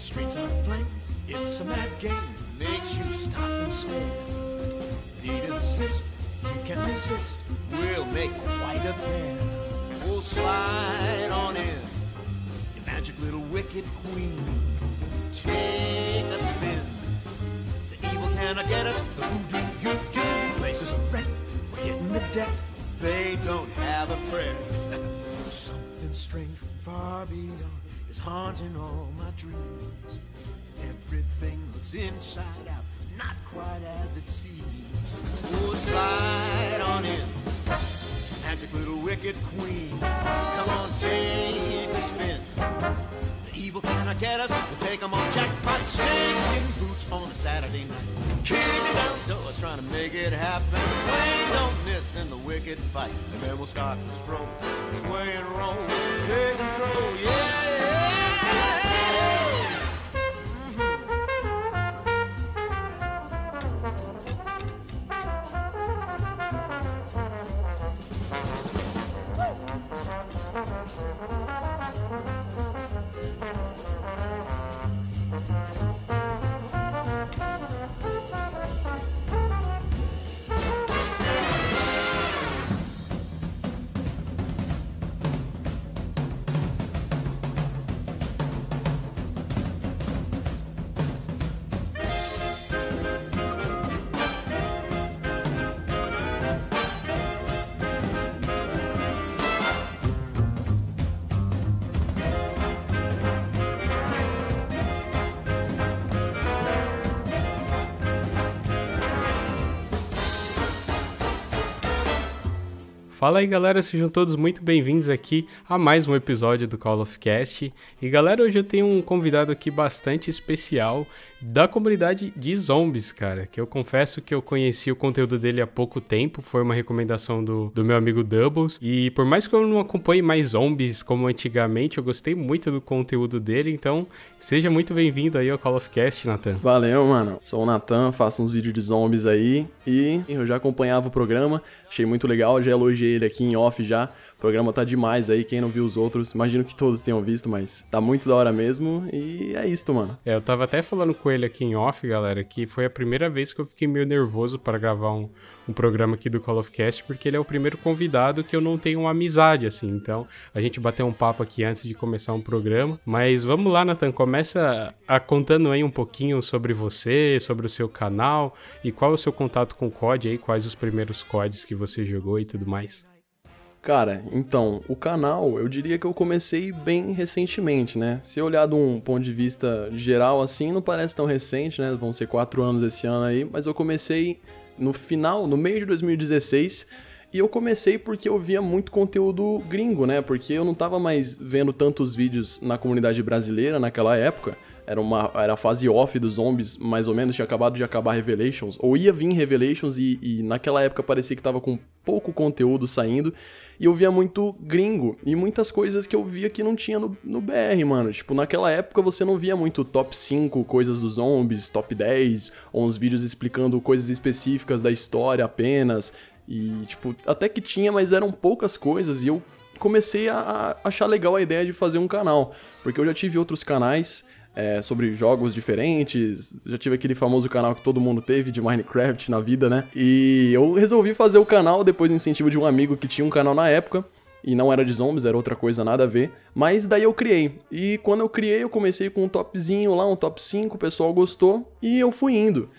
Streets are aflame, it's a mad game, makes you stop and stare. Need an assist, you can resist, we'll make quite a pair. We'll slide on in, your magic little wicked queen. Take a spin, the evil cannot get us, the voodoo you do. Places are red, we're hitting the deck, they don't have a prayer. Something strange from far beyond is haunting all my dreams. Everything looks inside out, not quite as it seems. Oh, slide on in, magic little wicked queen. Come on, take a spin. Evil cannot get us, we'll take 'em on jackpot snakes in boots on a Saturday night. Kicking down doors, trying to make it happen. Swing, don't miss in the wicked fight. And then we'll start to stroll, sway and roll, take control, yeah. Fala aí galera, sejam todos muito bem-vindos aqui a mais um episódio do Call of Cast. E galera, hoje eu tenho um convidado aqui bastante especial da comunidade de zombies, cara. Que eu confesso que eu conheci o conteúdo dele há pouco tempo, foi uma recomendação do, do meu amigo Doubles. E por mais que eu não acompanhe mais zombies como antigamente, eu gostei muito do conteúdo dele, então seja muito bem-vindo aí ao Call of Cast, Nathan. Valeu, mano. Sou o Nathan, faço uns vídeos de zombies aí e eu já acompanhava o programa, achei muito legal, já elogiei ele aqui em off já. O programa tá demais aí, quem não viu os outros, imagino que todos tenham visto, mas tá muito da hora mesmo e é isso, mano. É, eu tava até falando com ele aqui em off, galera, que foi a primeira vez que eu fiquei meio nervoso para gravar um, um programa aqui do Call of Cast, porque ele é o primeiro convidado que eu não tenho uma amizade, assim. Então, a gente bateu um papo aqui antes de começar um programa. Mas vamos lá, Nathan, começa a contando aí um pouquinho sobre você, sobre o seu canal e qual é o seu contato com o COD aí, quais os primeiros CODs que você jogou e tudo mais. Cara, então, o canal, eu diria que eu comecei bem recentemente, né? Se olhar de um ponto de vista geral assim, não parece tão recente, né? Vão ser quatro anos esse ano aí, mas eu comecei no final, no meio de 2016, e eu comecei porque eu via muito conteúdo gringo, né? Porque eu não tava mais vendo tantos vídeos na comunidade brasileira naquela época. Era, uma, era a fase off dos zombies, mais ou menos, tinha acabado de acabar Revelations, ou ia vir Revelations, e, e naquela época parecia que tava com pouco conteúdo saindo, e eu via muito gringo, e muitas coisas que eu via que não tinha no, no BR, mano. Tipo, naquela época você não via muito top 5 coisas dos zombies, top 10, ou uns vídeos explicando coisas específicas da história apenas, e, tipo, até que tinha, mas eram poucas coisas, e eu comecei a, a achar legal a ideia de fazer um canal, porque eu já tive outros canais é, sobre jogos diferentes. Já tive aquele famoso canal que todo mundo teve de Minecraft na vida, né? E eu resolvi fazer o canal depois do incentivo de um amigo que tinha um canal na época. E não era de zombies, era outra coisa, nada a ver. Mas daí eu criei. E quando eu criei, eu comecei com um topzinho lá, um top 5, o pessoal gostou. E eu fui indo.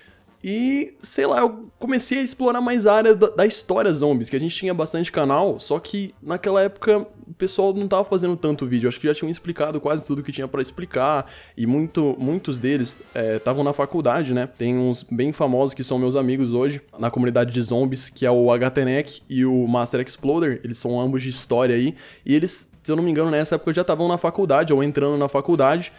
E, sei lá, eu comecei a explorar mais a área da, da, história zombies, que a gente tinha bastante canal, só que naquela época o pessoal não tava fazendo tanto vídeo. Acho que já tinham explicado quase tudo que tinha para explicar, e muito, muitos deles estavam é, na faculdade, né? Tem uns bem famosos que são meus amigos hoje, na comunidade de zombies, que é o HTNEC e o Master Exploder, eles são ambos de história aí, e eles, se eu não me engano, nessa época já estavam na faculdade, ou entrando na faculdade,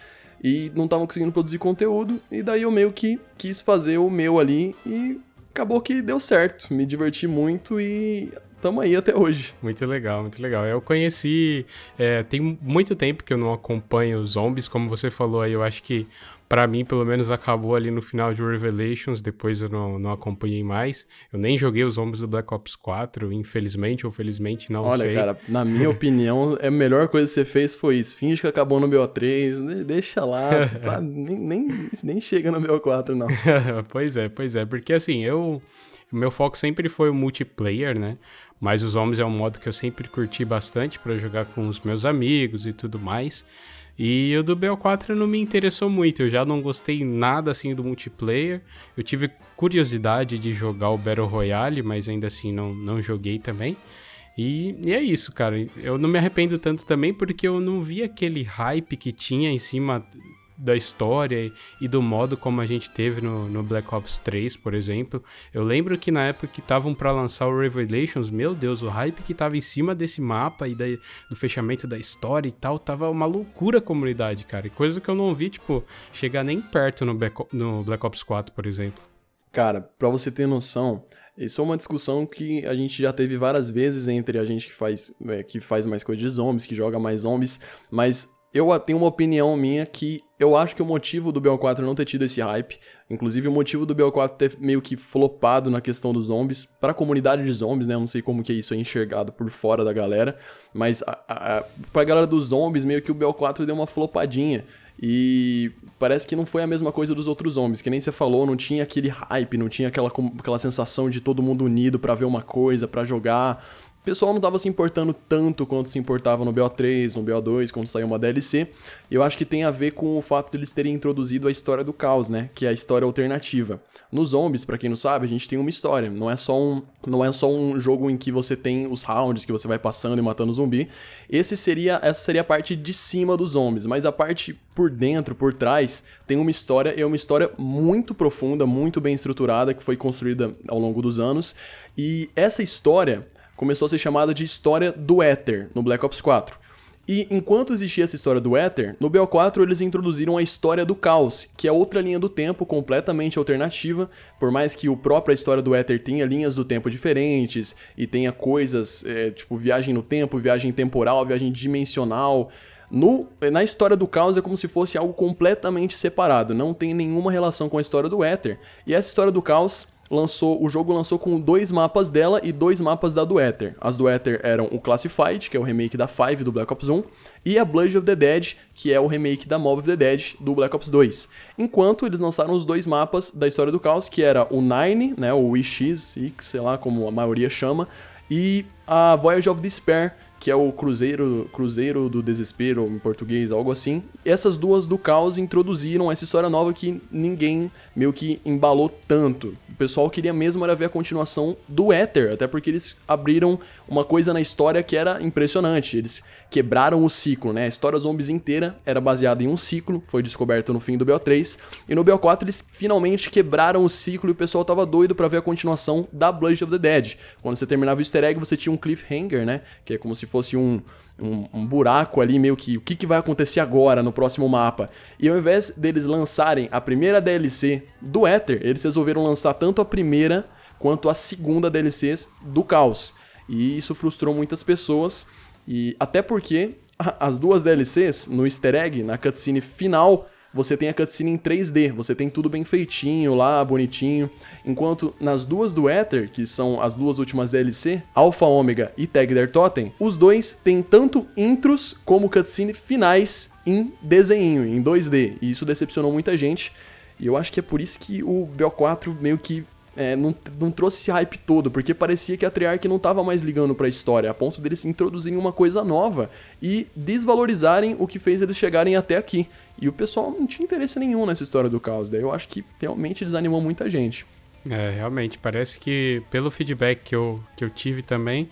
e não estavam conseguindo produzir conteúdo, e daí eu meio que quis fazer o meu ali e acabou que deu certo. Me diverti muito e tamo aí até hoje. Muito legal, muito legal. Eu conheci. É, tem muito tempo que eu não acompanho os zombies, como você falou aí, eu acho que para mim, pelo menos, acabou ali no final de Revelations, depois eu não, não acompanhei mais. Eu nem joguei os zombies do Black Ops 4, infelizmente ou felizmente, não Olha, sei. Olha, cara, na minha opinião, a melhor coisa que você fez foi isso. Finge que acabou no BO3, deixa lá, tá? nem, nem, nem chega no BO4, não. pois é, pois é, porque assim, eu... Meu foco sempre foi o multiplayer, né? Mas os zombies é um modo que eu sempre curti bastante para jogar com os meus amigos e tudo mais. E o do BO4 não me interessou muito, eu já não gostei nada assim do multiplayer. Eu tive curiosidade de jogar o Battle Royale, mas ainda assim não, não joguei também. E, e, é isso, cara. Eu não me arrependo tanto também porque eu não vi aquele hype que tinha em cima da história e do modo como a gente teve no, no Black Ops 3, por exemplo. Eu lembro que na época que estavam para lançar o Revelations, meu Deus, o hype que tava em cima desse mapa e da, do fechamento da história e tal, tava uma loucura a comunidade, cara. E coisa que eu não vi, tipo, chegar nem perto no, Black, no Black Ops 4, por exemplo. Cara, pra você ter noção, isso é uma discussão que a gente já teve várias vezes entre a gente que faz, é, que faz mais coisa de zombies, que joga mais zombies, mas eu tenho uma opinião minha que eu acho que o motivo do BO4 não ter tido esse hype, inclusive o motivo do BO4 ter meio que flopado na questão dos zombies, para a comunidade de zombies, né? Eu não sei como que isso é enxergado por fora da galera, mas a, a, pra galera dos zombies, meio que o BO4 deu uma flopadinha. E parece que não foi a mesma coisa dos outros zombies, que nem você falou, não tinha aquele hype, não tinha aquela, aquela sensação de todo mundo unido para ver uma coisa, para jogar o pessoal não estava se importando tanto quanto se importava no BO3, no BO2, quando saiu uma DLC. Eu acho que tem a ver com o fato de eles terem introduzido a história do caos, né? Que é a história alternativa. Nos zombies, para quem não sabe, a gente tem uma história. Não é só um, não é só um jogo em que você tem os rounds que você vai passando e matando zumbi. Esse seria, essa seria a parte de cima dos zombies, mas a parte por dentro, por trás, tem uma história, é uma história muito profunda, muito bem estruturada, que foi construída ao longo dos anos. E essa história começou a ser chamada de história do Éter no Black Ops 4. E enquanto existia essa história do Éter, no BO4 eles introduziram a história do Caos, que é outra linha do tempo completamente alternativa, por mais que o própria história do Éter tenha linhas do tempo diferentes e tenha coisas é, tipo viagem no tempo, viagem temporal, viagem dimensional. No, na história do Caos é como se fosse algo completamente separado, não tem nenhuma relação com a história do Éter. E essa história do Caos lançou, o jogo lançou com dois mapas dela e dois mapas da do Ether. As do Ether eram o Classified, que é o remake da 5 do Black Ops 1, e a Blood of the Dead, que é o remake da Mob of the Dead do Black Ops 2. Enquanto eles lançaram os dois mapas da história do caos, que era o Nine, né, o X, X, sei lá como a maioria chama, e a Voyage of Despair, que é o Cruzeiro, Cruzeiro do Desespero em português, algo assim. Essas duas do caos introduziram essa história nova que ninguém meio que embalou tanto. O pessoal queria mesmo era ver a continuação do Ether, até porque eles abriram uma coisa na história que era impressionante. Eles quebraram o ciclo, né? A história zombies inteira era baseada em um ciclo, foi descoberto no fim do BO3, e no BO4 eles finalmente quebraram o ciclo e o pessoal tava doido para ver a continuação da Blood of the Dead. Quando você terminava o easter egg, você tinha um cliffhanger, né? Que é como se fosse um, um, um, buraco ali, meio que o que, que vai acontecer agora no próximo mapa. E ao invés deles lançarem a primeira DLC do Ether, eles resolveram lançar tanto a primeira quanto a segunda DLC do Caos. E isso frustrou muitas pessoas. E até porque as duas DLCs, no easter egg, na cutscene final, você tem a cutscene em 3D, você tem tudo bem feitinho lá, bonitinho. Enquanto nas duas do Ether, que são as duas últimas DLC, Alpha Omega e Tag Der Totem, os dois têm tanto intros como cutscene finais em desenho, em 2D. E isso decepcionou muita gente. E eu acho que é por isso que o BO4 meio que é, não, não trouxe esse hype todo, porque parecia que a Treyarch não estava mais ligando para a história, a ponto deles introduzirem uma coisa nova e desvalorizarem o que fez eles chegarem até aqui. E o pessoal não tinha interesse nenhum nessa história do caos, daí eu acho que realmente desanimou muita gente. É, realmente, parece que pelo feedback que eu, que eu tive também,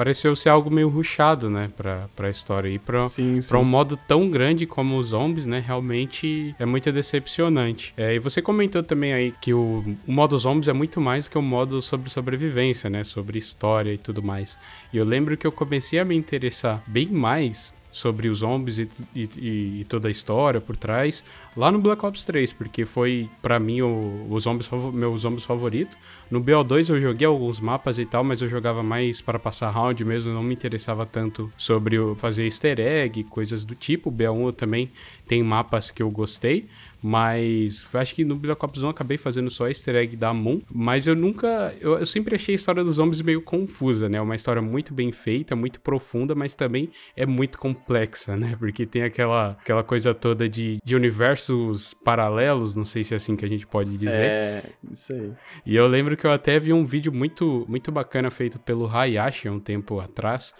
pareceu ser algo meio ruchado, né, pra, pra história. E pra, sim, sim. pra um modo tão grande como os zombies, né, realmente é muito decepcionante. É, e você comentou também aí que o, o modo zombies é muito mais que o modo sobre sobrevivência, né, sobre história e tudo mais. E eu lembro que eu comecei a me interessar bem mais sobre os zombies e, e, e, toda a história por trás lá no Black Ops 3, porque foi para mim o, o zombies, meu zombies favorito. No BO2 eu joguei alguns mapas e tal, mas eu jogava mais para passar round mesmo, não me interessava tanto sobre fazer easter egg, coisas do tipo. O BO1 também tem mapas que eu gostei, Mas acho que no Black Ops 1 eu acabei fazendo só easter egg da Moon. Mas eu nunca. Eu, eu, sempre achei a história dos zombies meio confusa, né? Uma história muito bem feita, muito profunda, mas também é muito complexa, né? Porque tem aquela, aquela coisa toda de, de universos paralelos, não sei se é assim que a gente pode dizer. É, isso aí. E eu lembro que eu até vi um vídeo muito, muito bacana feito pelo Hayashi há um tempo atrás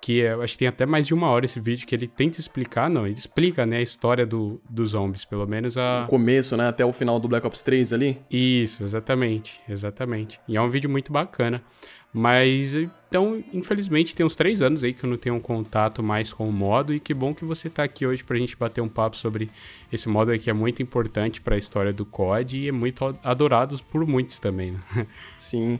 que eu acho que tem até mais de uma hora esse vídeo que ele tenta explicar, não, ele explica, né, a história do, dos zombies, pelo menos a... O começo, né, até o final do Black Ops 3 ali? Isso, exatamente, exatamente. E é um vídeo muito bacana. Mas, então, infelizmente, tem uns três anos aí que eu não tenho um contato mais com o modo e que bom que você tá aqui hoje pra gente bater um papo sobre esse modo aí que é muito importante para a história do COD e é muito adorado por muitos também, né? Sim.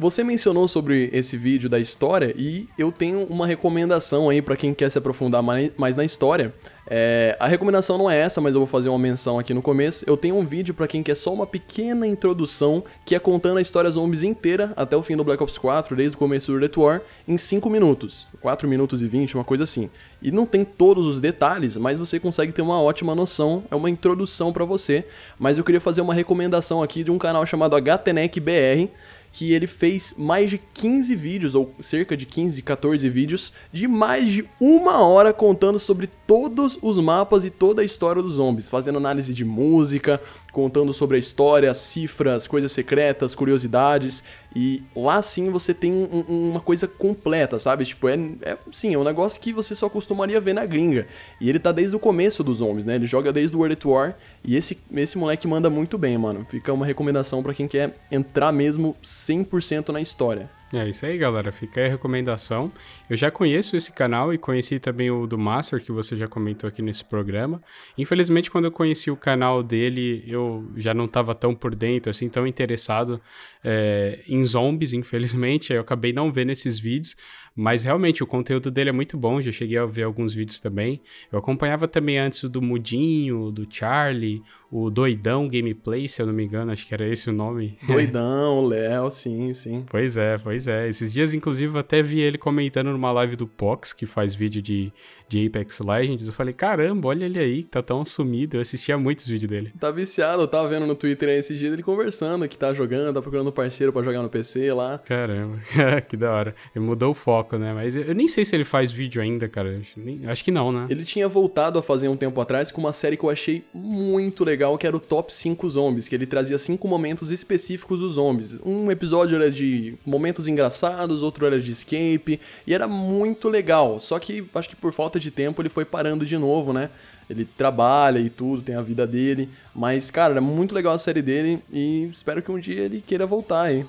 Você mencionou sobre esse vídeo da história e eu tenho uma recomendação aí para quem quer se aprofundar mais, na história. É, a recomendação não é essa, mas eu vou fazer uma menção aqui no começo. Eu tenho um vídeo para quem quer só uma pequena introdução, que é contando a história zombies inteira até o fim do Black Ops 4, desde o começo do Red War, em 5 minutos. 4 minutos e 20, uma coisa assim. E não tem todos os detalhes, mas você consegue ter uma ótima noção, é uma introdução para você. Mas eu queria fazer uma recomendação aqui de um canal chamado HTNEC BR que ele fez mais de 15 vídeos, ou cerca de 15, 14 vídeos, de mais de uma hora contando sobre todos os mapas e toda a história dos zombies, fazendo análise de música, contando sobre a história, cifras, coisas secretas, curiosidades. E lá sim você tem um, uma coisa completa, sabe? Tipo, é, é sim, é um negócio que você só costumaria ver na gringa. E ele tá desde o começo dos zombies, né? Ele joga desde o World at War. E esse, esse moleque manda muito bem, mano. Fica uma recomendação para quem quer entrar mesmo 100% na história. É isso aí, galera. Fica aí a recomendação. Eu já conheço esse canal e conheci também o do Master, que você já comentou aqui nesse programa. Infelizmente, quando eu conheci o canal dele, eu já não estava tão por dentro, assim, tão interessado é, em zombies, infelizmente. Eu acabei não vendo esses vídeos. Mas realmente o conteúdo dele é muito bom, já cheguei a ver alguns vídeos também. Eu acompanhava também antes o do Mudinho, do Charlie, o Doidão Gameplay, se eu não me engano, acho que era esse o nome. Doidão, Léo, sim, sim. Pois é, pois é. Esses dias, inclusive, até vi ele comentando numa live do Pox, que faz vídeo de, de Apex Legends. Eu falei, caramba, olha ele aí, que tá tão sumido. Eu assistia muitos vídeos dele. Tá viciado, eu tava vendo no Twitter aí esses dias ele conversando, que tá jogando, tá procurando parceiro para jogar no PC lá. Caramba, que da hora. Ele mudou o foco, né? Mas eu nem sei se ele faz vídeo ainda, cara. Acho que não, né? Ele tinha voltado a fazer um tempo atrás com uma série que eu achei muito legal, que era o Top 5 Zombies, que ele trazia cinco momentos específicos dos zombies. Um episódio era de momentos engraçados, outro era de escape, e era muito legal. Só que acho que por falta de tempo ele foi parando de novo, né? Ele trabalha e tudo, tem a vida dele. Mas, cara, é muito legal a série dele e espero que um dia ele queira voltar aí.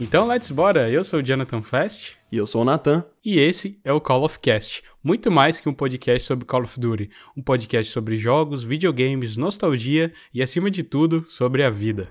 Então, let's bora! Eu sou o Jonathan Fest. E eu sou o Nathan. E esse é o Call of Cast. Muito mais que um podcast sobre Call of Duty. Um podcast sobre jogos, videogames, nostalgia e, acima de tudo, sobre a vida.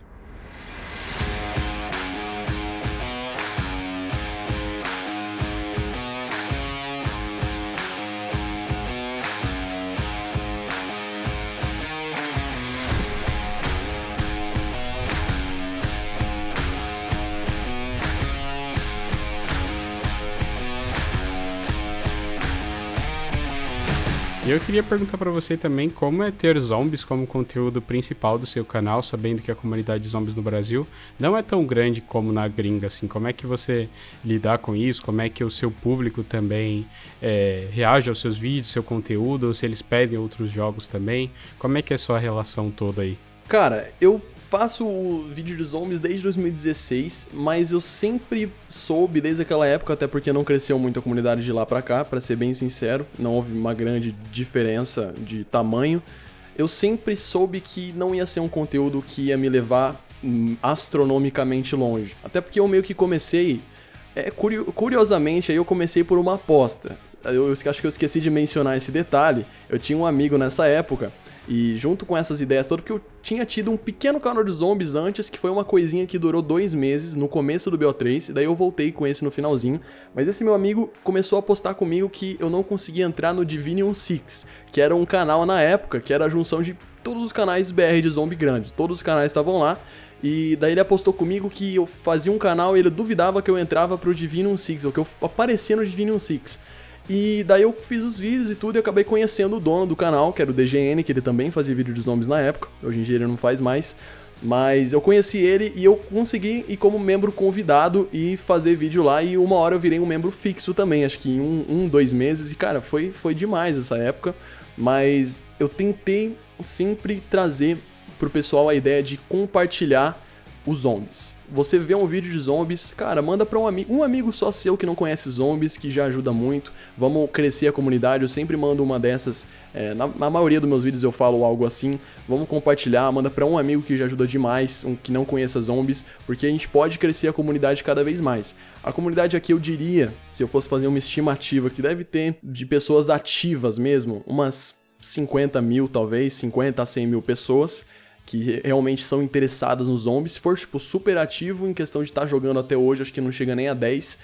Eu queria perguntar para você também como é ter zombies como conteúdo principal do seu canal, sabendo que a comunidade de zombies no Brasil não é tão grande como na gringa, assim. Como é que você lidar com isso? Como é que o seu público também é, reage aos seus vídeos, seu conteúdo? Ou se eles pedem outros jogos também? Como é que é a sua relação toda aí? Cara, eu faço vídeo de zombies desde 2016, mas eu sempre soube desde aquela época, até porque não cresceu muito a comunidade de lá pra cá, para ser bem sincero, não houve uma grande diferença de tamanho. Eu sempre soube que não ia ser um conteúdo que ia me levar hum, astronomicamente longe. Até porque eu meio que comecei, é, curiosamente, aí eu comecei por uma aposta. Eu acho que eu esqueci de mencionar esse detalhe. Eu tinha um amigo nessa época E junto com essas ideias todas, porque eu tinha tido um pequeno canal de zombies antes, que foi uma coisinha que durou dois meses, no começo do BO3, e daí eu voltei com esse no finalzinho. Mas esse meu amigo começou a postar comigo que eu não conseguia entrar no Divinium 6, que era um canal na época, que era a junção de todos os canais BR de zombie grandes. Todos os canais estavam lá. E daí ele apostou comigo que eu fazia um canal e ele duvidava que eu entrava pro Divinium 6, ou que eu aparecia no Divinium 6. E daí eu fiz os vídeos e tudo e acabei conhecendo o dono do canal, que era o DGN, que ele também fazia vídeo dos nomes na época. Hoje em dia ele não faz mais. Mas eu conheci ele e eu consegui ir como membro convidado e fazer vídeo lá. E uma hora eu virei um membro fixo também, acho que em um, um dois meses. E cara, foi, foi demais essa época. Mas eu tentei sempre trazer pro pessoal a ideia de compartilhar os zombies. Você vê um vídeo de zombies, cara, manda para um amigo, um amigo só seu que não conhece zombies, que já ajuda muito. Vamos crescer a comunidade, eu sempre mando uma dessas. É, na, na, maioria dos meus vídeos eu falo algo assim. Vamos compartilhar, manda para um amigo que já ajuda demais, um que não conheça zombies, porque a gente pode crescer a comunidade cada vez mais. A comunidade aqui eu diria, se eu fosse fazer uma estimativa, que deve ter de pessoas ativas mesmo, umas 50 mil talvez, 50 a 100 mil pessoas que realmente são interessadas nos zombies. Se for, tipo, super ativo em questão de estar tá jogando até hoje, acho que não chega nem a 10.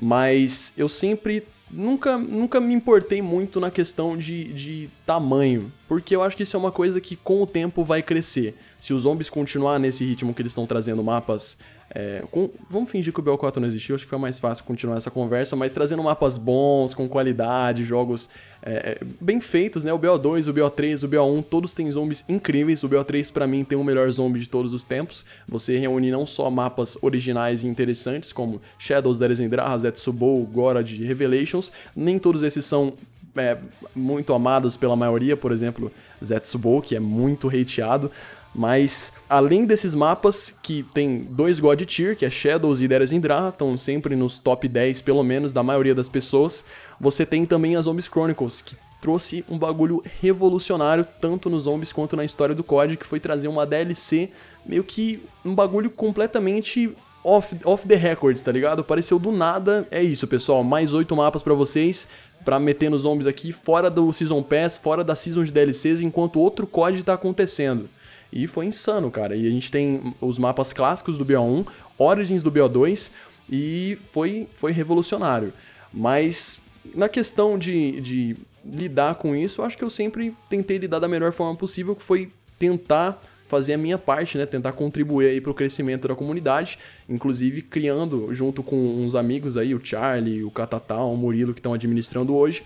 Mas eu sempre. Nunca, nunca me importei muito na questão de, de tamanho, porque eu acho que isso é uma coisa que com o tempo vai crescer. Se os zombies continuar nesse ritmo que eles estão trazendo mapas é, com, vamos fingir que o BO4 não existiu, acho que foi mais fácil continuar essa conversa, mas trazendo mapas bons, com qualidade, jogos é, é bem feitos, né? O BO2, o BO3, o BO1, todos têm zombies incríveis. O BO3 para mim tem o melhor zombie de todos os tempos. Você reúne não só mapas originais e interessantes, como Shadows, da Zendraha, Zetsubo, Gorod, Revelations, nem todos esses são é, muito amados pela maioria, por exemplo, Zetsubo, que é muito hateado. Mas além desses mapas, que tem dois God Tier, que é Shadows e Deres Indra, estão sempre nos top 10, pelo menos, da maioria das pessoas, você tem também as Zombies Chronicles, que trouxe um bagulho revolucionário, tanto nos zombies quanto na história do COD, que foi trazer uma DLC, meio que um bagulho completamente off, off the records, tá ligado? Apareceu do nada, é isso, pessoal, mais oito mapas para vocês, para meter nos zombies aqui, fora do Season Pass, fora da Season de DLCs, enquanto outro COD tá acontecendo. E foi insano, cara. E a gente tem os mapas clássicos do BO1, Origins do BO2, e foi, foi revolucionário. Mas na questão de, de lidar com isso, acho que eu sempre tentei lidar da melhor forma possível, que foi tentar fazer a minha parte, né, tentar contribuir aí para o crescimento da comunidade, inclusive criando junto com uns amigos aí, o Charlie, o Catatal, o Murilo que estão administrando hoje,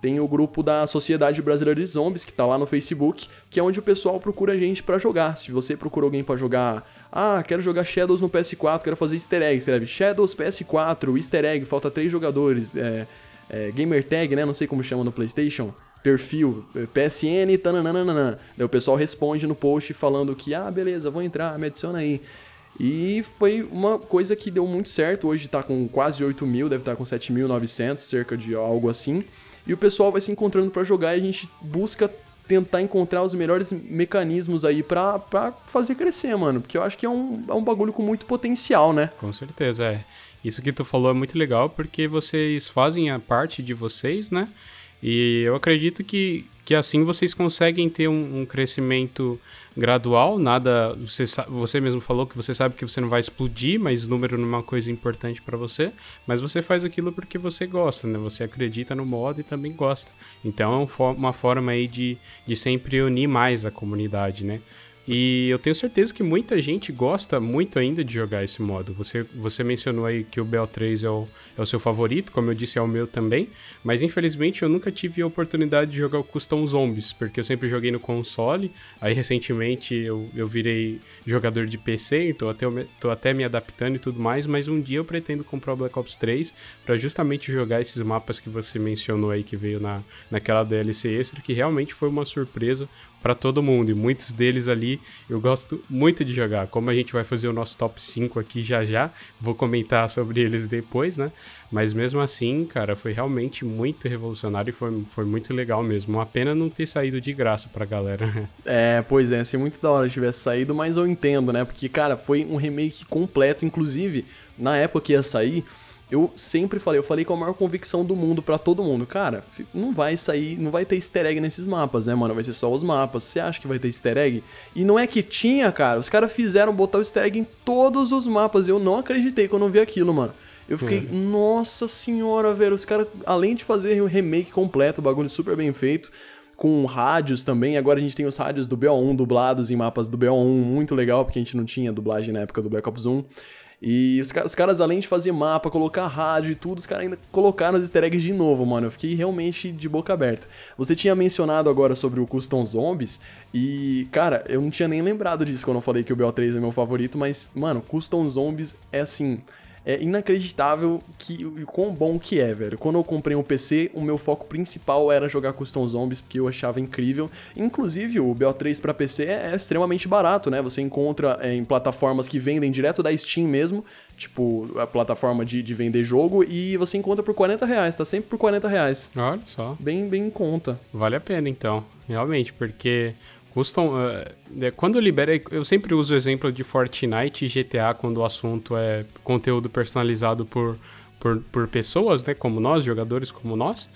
tem o grupo da Sociedade Brasileira de Zombies, que tá lá no Facebook, que é onde o pessoal procura gente para jogar. Se você procura alguém para jogar, ah, quero jogar Shadows no PS4, quero fazer easter egg, escreve Shadows PS4, easter egg, falta três jogadores, é, é, gamer tag, né, não sei como chama no PlayStation, perfil, é, PSN, tananana. Daí o pessoal responde no post falando que, ah, beleza, vou entrar, me adiciona aí. E foi uma coisa que deu muito certo. Hoje tá com quase 8 mil, deve estar tá com 7.900, cerca de algo assim e o pessoal vai se encontrando para jogar e a gente busca tentar encontrar os melhores mecanismos aí pra, pra fazer crescer, mano. Porque eu acho que é um, é um bagulho com muito potencial, né? Com certeza, é. Isso que tu falou é muito legal porque vocês fazem a parte de vocês, né? E eu acredito que, que assim vocês conseguem ter um, um crescimento gradual, nada. Você, você mesmo falou que você sabe que você não vai explodir, mas número não é uma coisa importante para você. Mas você faz aquilo porque você gosta, né? Você acredita no modo e também gosta. Então é uma forma aí de, de sempre unir mais a comunidade, né? E eu tenho certeza que muita gente gosta muito ainda de jogar esse modo. Você, você mencionou aí que o BO3 é o, é o seu favorito, como eu disse, é o meu também. Mas infelizmente eu nunca tive a oportunidade de jogar o Custom Zombies, porque eu sempre joguei no console. Aí recentemente eu, eu virei jogador de PC, então até, tô até me adaptando e tudo mais. Mas um dia eu pretendo comprar o Black Ops 3 para justamente jogar esses mapas que você mencionou aí, que veio na, naquela DLC extra, que realmente foi uma surpresa para todo mundo. E muitos deles ali eu gosto muito de jogar. Como a gente vai fazer o nosso top 5 aqui já já, vou comentar sobre eles depois, né? Mas mesmo assim, cara, foi realmente muito revolucionário e foi, foi muito legal mesmo. Uma pena não ter saído de graça pra galera. É, pois é, se muito da hora tivesse saído, mas eu entendo, né? Porque, cara, foi um remake completo, inclusive, na época que ia sair eu sempre falei, eu falei com a maior convicção do mundo para todo mundo, cara, não vai sair, não vai ter easter egg nesses mapas, né, mano? Vai ser só os mapas. Você acha que vai ter easter egg? E não é que tinha, cara. Os caras fizeram botar o easter egg em todos os mapas. Eu não acreditei quando eu vi aquilo, mano. Eu fiquei, uhum. nossa senhora, velho. Os caras, além de fazer o remake completo, o bagulho super bem feito, com rádios também. Agora a gente tem os rádios do BO1 dublados em mapas do BO1, muito legal, porque a gente não tinha dublagem na época do Black Ops 1. E os, os, caras, além de fazer mapa, colocar rádio e tudo, os caras ainda colocaram os easter eggs de novo, mano. Eu fiquei realmente de boca aberta. Você tinha mencionado agora sobre o Custom Zombies, e, cara, eu não tinha nem lembrado disso quando eu falei que o BO3 é meu favorito, mas, mano, Custom Zombies é assim é inacreditável que, o quão bom que é, velho. Quando eu comprei um PC, o meu foco principal era jogar Custom Zombies, porque eu achava incrível. Inclusive, o BO3 para PC é, é, extremamente barato, né? Você encontra é, em plataformas que vendem direto da Steam mesmo, tipo a plataforma de, de vender jogo, e você encontra por 40 reais, tá sempre por 40 reais. Olha só. Bem, bem em conta. Vale a pena, então. Realmente, porque Custom, uh, quando libera, eu sempre uso o exemplo de Fortnite e GTA quando o assunto é conteúdo personalizado por, por, por pessoas, né, como nós, jogadores como nós,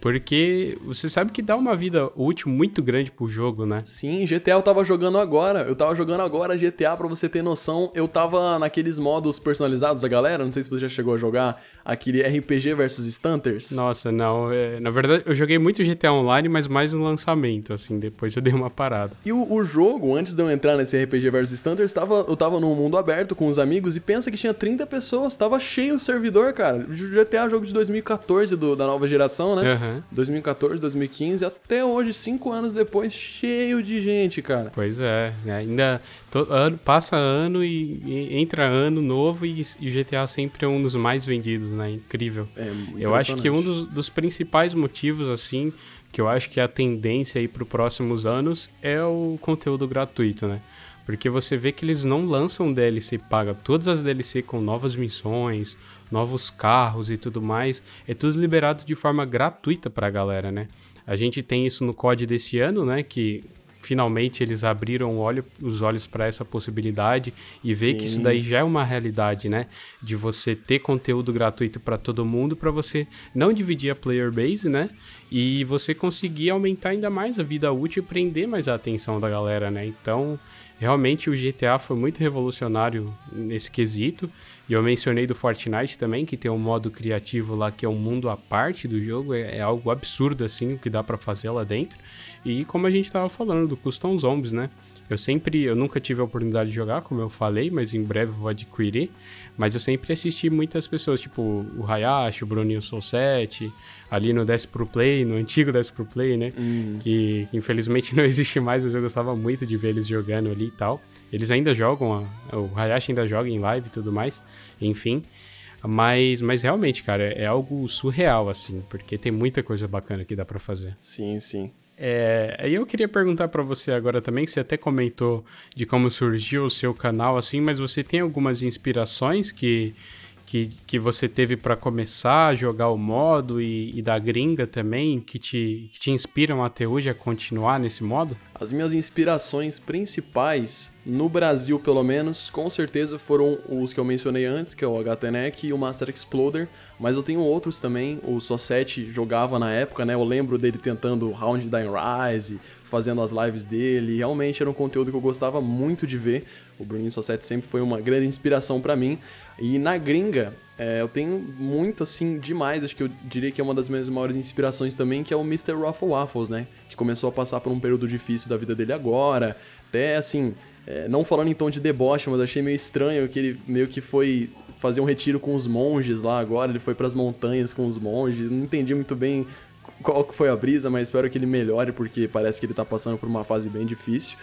porque você sabe que dá uma vida útil muito grande pro jogo, né? Sim, GTA eu tava jogando agora. Eu tava jogando agora GTA, pra você ter noção. Eu tava naqueles modos personalizados da galera. Não sei se você já chegou a jogar aquele RPG versus Stunters. Nossa, não. É, na verdade, eu joguei muito GTA Online, mas mais no lançamento, assim. Depois eu dei uma parada. E o, o jogo, antes de eu entrar nesse RPG versus Stunters, tava, eu tava num mundo aberto com os amigos e pensa que tinha 30 pessoas. Tava cheio o servidor, cara. GTA é jogo de 2014 do, da nova geração, né? Uhum. 2014, 2015, até hoje, cinco anos depois, cheio de gente, cara. Pois é, né? ainda ano, passa ano e, e, entra ano novo e, e GTA sempre é um dos mais vendidos, né? Incrível. É, eu acho que um dos, dos principais motivos, assim, que eu acho que é a tendência aí para os próximos anos é o conteúdo gratuito, né? Porque você vê que eles não lançam DLC paga. Todas as DLC com novas missões, novos carros e tudo mais, é tudo liberado de forma gratuita para a galera, né? A gente tem isso no COD desse ano, né? Que finalmente eles abriram olho, os olhos para essa possibilidade e ver Sim. que isso daí já é uma realidade, né? De você ter conteúdo gratuito para todo mundo, para você não dividir a player base, né? E você conseguir aumentar ainda mais a vida útil e prender mais a atenção da galera, né? Então, Realmente o GTA foi muito revolucionário nesse quesito. E eu mencionei do Fortnite também, que tem um modo criativo lá que é um mundo à parte do jogo. É, é algo absurdo assim o que dá para fazer lá dentro. E como a gente tava falando do Custom Zombies, né? Eu sempre, eu nunca tive a oportunidade de jogar, como eu falei, mas em breve vou adquirir. Mas eu sempre assisti muitas pessoas, tipo o Hayashi, o Bruninho Soul 7, ali no 10 Pro Play, no antigo 10 Pro Play, né? Hum. Que, que, infelizmente não existe mais, mas eu gostava muito de ver eles jogando ali e tal. Eles ainda jogam, o Hayashi ainda joga em live e tudo mais, enfim. Mas, mas realmente, cara, é algo surreal, assim, porque tem muita coisa bacana que dá para fazer. Sim, sim. É, eu queria perguntar para você agora também, que você até comentou de como surgiu o seu canal, assim, mas você tem algumas inspirações que, que, que você teve para começar a jogar o modo e, e, da gringa também, que te, que te inspiram até hoje a continuar nesse modo? As minhas inspirações principais, no Brasil pelo menos, com certeza foram os que eu mencionei antes, que é o HTNEC e o Master Exploder, mas eu tenho outros também, o Só7 jogava na época, né? Eu lembro dele tentando Round Dying Rise, fazendo as lives dele, realmente era um conteúdo que eu gostava muito de ver. O Bruninho Só7 sempre foi uma grande inspiração para mim. E na gringa, é, eu tenho muito, assim, demais, acho que eu diria que é uma das minhas maiores inspirações também, que é o Mr. Ruffle Waffles, né? Que começou a passar por um período difícil da vida dele agora. Até, assim, é, não falando em tom de deboche, mas achei meio estranho que ele meio que foi fazer um retiro com os monges lá agora, ele foi para as montanhas com os monges, não entendi muito bem qual que foi a brisa, mas espero que ele melhore, porque parece que ele tá passando por uma fase bem difícil.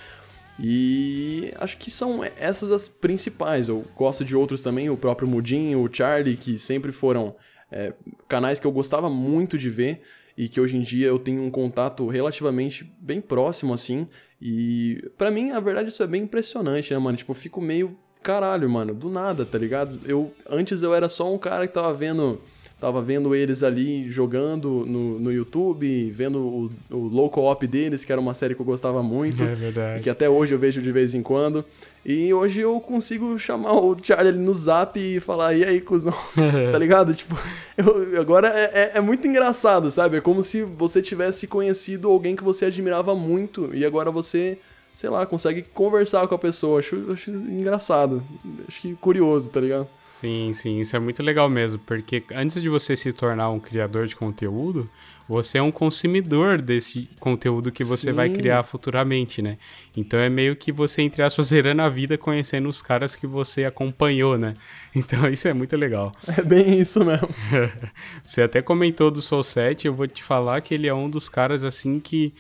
E acho que são essas as principais. Eu gosto de outros também, o próprio Mudinho, o Charlie, que sempre foram é, canais que eu gostava muito de ver e que hoje em dia eu tenho um contato relativamente bem próximo assim. E para mim, a verdade, isso é bem impressionante, né, mano? Tipo, eu fico meio caralho, mano, do nada, tá ligado? Eu antes eu era só um cara que tava vendo tava vendo eles ali jogando no, no YouTube, vendo o, o Local Op deles, que era uma série que eu gostava muito. É verdade. E que até hoje eu vejo de vez em quando. E hoje eu consigo chamar o Charlie ali no zap e falar, e aí, cuzão? tá ligado? Tipo, eu, agora é, é, é, muito engraçado, sabe? É como se você tivesse conhecido alguém que você admirava muito e agora você, sei lá, consegue conversar com a pessoa. Acho, acho engraçado. Acho que curioso, tá ligado? Sim, sim, isso é muito legal mesmo, porque antes de você se tornar um criador de conteúdo, você é um consumidor desse conteúdo que você sim. vai criar futuramente, né? Então é meio que você, entre aspas, zerando a vida conhecendo os caras que você acompanhou, né? Então isso é muito legal. É bem isso mesmo. você até comentou do Soul 7, eu vou te falar que ele é um dos caras assim que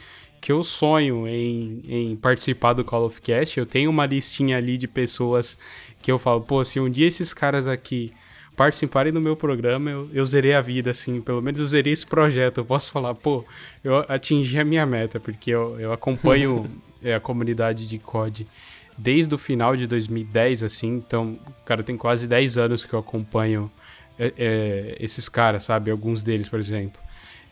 que eu sonho em, em participar do Call of Cast. Eu tenho uma listinha ali de pessoas que eu falo, pô, se um dia esses caras aqui participarem do meu programa, eu, eu zerei a vida, assim, pelo menos eu zerei esse projeto. Eu posso falar, pô, eu atingi a minha meta, porque eu, eu acompanho é, a comunidade de COD desde o final de 2010, assim, então, cara, tem quase 10 anos que eu acompanho é, é, esses caras, sabe? Alguns deles, por exemplo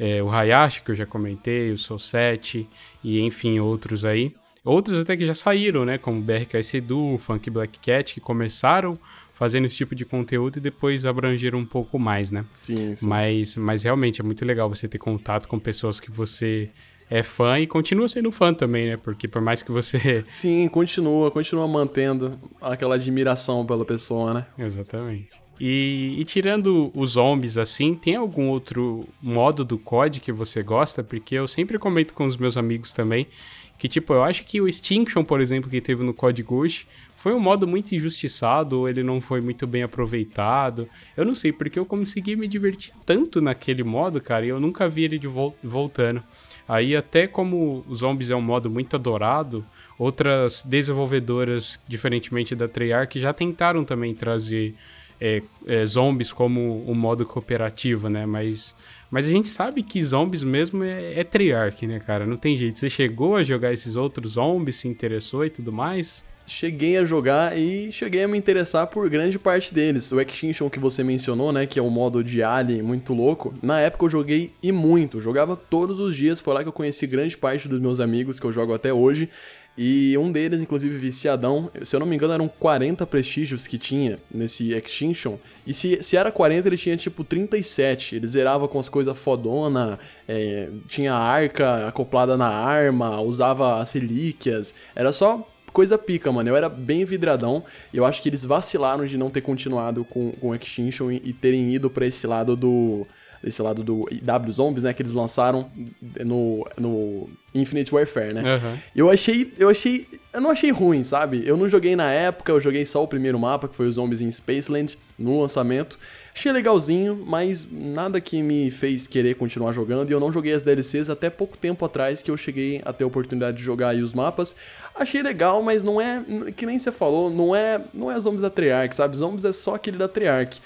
é, o Hayashi, que eu já comentei, o Soul 7 e enfim, outros aí. Outros até que já saíram, né? Como BRK Edu, Funk Black Cat, que começaram fazendo esse tipo de conteúdo e depois abrangeram um pouco mais, né? Sim, sim. Mas, mas realmente é muito legal você ter contato com pessoas que você é fã e continua sendo fã também, né? Porque por mais que você. Sim, continua, continua mantendo aquela admiração pela pessoa, né? Exatamente. E, e, tirando os zombies assim, tem algum outro modo do COD que você gosta? Porque eu sempre comento com os meus amigos também que, tipo, eu acho que o Extinction, por exemplo, que teve no COD Ghost, foi um modo muito injustiçado, ou ele não foi muito bem aproveitado. Eu não sei, porque eu consegui me divertir tanto naquele modo, cara, e eu nunca vi ele de vol voltando. Aí, até como os zombies é um modo muito adorado, outras desenvolvedoras, diferentemente da Treyarch, já tentaram também trazer é, é, zombies como um modo cooperativo, né? Mas, mas a gente sabe que zombies mesmo é, é Treyarch, né, cara? Não tem jeito. Você chegou a jogar esses outros zombies, se interessou e tudo mais? cheguei a jogar e cheguei a me interessar por grande parte deles. O Extinction que você mencionou, né, que é um modo de Alien muito louco, na época eu joguei e muito, jogava todos os dias, foi lá que eu conheci grande parte dos meus amigos que eu jogo até hoje. E um deles, inclusive, viciadão, se eu não me engano, eram 40 prestígios que tinha nesse Extinction. E se, se era 40, ele tinha tipo 37. Ele zerava com as coisas fodona, é, tinha arca acoplada na arma, usava as relíquias. Era só coisa pica, mano. Eu era bem vidradão. Eu acho que eles vacilaram de não ter continuado com, com Extinction e, e terem ido para esse lado do desse lado do W Zombies, né? Que eles lançaram no, no Infinite Warfare, né? Uhum. Eu achei. Eu achei. Eu não achei ruim, sabe? Eu não joguei na época, eu joguei só o primeiro mapa, que foi os Zombies em Spaceland, no lançamento. Achei legalzinho, mas nada que me fez querer continuar jogando. E eu não joguei as DLCs até pouco tempo atrás que eu cheguei a ter a oportunidade de jogar aí os mapas. Achei legal, mas não é. Que nem você falou, não é. Não é Zombies da Treyarch, sabe? Zombies é só aquele da Treyarch.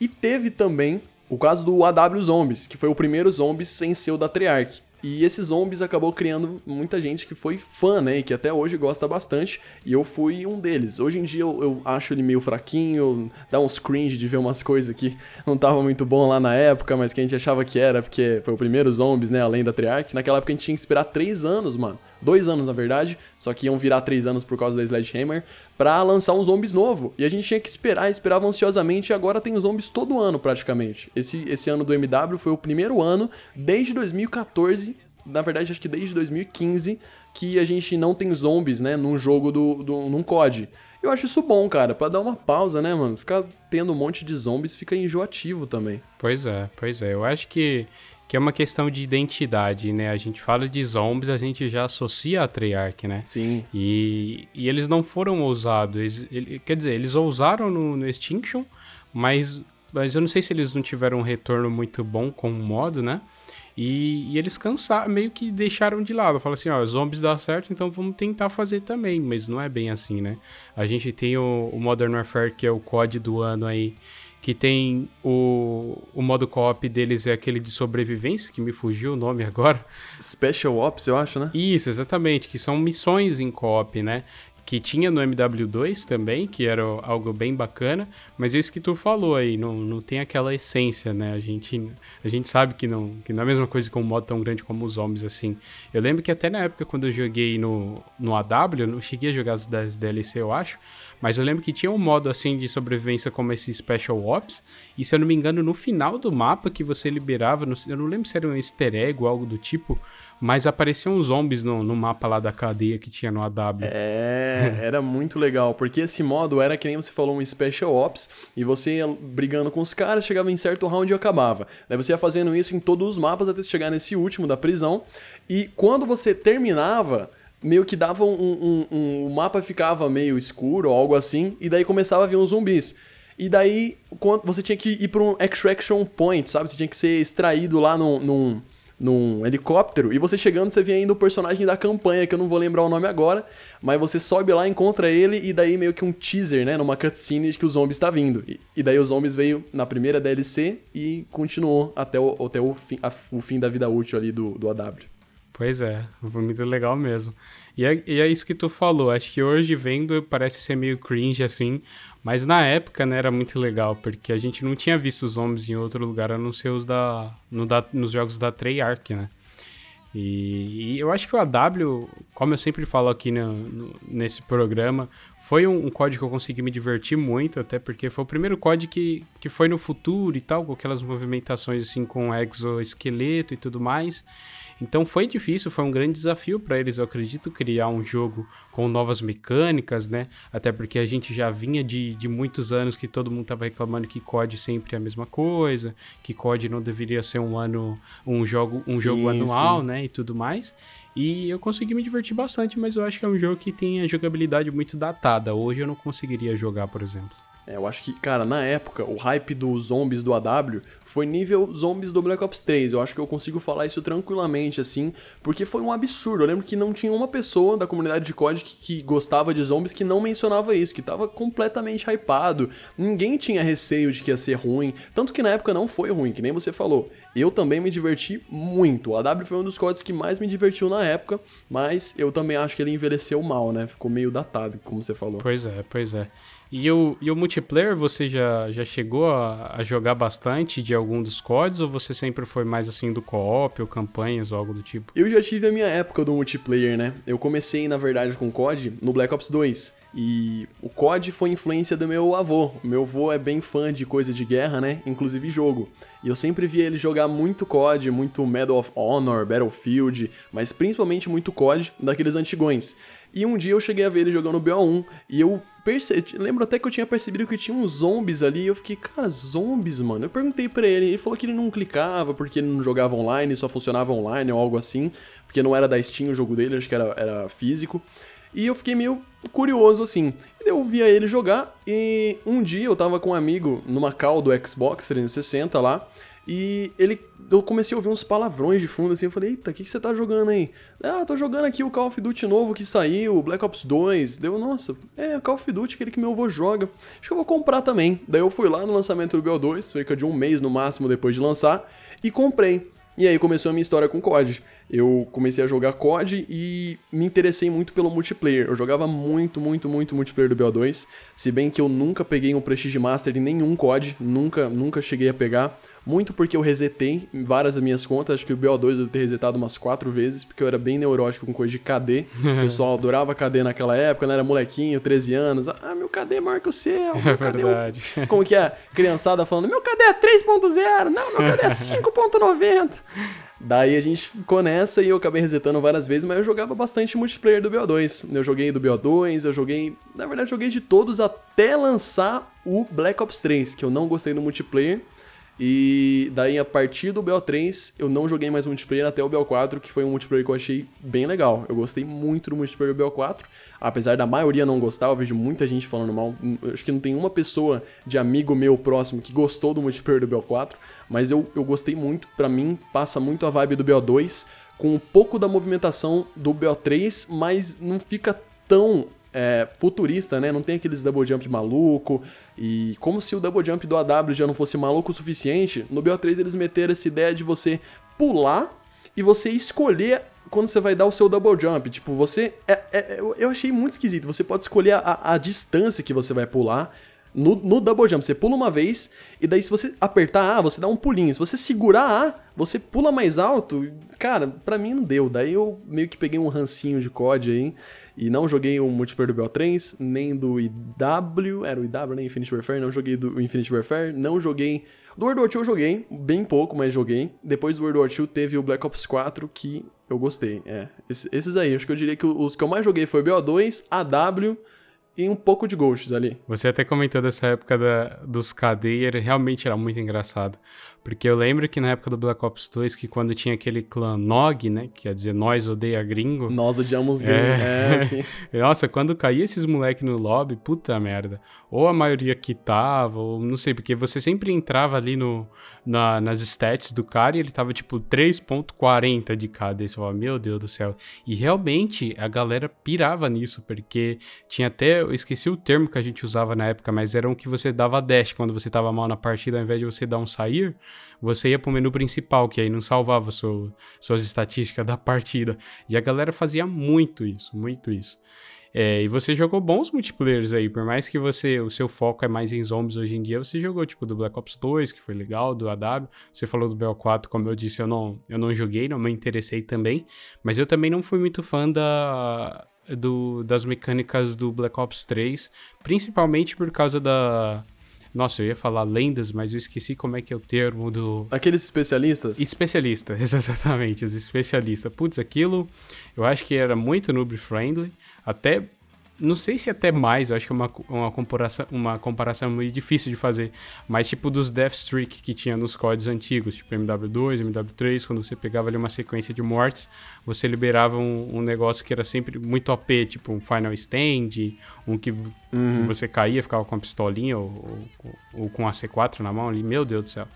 E teve também o caso do AW Zombies, que foi o primeiro Zombies sem ser o da Treyarch. E esses zombies acabou criando muita gente que foi fã, né? E que até hoje gosta bastante. E eu fui um deles. Hoje em dia eu, eu acho ele meio fraquinho, dá uns cringe de ver umas coisas que não tava muito bom lá na época, mas que a gente achava que era, porque foi o primeiro zombies, né? Além da Treyarch. Naquela época a gente tinha que esperar três anos, mano dois anos na verdade, só que iam virar três anos por causa da Sledgehammer, pra lançar um zombies novo. E a gente tinha que esperar, esperava ansiosamente, e agora tem zombies todo ano praticamente. Esse, esse ano do MW foi o primeiro ano, desde 2014, na verdade acho que desde 2015, que a gente não tem zombies, né, num jogo do, do num COD. Eu acho isso bom, cara, para dar uma pausa, né, mano? Ficar tendo um monte de zombies fica enjoativo também. Pois é, pois é. Eu acho que que é uma questão de identidade, né? A gente fala de zombies, a gente já associa a Treyarch, né? Sim. E, e eles não foram ousados. Eles, ele, quer dizer, eles ousaram no, no, Extinction, mas, mas eu não sei se eles não tiveram um retorno muito bom com o modo, né? E, e, eles cansaram, meio que deixaram de lado. Falaram assim, ó, zombies dá certo, então vamos tentar fazer também. Mas não é bem assim, né? A gente tem o, o Modern Warfare, que é o COD do ano aí, que tem o, o modo co-op deles é aquele de sobrevivência, que me fugiu o nome agora. Special Ops, eu acho, né? Isso, exatamente, que são missões em co-op, né? que tinha no MW2 também, que era algo bem bacana, mas é isso que tu falou aí, não, não tem aquela essência, né? A gente, a gente sabe que não, que não é a mesma coisa com um modo tão grande como os zombies, assim. Eu lembro que até na época, quando eu joguei no, no AW, eu não cheguei a jogar as das DLC, eu acho, mas eu lembro que tinha um modo, assim, de sobrevivência como esse Special Ops, e se eu não me engano, no final do mapa que você liberava, eu não lembro se era um easter egg ou algo do tipo, mas apareciam zombies no, no mapa lá da cadeia que tinha no AW. É, era muito legal, porque esse modo era que nem você falou, um Special Ops, e você ia brigando com os caras, chegava em certo round e acabava. Daí você ia fazendo isso em todos os mapas até chegar nesse último da prisão, e quando você terminava, meio que dava um, um, um, O mapa ficava meio escuro ou algo assim, e daí começava a vir uns zumbis. E daí você tinha que ir para um extraction point, sabe? Você tinha que ser extraído lá num, num num helicóptero e você chegando, você vê ainda o personagem da campanha, que eu não vou lembrar o nome agora, mas você sobe lá, encontra ele e daí meio que um teaser, né, numa cutscene de que o zombie está vindo. E, e daí os zombies veio na primeira DLC e continuou até o, até o, fim, a, o fim da vida útil ali do, do AW. Pois é, muito legal mesmo. E é, e é isso que tu falou, acho que hoje vendo parece ser meio cringe assim, mas na época, né, era muito legal, porque a gente não tinha visto os zombies em outro lugar a não ser os da, no da nos jogos da Treyarch, né? E, e, eu acho que o AW, como eu sempre falo aqui no, no, nesse programa, foi um, um, código que eu consegui me divertir muito, até porque foi o primeiro código que, que foi no futuro e tal, com aquelas movimentações assim com exoesqueleto e tudo mais. Então foi difícil, foi um grande desafio para eles, eu acredito, criar um jogo com novas mecânicas, né? Até porque a gente já vinha de, de muitos anos que todo mundo tava reclamando que COD sempre é a mesma coisa, que COD não deveria ser um ano, um jogo, um sim, jogo anual, sim. né? E tudo mais. E eu consegui me divertir bastante, mas eu acho que é um jogo que tem a jogabilidade muito datada. Hoje eu não conseguiria jogar, por exemplo. É, eu acho que, cara, na época, o hype dos zombies do AW foi nível zombies do Black Ops 3. Eu acho que eu consigo falar isso tranquilamente, assim, porque foi um absurdo. Eu lembro que não tinha uma pessoa da comunidade de COD que, que gostava de zombies que não mencionava isso, que tava completamente hypado. Ninguém tinha receio de que ia ser ruim. Tanto que na época não foi ruim, que nem você falou. Eu também me diverti muito. O AW foi um dos CODs que mais me divertiu na época, mas eu também acho que ele envelheceu mal, né? Ficou meio datado, como você falou. Pois é, pois é. E o, e o multiplayer, você já, já chegou a, a jogar bastante de algum dos CODs ou você sempre foi mais assim do co-op ou campanhas ou algo do tipo? Eu já tive a minha época do multiplayer, né? Eu comecei, na verdade, com COD no Black Ops 2. E o COD foi influência do meu avô. Meu avô é bem fã de coisa de guerra, né? Inclusive jogo. E eu sempre via ele jogar muito COD, muito Medal of Honor, Battlefield, mas principalmente muito COD daqueles antigões. E um dia eu cheguei a ver ele jogando BO1 e eu percebi, lembro até que eu tinha percebido que tinha uns zombies ali e eu fiquei, cara, zombies, mano. Eu perguntei para ele, ele falou que ele não clicava porque ele não jogava online, só funcionava online ou algo assim, porque não era da Steam o jogo dele, acho que era, era físico. E eu fiquei meio curioso assim. Eu via ele jogar e um dia eu tava com um amigo numa call do Xbox 360 lá e ele. Eu comecei a ouvir uns palavrões de fundo assim. Eu falei, eita, o que, que você tá jogando aí? Ah, tô jogando aqui o Call of Duty novo que saiu, Black Ops 2. Deu, nossa, é o Call of Duty, aquele que meu avô joga. Acho que eu vou comprar também. Daí eu fui lá no lançamento do BO2, cerca de um mês no máximo depois de lançar, e comprei. E aí começou a minha história com COD. Eu comecei a jogar COD e me interessei muito pelo multiplayer. Eu jogava muito, muito, muito multiplayer do BO2, se bem que eu nunca peguei um Prestige Master em nenhum COD, nunca, nunca cheguei a pegar. Muito porque eu resetei várias das minhas contas, acho que o BO2 eu devo ter resetado umas quatro vezes, porque eu era bem neurótico com coisa de KD. O pessoal adorava KD naquela época, né? Era molequinho, 13 anos. Ah, meu KD marca o seu. É verdade. O... Como que é? Criançada falando, meu KD é 3.0. Não, meu KD é 5.90. Daí a gente ficou nessa e eu acabei resetando várias vezes, mas eu jogava bastante multiplayer do BO2. Eu joguei do BO2, eu joguei. Na verdade, joguei de todos até lançar o Black Ops 3, que eu não gostei do multiplayer. E daí, a partir do BO3, eu não joguei mais multiplayer até o BO4, que foi um multiplayer que eu achei bem legal. Eu gostei muito do multiplayer do BO4, apesar da maioria não gostar, eu vejo muita gente falando mal. Acho que não tem uma pessoa de amigo meu próximo que gostou do multiplayer do BO4, mas eu, eu gostei muito. Para mim, passa muito a vibe do BO2, com um pouco da movimentação do BO3, mas não fica tão é, futurista, né? Não tem aqueles double jump maluco. E como se o double jump do AW já não fosse maluco o suficiente, no BO3 eles meteram essa ideia de você pular e você escolher quando você vai dar o seu double jump. Tipo, você. É, é, eu achei muito esquisito. Você pode escolher a, a distância que você vai pular. No, no double jump, você pula uma vez, e daí se você apertar A, você dá um pulinho. Se você segurar A, você pula mais alto. Cara, pra mim não deu. Daí eu meio que peguei um rancinho de COD aí. E não joguei o multiplayer do BO3, nem do IW, era o IW, né? Infinite Warfare, não joguei do Infinite Warfare, não joguei. Do World War II eu joguei, bem pouco, mas joguei. Depois do World War II teve o Black Ops 4, que eu gostei. É, esses aí, acho que eu diria que os que eu mais joguei foi BO2, AW e um pouco de Ghosts ali. Você até comentou dessa época da, dos KD ele realmente era muito engraçado. Porque eu lembro que na época do Black Ops 2, que quando tinha aquele clã NOG, né? Que quer dizer, nós odeia gringo. Nós odiamos gringo, é, é sim. Nossa, quando caía esses moleque no lobby, puta merda. Ou a maioria quitava, ou não sei, porque você sempre entrava ali no, na, nas stats do cara e ele tava tipo 3.40 de cada. E você falava, meu Deus do céu. E realmente a galera pirava nisso, porque tinha até, eu esqueci o termo que a gente usava na época, mas era um que você dava dash quando você tava mal na partida, ao invés de você dar um sair, você ia pro menu principal, que aí não salvava sua, suas estatísticas da partida. E a galera fazia muito isso, muito isso. É, e você jogou bons multiplayers aí, por mais que você o seu foco é mais em zombies hoje em dia, você jogou tipo do Black Ops 2, que foi legal, do AW, você falou do BO4, como eu disse, eu não, eu não joguei, não me interessei também, mas eu também não fui muito fã da, do, das mecânicas do Black Ops 3, principalmente por causa da, nossa, eu ia falar lendas, mas eu esqueci como é que é o termo do. Aqueles especialistas? Especialistas, exatamente, os especialistas. Putz, aquilo eu acho que era muito noob friendly. Até não sei se até mais, eu acho que é uma, uma, comparação, uma comparação muito difícil de fazer, mas tipo dos Death Streak que tinha nos códigos antigos, tipo MW2, MW3, quando você pegava ali uma sequência de mortes, você liberava um, um negócio que era sempre muito OP, tipo um Final Stand, um que, uhum. que você caía, ficava com a pistolinha ou, ou, ou com a C4 na mão ali, meu Deus do céu.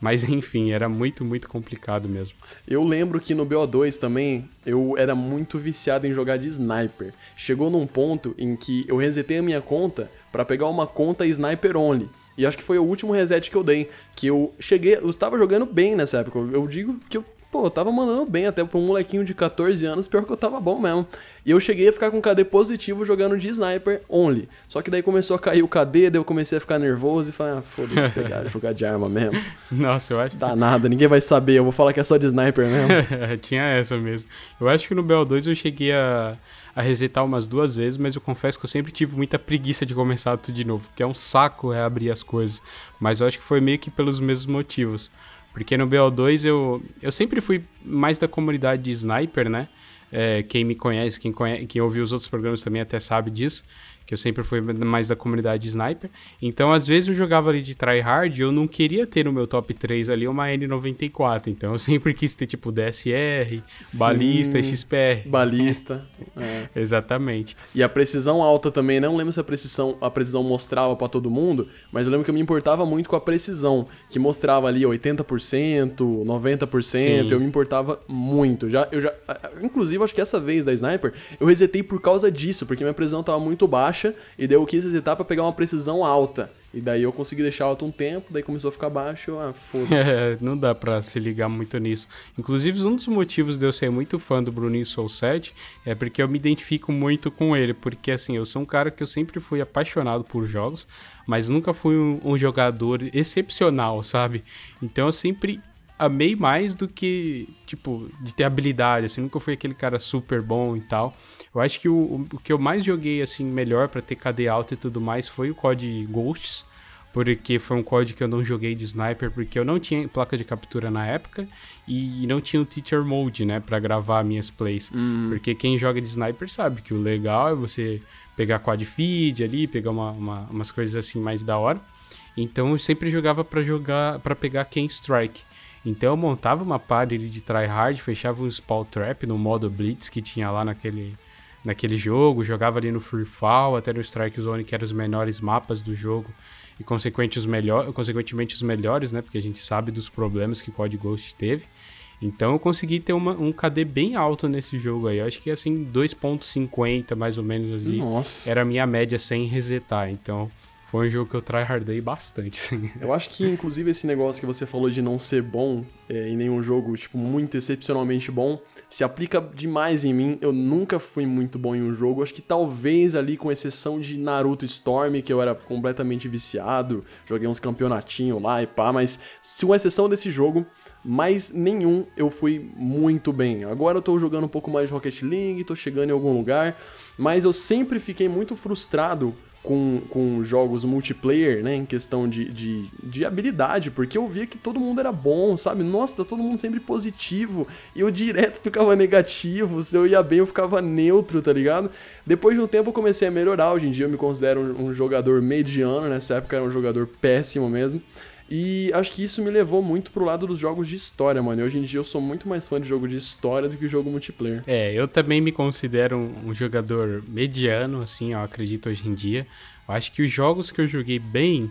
Mas enfim, era muito, muito complicado mesmo. Eu lembro que no BO2 também eu era muito viciado em jogar de sniper. Chegou num ponto em que eu resetei a minha conta para pegar uma conta sniper only. E acho que foi o último reset que eu dei. Que eu cheguei. Eu estava jogando bem nessa época. Eu digo que eu pô, eu tava mandando bem até pra um molequinho de 14 anos, pior que eu tava bom mesmo. E eu cheguei a ficar com KD positivo jogando de sniper only. Só que daí começou a cair o KD, daí eu comecei a ficar nervoso e falei, ah, foda-se pegar, jogar de arma mesmo. Nossa, eu acho. Dá nada, ninguém vai saber, eu vou falar que é só de sniper mesmo. Tinha essa mesmo. Eu acho que no BO2 eu cheguei a a resetar umas duas vezes, mas eu confesso que eu sempre tive muita preguiça de começar tudo de novo, porque é um saco reabrir as coisas. Mas eu acho que foi meio que pelos mesmos motivos. Porque no BO2 eu, eu sempre fui mais da comunidade de sniper, né? É, quem me conhece, quem, conhece, quem ouviu os outros programas também até sabe disso que eu sempre fui mais da comunidade sniper. Então, às vezes eu jogava ali de tryhard e eu não queria ter no meu top 3 ali uma N94. Então, eu sempre quis ter tipo DSR, Sim, balista, XPR. Balista. é. Exatamente. E a precisão alta também, não lembro se a precisão, a precisão mostrava para todo mundo, mas eu lembro que eu me importava muito com a precisão, que mostrava ali 80%, 90%, Sim. eu me importava muito. Já, eu já, inclusive, acho que essa vez da sniper, eu resetei por causa disso, porque minha precisão tava muito baixa baixa, e daí eu quis resetar para pegar uma precisão alta. E daí eu consegui deixar alto um tempo, daí começou a ficar baixo, ah, foda-se. É, não dá pra se ligar muito nisso. Inclusive, um dos motivos de eu ser muito fã do Bruninho Soul 7 é porque eu me identifico muito com ele. Porque, assim, eu sou um cara que eu sempre fui apaixonado por jogos, mas nunca fui um, um jogador excepcional, sabe? Então eu sempre amei mais do que, tipo, de ter habilidade, assim, nunca fui aquele cara super bom e tal. Eu acho que o, o que eu mais joguei, assim, melhor para ter KD alto e tudo mais foi o COD Ghosts, porque foi um COD que eu não joguei de sniper, porque eu não tinha placa de captura na época e não tinha o Teacher Mode, né, para gravar minhas plays. Hum. Porque quem joga de sniper sabe que o legal é você pegar quad feed ali, pegar uma, uma, umas coisas assim mais da hora. Então eu sempre jogava para jogar, para pegar quem strike. Então eu montava uma party de tryhard, fechava um spawn trap no modo blitz que tinha lá naquele, naquele jogo, jogava ali no free fall, até no strike zone que eram os menores mapas do jogo e consequentemente os, melhor, consequentemente os melhores, né? Porque a gente sabe dos problemas que o Code Ghost teve. Então eu consegui ter uma, um KD bem alto nesse jogo aí. Eu acho que assim, 2.50 mais ou menos ali. Nossa. Era a minha média sem resetar. Então foi um jogo que eu tryhardei bastante. Assim. Eu acho que, inclusive, esse negócio que você falou de não ser bom é, em nenhum jogo, tipo, muito excepcionalmente bom, se aplica demais em mim. Eu nunca fui muito bom em um jogo. Acho que talvez ali, com exceção de Naruto Storm, que eu era completamente viciado, joguei uns campeonatinhos lá e pá, mas com exceção desse jogo, mais nenhum eu fui muito bem. Agora eu tô jogando um pouco mais Rocket League, tô chegando em algum lugar, mas eu sempre fiquei muito frustrado com, com jogos multiplayer, né, em questão de, de, de, habilidade, porque eu via que todo mundo era bom, sabe? Nossa, tá todo mundo sempre positivo, e eu direto ficava negativo, se eu ia bem eu ficava neutro, tá ligado? Depois de um tempo eu comecei a melhorar, hoje em dia eu me considero um, um jogador mediano, nessa época era um jogador péssimo mesmo, e acho que isso me levou muito pro lado dos jogos de história, mano. E hoje em dia eu sou muito mais fã de jogo de história do que jogo multiplayer. É, eu também me considero um, um jogador mediano, assim, eu acredito hoje em dia. Eu acho que os jogos que eu joguei bem,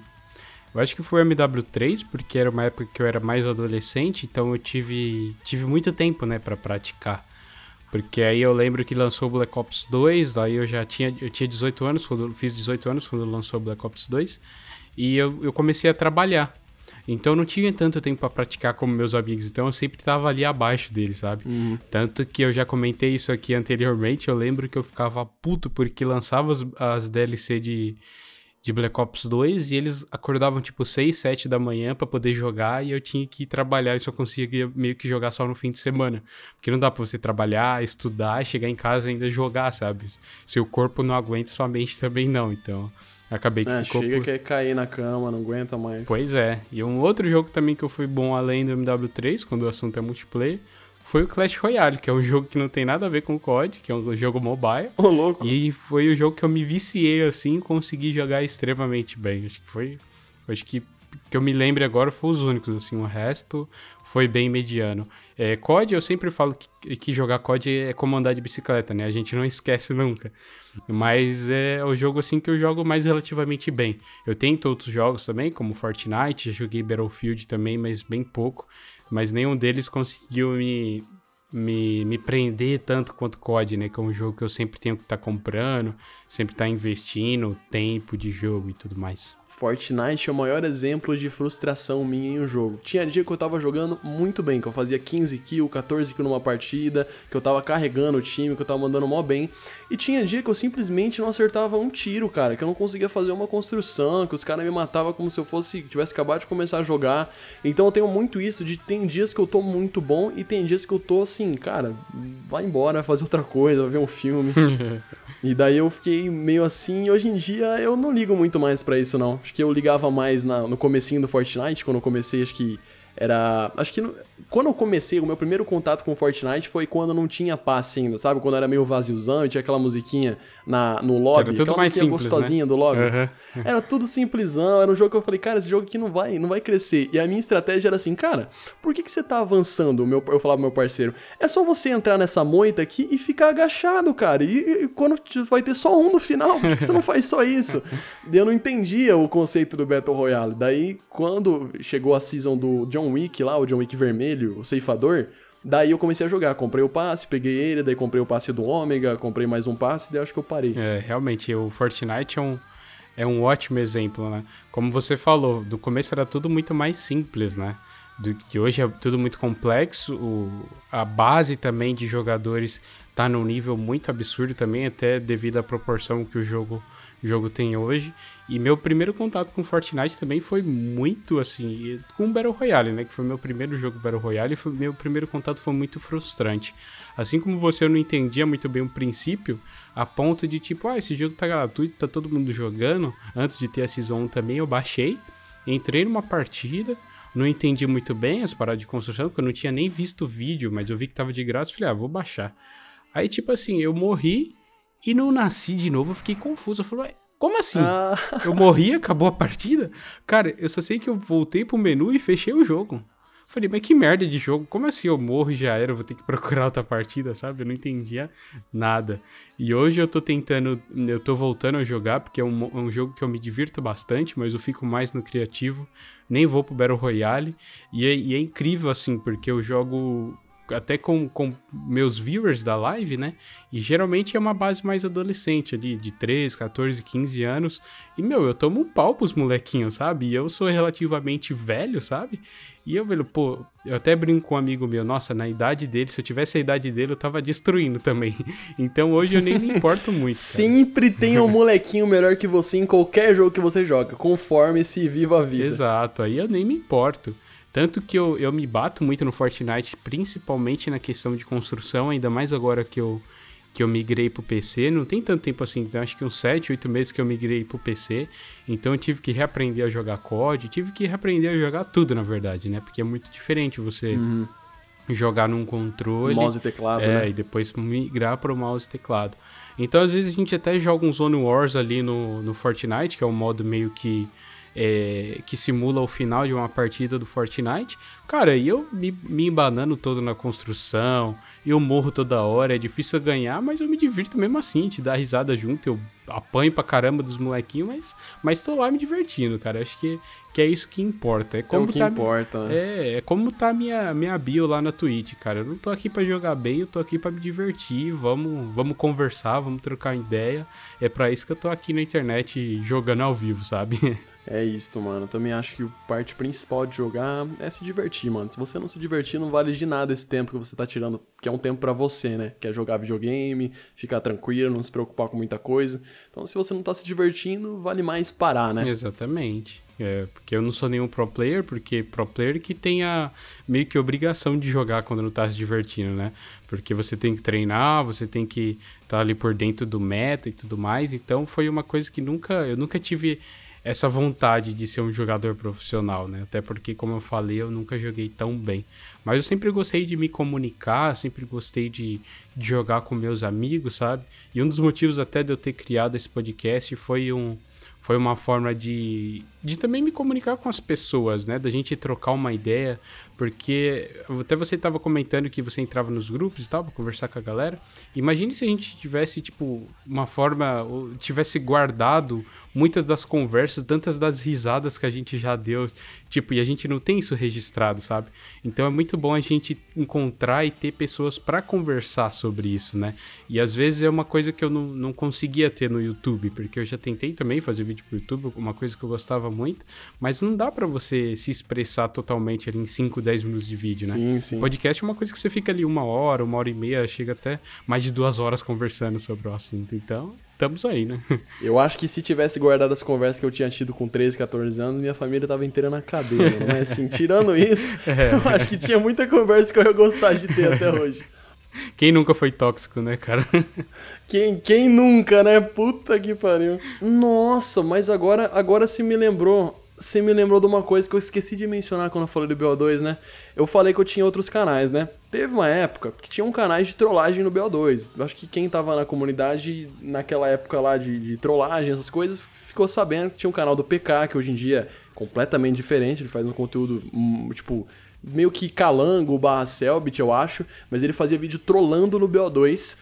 eu acho que foi MW3, porque era uma época que eu era mais adolescente, então eu tive, tive muito tempo, né, para praticar. Porque aí eu lembro que lançou Black Ops 2, daí eu já tinha, eu tinha 18 anos, quando fiz 18 anos quando lançou Black Ops 2, e eu, eu comecei a trabalhar. Então eu não tinha tanto tempo para praticar como meus amigos, então eu sempre tava ali abaixo deles, sabe? Uhum. Tanto que eu já comentei isso aqui anteriormente, eu lembro que eu ficava puto porque lançava as, as DLC de, de Black Ops 2 e eles acordavam tipo 6, 7 da manhã para poder jogar e eu tinha que trabalhar e só conseguia meio que jogar só no fim de semana. Porque não dá pra você trabalhar, estudar, chegar em casa e ainda jogar, sabe? Seu corpo não aguenta, sua mente também não, então... Acabei que é, ficou. Chega por... quer cair na cama, não aguenta mais. Pois é. E um outro jogo também que eu fui bom além do MW3, quando o assunto é multiplayer, foi o Clash Royale, que é um jogo que não tem nada a ver com o COD, que é um jogo mobile. Ô, louco. E foi o jogo que eu me viciei assim, consegui jogar extremamente bem. Acho que foi. Acho que que eu me lembre agora foi os únicos, assim, o resto foi bem mediano. É, COD, eu sempre falo que, que jogar COD é como andar de bicicleta, né? A gente não esquece nunca. Mas é o jogo, assim, que eu jogo mais relativamente bem. Eu tento outros jogos também, como Fortnite, joguei Battlefield também, mas bem pouco. Mas nenhum deles conseguiu me, me, me prender tanto quanto COD, né? Que é um jogo que eu sempre tenho que estar tá comprando, sempre estar tá investindo tempo de jogo e tudo mais. Fortnite é o maior exemplo de frustração minha em um jogo. Tinha dia que eu tava jogando muito bem, que eu fazia 15 kills, 14 kills numa partida, que eu tava carregando o time, que eu tava mandando mó bem. E tinha dia que eu simplesmente não acertava um tiro, cara, que eu não conseguia fazer uma construção, que os caras me matavam como se eu fosse tivesse acabado de começar a jogar. Então eu tenho muito isso de tem dias que eu tô muito bom e tem dias que eu tô assim, cara, vai embora, vai fazer outra coisa, vai ver um filme. E daí eu fiquei meio assim, e hoje em dia eu não ligo muito mais para isso não. Acho que eu ligava mais na, no comecinho do Fortnite, quando eu comecei, acho que era. Acho que quando eu comecei, o meu primeiro contato com Fortnite foi quando não tinha passe ainda, sabe? Quando era meio vaziozão tinha aquela musiquinha na, no lobby. Era tudo aquela mais musiquinha simples, gostosinha né? do lobby. Uhum. Era tudo simplesão, era um jogo que eu falei, cara, esse jogo aqui não vai, não vai crescer. E a minha estratégia era assim, cara, por que, que você tá avançando? Meu, eu falava pro meu parceiro, é só você entrar nessa moita aqui e ficar agachado, cara. E, e quando vai ter só um no final, por que, que você não faz só isso? eu não entendia o conceito do Battle Royale. Daí, quando chegou a season do John Wick lá, o John Wick vermelho, o ceifador, daí eu comecei a jogar. Comprei o passe, peguei ele, daí comprei o passe do Ômega, comprei mais um passe, daí acho que eu parei. É, realmente, o Fortnite é um, é um ótimo exemplo, né? Como você falou, do começo era tudo muito mais simples, né? Do que hoje é tudo muito complexo, o, a base também de jogadores tá num nível muito absurdo também, até devido à proporção que o jogo o jogo tem hoje. E meu primeiro contato com Fortnite também foi muito assim, com Battle Royale, né? Que foi meu primeiro jogo Battle Royale e foi, meu primeiro contato foi muito frustrante. Assim como você, eu não entendia muito bem o princípio, a ponto de tipo, ah, esse jogo tá gratuito, tá todo mundo jogando. Antes de ter a Season 1 também, eu baixei, entrei numa partida. Não entendi muito bem as paradas de construção, porque eu não tinha nem visto o vídeo, mas eu vi que tava de graça, falei, ah, vou baixar. Aí, tipo assim, eu morri e não nasci de novo, eu fiquei confuso. Eu falei, como assim? Ah. Eu morri acabou a partida? Cara, eu só sei que eu voltei pro menu e fechei o jogo. Falei, mas que merda de jogo, como assim eu morro e já era, eu vou ter que procurar outra partida, sabe? Eu não entendia nada. E hoje eu tô tentando, eu tô voltando a jogar, porque é um, é um jogo que eu me divirto bastante, mas eu fico mais no criativo, nem vou pro Battle Royale. E é, e é incrível, assim, porque eu jogo até com, com meus viewers da live, né? E geralmente é uma base mais adolescente ali, de 13, 14, 15 anos. E, meu, eu tomo um pau pros molequinhos, sabe? E eu sou relativamente velho, sabe? E eu, velho, pô, eu até brinco com um amigo meu, nossa, na idade dele, se eu tivesse a idade dele, eu tava destruindo também. Então hoje eu nem me importo muito. Sempre tem um molequinho melhor que você em qualquer jogo que você joga, conforme-se viva a vida. Exato, aí eu nem me importo. Tanto que eu, eu me bato muito no Fortnite, principalmente na questão de construção, ainda mais agora que eu, que eu migrei pro PC. Não tem tanto tempo assim, então acho que uns 7, 8 meses que eu migrei pro PC. Então eu tive que reaprender a jogar COD, tive que reaprender a jogar tudo, na verdade, né? Porque é muito diferente você Uhum. jogar num controle. Mouse e teclado, É, né? e depois migrar para o mouse e teclado. Então, às vezes, a gente até joga um Zone Wars ali no, no Fortnite, que é um modo meio que. É, que simula o final de uma partida do Fortnite. Cara, e eu me, me embanando todo na construção, eu morro toda hora, é difícil ganhar, mas eu me divirto mesmo assim, te dar risada junto, eu apanho pra caramba dos molequinhos, mas, mas tô lá me divertindo, cara. Acho que, que é isso que importa. É É como o que tá, importa, né? é, é como tá minha, minha bio lá na Twitch, cara. Eu não tô aqui pra jogar bem, eu tô aqui pra me divertir. Vamos, vamos conversar, vamos trocar ideia. É pra isso que eu tô aqui na internet jogando ao vivo, sabe? É isso, mano. Também acho que a parte principal de jogar é se divertir, mano. Se você não se divertir, não vale de nada esse tempo que você tá tirando, que é um tempo pra você, né? Que é jogar videogame, ficar tranquilo, não se preocupar com muita coisa. Então, se você não tá se divertindo, vale mais parar, né? Exatamente. É, porque eu não sou nenhum pro player, porque pro player que tem a meio que obrigação de jogar quando não tá se divertindo, né? Porque você tem que treinar, você tem que estar ali por dentro do meta e tudo mais. Então foi uma coisa que nunca, eu nunca tive essa vontade de ser um jogador profissional, né? Até porque, como eu falei, eu nunca joguei tão bem. Mas eu sempre gostei de me comunicar, sempre gostei de, de jogar com meus amigos, sabe? E um dos motivos até de eu ter criado esse podcast foi um foi uma forma de, de também me comunicar com as pessoas, né? Da gente trocar uma ideia, porque até você estava comentando que você entrava nos grupos e tal, pra conversar com a galera. Imagine se a gente tivesse, tipo, uma forma, tivesse guardado muitas das conversas, tantas das risadas que a gente já deu, tipo, e a gente não tem isso registrado, sabe? Então é muito bom a gente encontrar e ter pessoas para conversar sobre isso, né? E às vezes é uma coisa que eu não, não conseguia ter no YouTube, porque eu já tentei também fazer vídeo pro YouTube, uma coisa que eu gostava muito, mas não dá para você se expressar totalmente ali em 5, 10 minutos de vídeo, né? Sim, sim. Podcast é uma coisa que você fica ali uma hora, uma hora e meia, chega até mais de duas horas conversando sobre o assunto. Então, estamos aí, né? Eu acho que se tivesse guardado as conversas que eu tinha tido com 13, 14 anos, minha família tava inteira na cadeia. Mas assim, tirando isso, eu acho que tinha muita conversa que eu ia gostar de ter até hoje. Quem nunca foi tóxico, né, cara? Quem, quem nunca, né? Puta que pariu. Nossa, mas agora, agora se me lembrou. Você me lembrou de uma coisa que eu esqueci de mencionar quando eu falei do BO2, né? Eu falei que eu tinha outros canais, né? Teve uma época que tinha um canais de trollagem no BO2. Eu acho que quem tava na comunidade naquela época lá de, de trollagem, essas coisas, ficou sabendo que tinha um canal do PK, que hoje em dia é completamente diferente. Ele faz um conteúdo, hum, tipo, meio que calango barra Selbit, eu acho. Mas ele fazia vídeo trollando no BO2.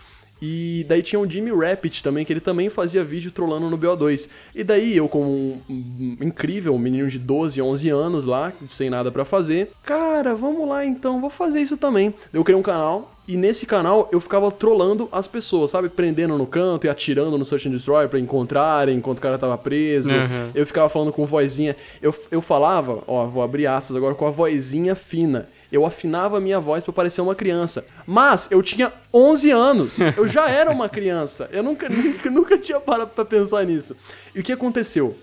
E daí tinha o Jimmy Rapid também, que ele também fazia vídeo trollando no BO2. E daí eu, como um, um incrível menino de 12, 11 anos lá, sem nada pra fazer, cara, vamos lá então, vou fazer isso também. Eu criei um canal, e nesse canal eu ficava trollando as pessoas, sabe? Prendendo no canto e atirando no Search and Destroy pra encontrarem enquanto o cara tava preso. Uhum. Eu ficava falando com vozinha. Eu, eu falava, ó, vou abrir aspas agora, com a vozinha fina. Eu afinava a minha voz pra parecer uma criança. Mas eu tinha 11 anos. Eu já era uma criança. Eu nunca, nunca, nunca tinha parado pra pensar nisso. E o que aconteceu?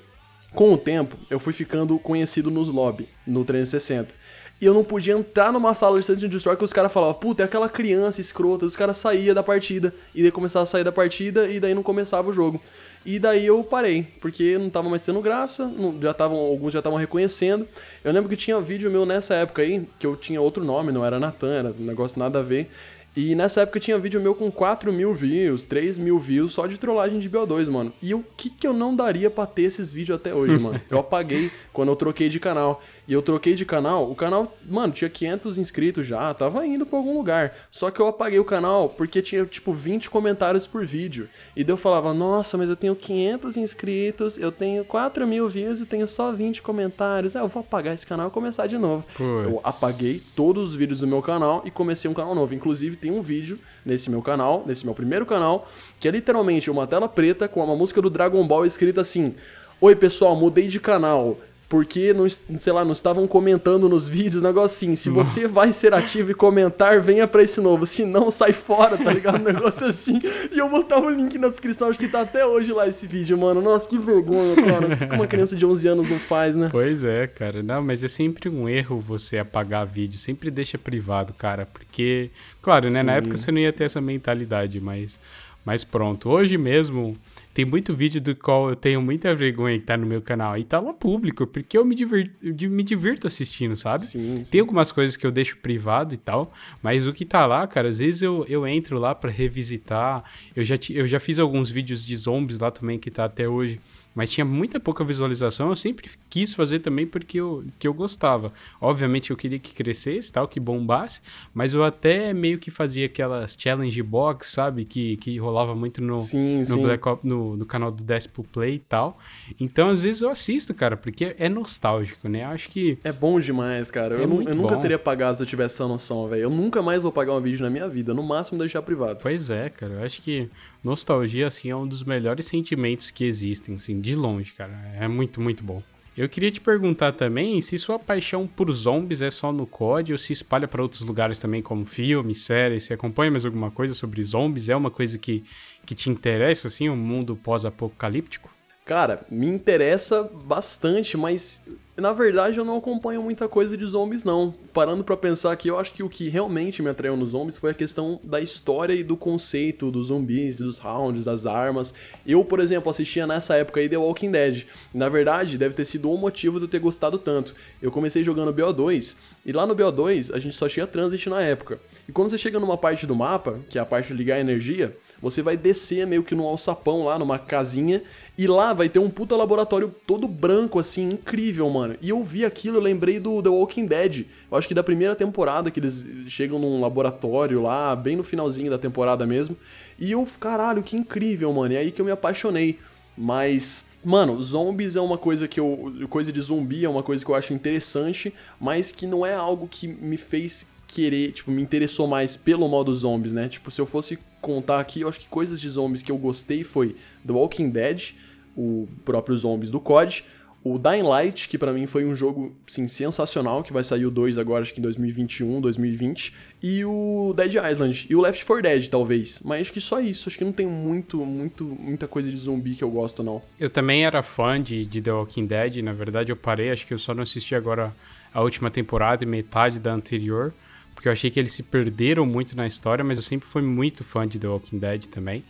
Com o tempo, eu fui ficando conhecido nos lobby, no 360. E eu não podia entrar numa sala de and Destroy que os caras falavam, puta, é aquela criança escrota. Os caras saíam da partida. E daí começava a sair da partida e daí não começava o jogo. E daí eu parei, porque não tava mais tendo graça, não- já tavam, alguns já estavam reconhecendo. Eu lembro que tinha vídeo meu nessa época aí, que eu tinha outro nome, não era Natan, era um negócio nada a ver. E nessa época tinha vídeo meu com 4 mil views, 3 mil views só de trollagem de BO2, mano. E o que que eu não daria pra ter esses vídeos até hoje, mano? Eu apaguei quando eu troquei de canal. E eu troquei de canal, o canal, mano, tinha 500 inscritos já, tava indo pra algum lugar. Só que eu apaguei o canal porque tinha, tipo, 20 comentários por vídeo. E daí eu falava, nossa, mas eu tenho 500 inscritos, eu tenho 4 mil views e tenho só 20 comentários. É, eu vou apagar esse canal e começar de novo. Puts. Eu apaguei todos os vídeos do meu canal e comecei um canal novo. Inclusive, tem um vídeo nesse meu canal, nesse meu primeiro canal, que é literalmente uma tela preta com uma música do Dragon Ball escrita assim: Oi pessoal, mudei de canal. Porque, não, sei lá, não estavam comentando nos vídeos, negócio assim. Se você vai ser ativo e comentar, venha pra esse novo. Se não, sai fora, tá ligado? Um negócio assim. E eu botava o link na descrição, acho que tá até hoje lá esse vídeo, mano. Nossa, que vergonha, cara. Uma criança de 11 anos não faz, né? Pois é, cara. Não, mas é sempre um erro você apagar vídeo. Sempre deixa privado, cara. Porque, claro, né? Na Sim. época você não ia ter essa mentalidade, mas, mas pronto. Hoje mesmo tem muito vídeo do qual eu tenho muita vergonha que tá no meu canal. E tá lá público, porque eu me, divir, eu me divirto assistindo, sabe? Sim, sim. Tem algumas coisas que eu deixo privado e tal, mas o que tá lá, cara, às vezes eu, eu entro lá pra revisitar. Eu já, eu já fiz alguns vídeos de zombies lá também, que tá até hoje. Mas tinha muita pouca visualização, eu sempre quis fazer também porque eu, que eu gostava. Obviamente eu queria que crescesse, tal, que bombasse, mas eu até meio que fazia aquelas challenge box, sabe? Que, que rolava muito no, Sim, no, sim. Black Ops, no, no canal do Despo Play e tal. Então, às vezes eu assisto, cara, porque é nostálgico, né? Eu acho que É bom demais, cara. É eu, eu nunca bom. teria pagado se eu tivesse essa noção, velho. Eu nunca mais vou pagar um vídeo na minha vida. No máximo deixar privado. Pois é, cara. Eu acho que nostalgia, assim, é um dos melhores sentimentos que existem, assim, de longe, cara. É muito, muito bom. Eu queria te perguntar também se sua paixão por zombies é só no COD ou se espalha para outros lugares também, como filme, série. Você acompanha mais alguma coisa sobre zombies? É uma coisa que, que te interessa, assim, um mundo pós-apocalíptico? Cara, me interessa bastante, mas na verdade eu não acompanho muita coisa de zombies, não. Parando pra pensar aqui, eu acho que o que realmente me atraiu nos zombies foi a questão da história e do conceito dos zumbis, dos rounds, das armas. Eu, por exemplo, assistia nessa época aí The Walking Dead. Na verdade, deve ter sido um motivo de eu ter gostado tanto. Eu comecei jogando BO2, e lá no BO2 a gente só tinha transit na época. E quando você chega numa parte do mapa, que é a parte de ligar a energia, você vai descer meio que num alçapão lá, numa casinha, e lá vai ter um puta laboratório todo branco, assim, incrível, mano. E eu vi aquilo, eu lembrei do The Walking Dead. Eu acho que da primeira temporada, que eles chegam num laboratório lá, bem no finalzinho da temporada mesmo. E eu, caralho, que incrível, mano. E aí que eu me apaixonei. Mas, mano, zombies é uma coisa que eu. Coisa de zumbi é uma coisa que eu acho interessante, mas que não é algo que me fez querer, tipo, me interessou mais pelo modo zombies, né? Tipo, se eu fosse contar aqui, eu acho que coisas de zombies que eu gostei foi The Walking Dead, o próprio zombies do COD, o Dying Light, que pra mim foi um jogo, sim, sensacional, que vai sair o 2 agora, acho que em 2021, 2020, e o Dead Island, e o Left 4 Dead, talvez. Mas acho que só isso, acho que não tem muito, muito, muita coisa de zumbi que eu gosto, não. Eu também era fã de, de The Walking Dead, na verdade eu parei, acho que eu só não assisti agora a última temporada e metade da anterior, porque eu achei que eles se perderam muito na história, mas eu sempre fui muito fã de The Walking Dead também.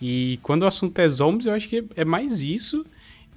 E quando o assunto é zombies, eu acho que é mais isso.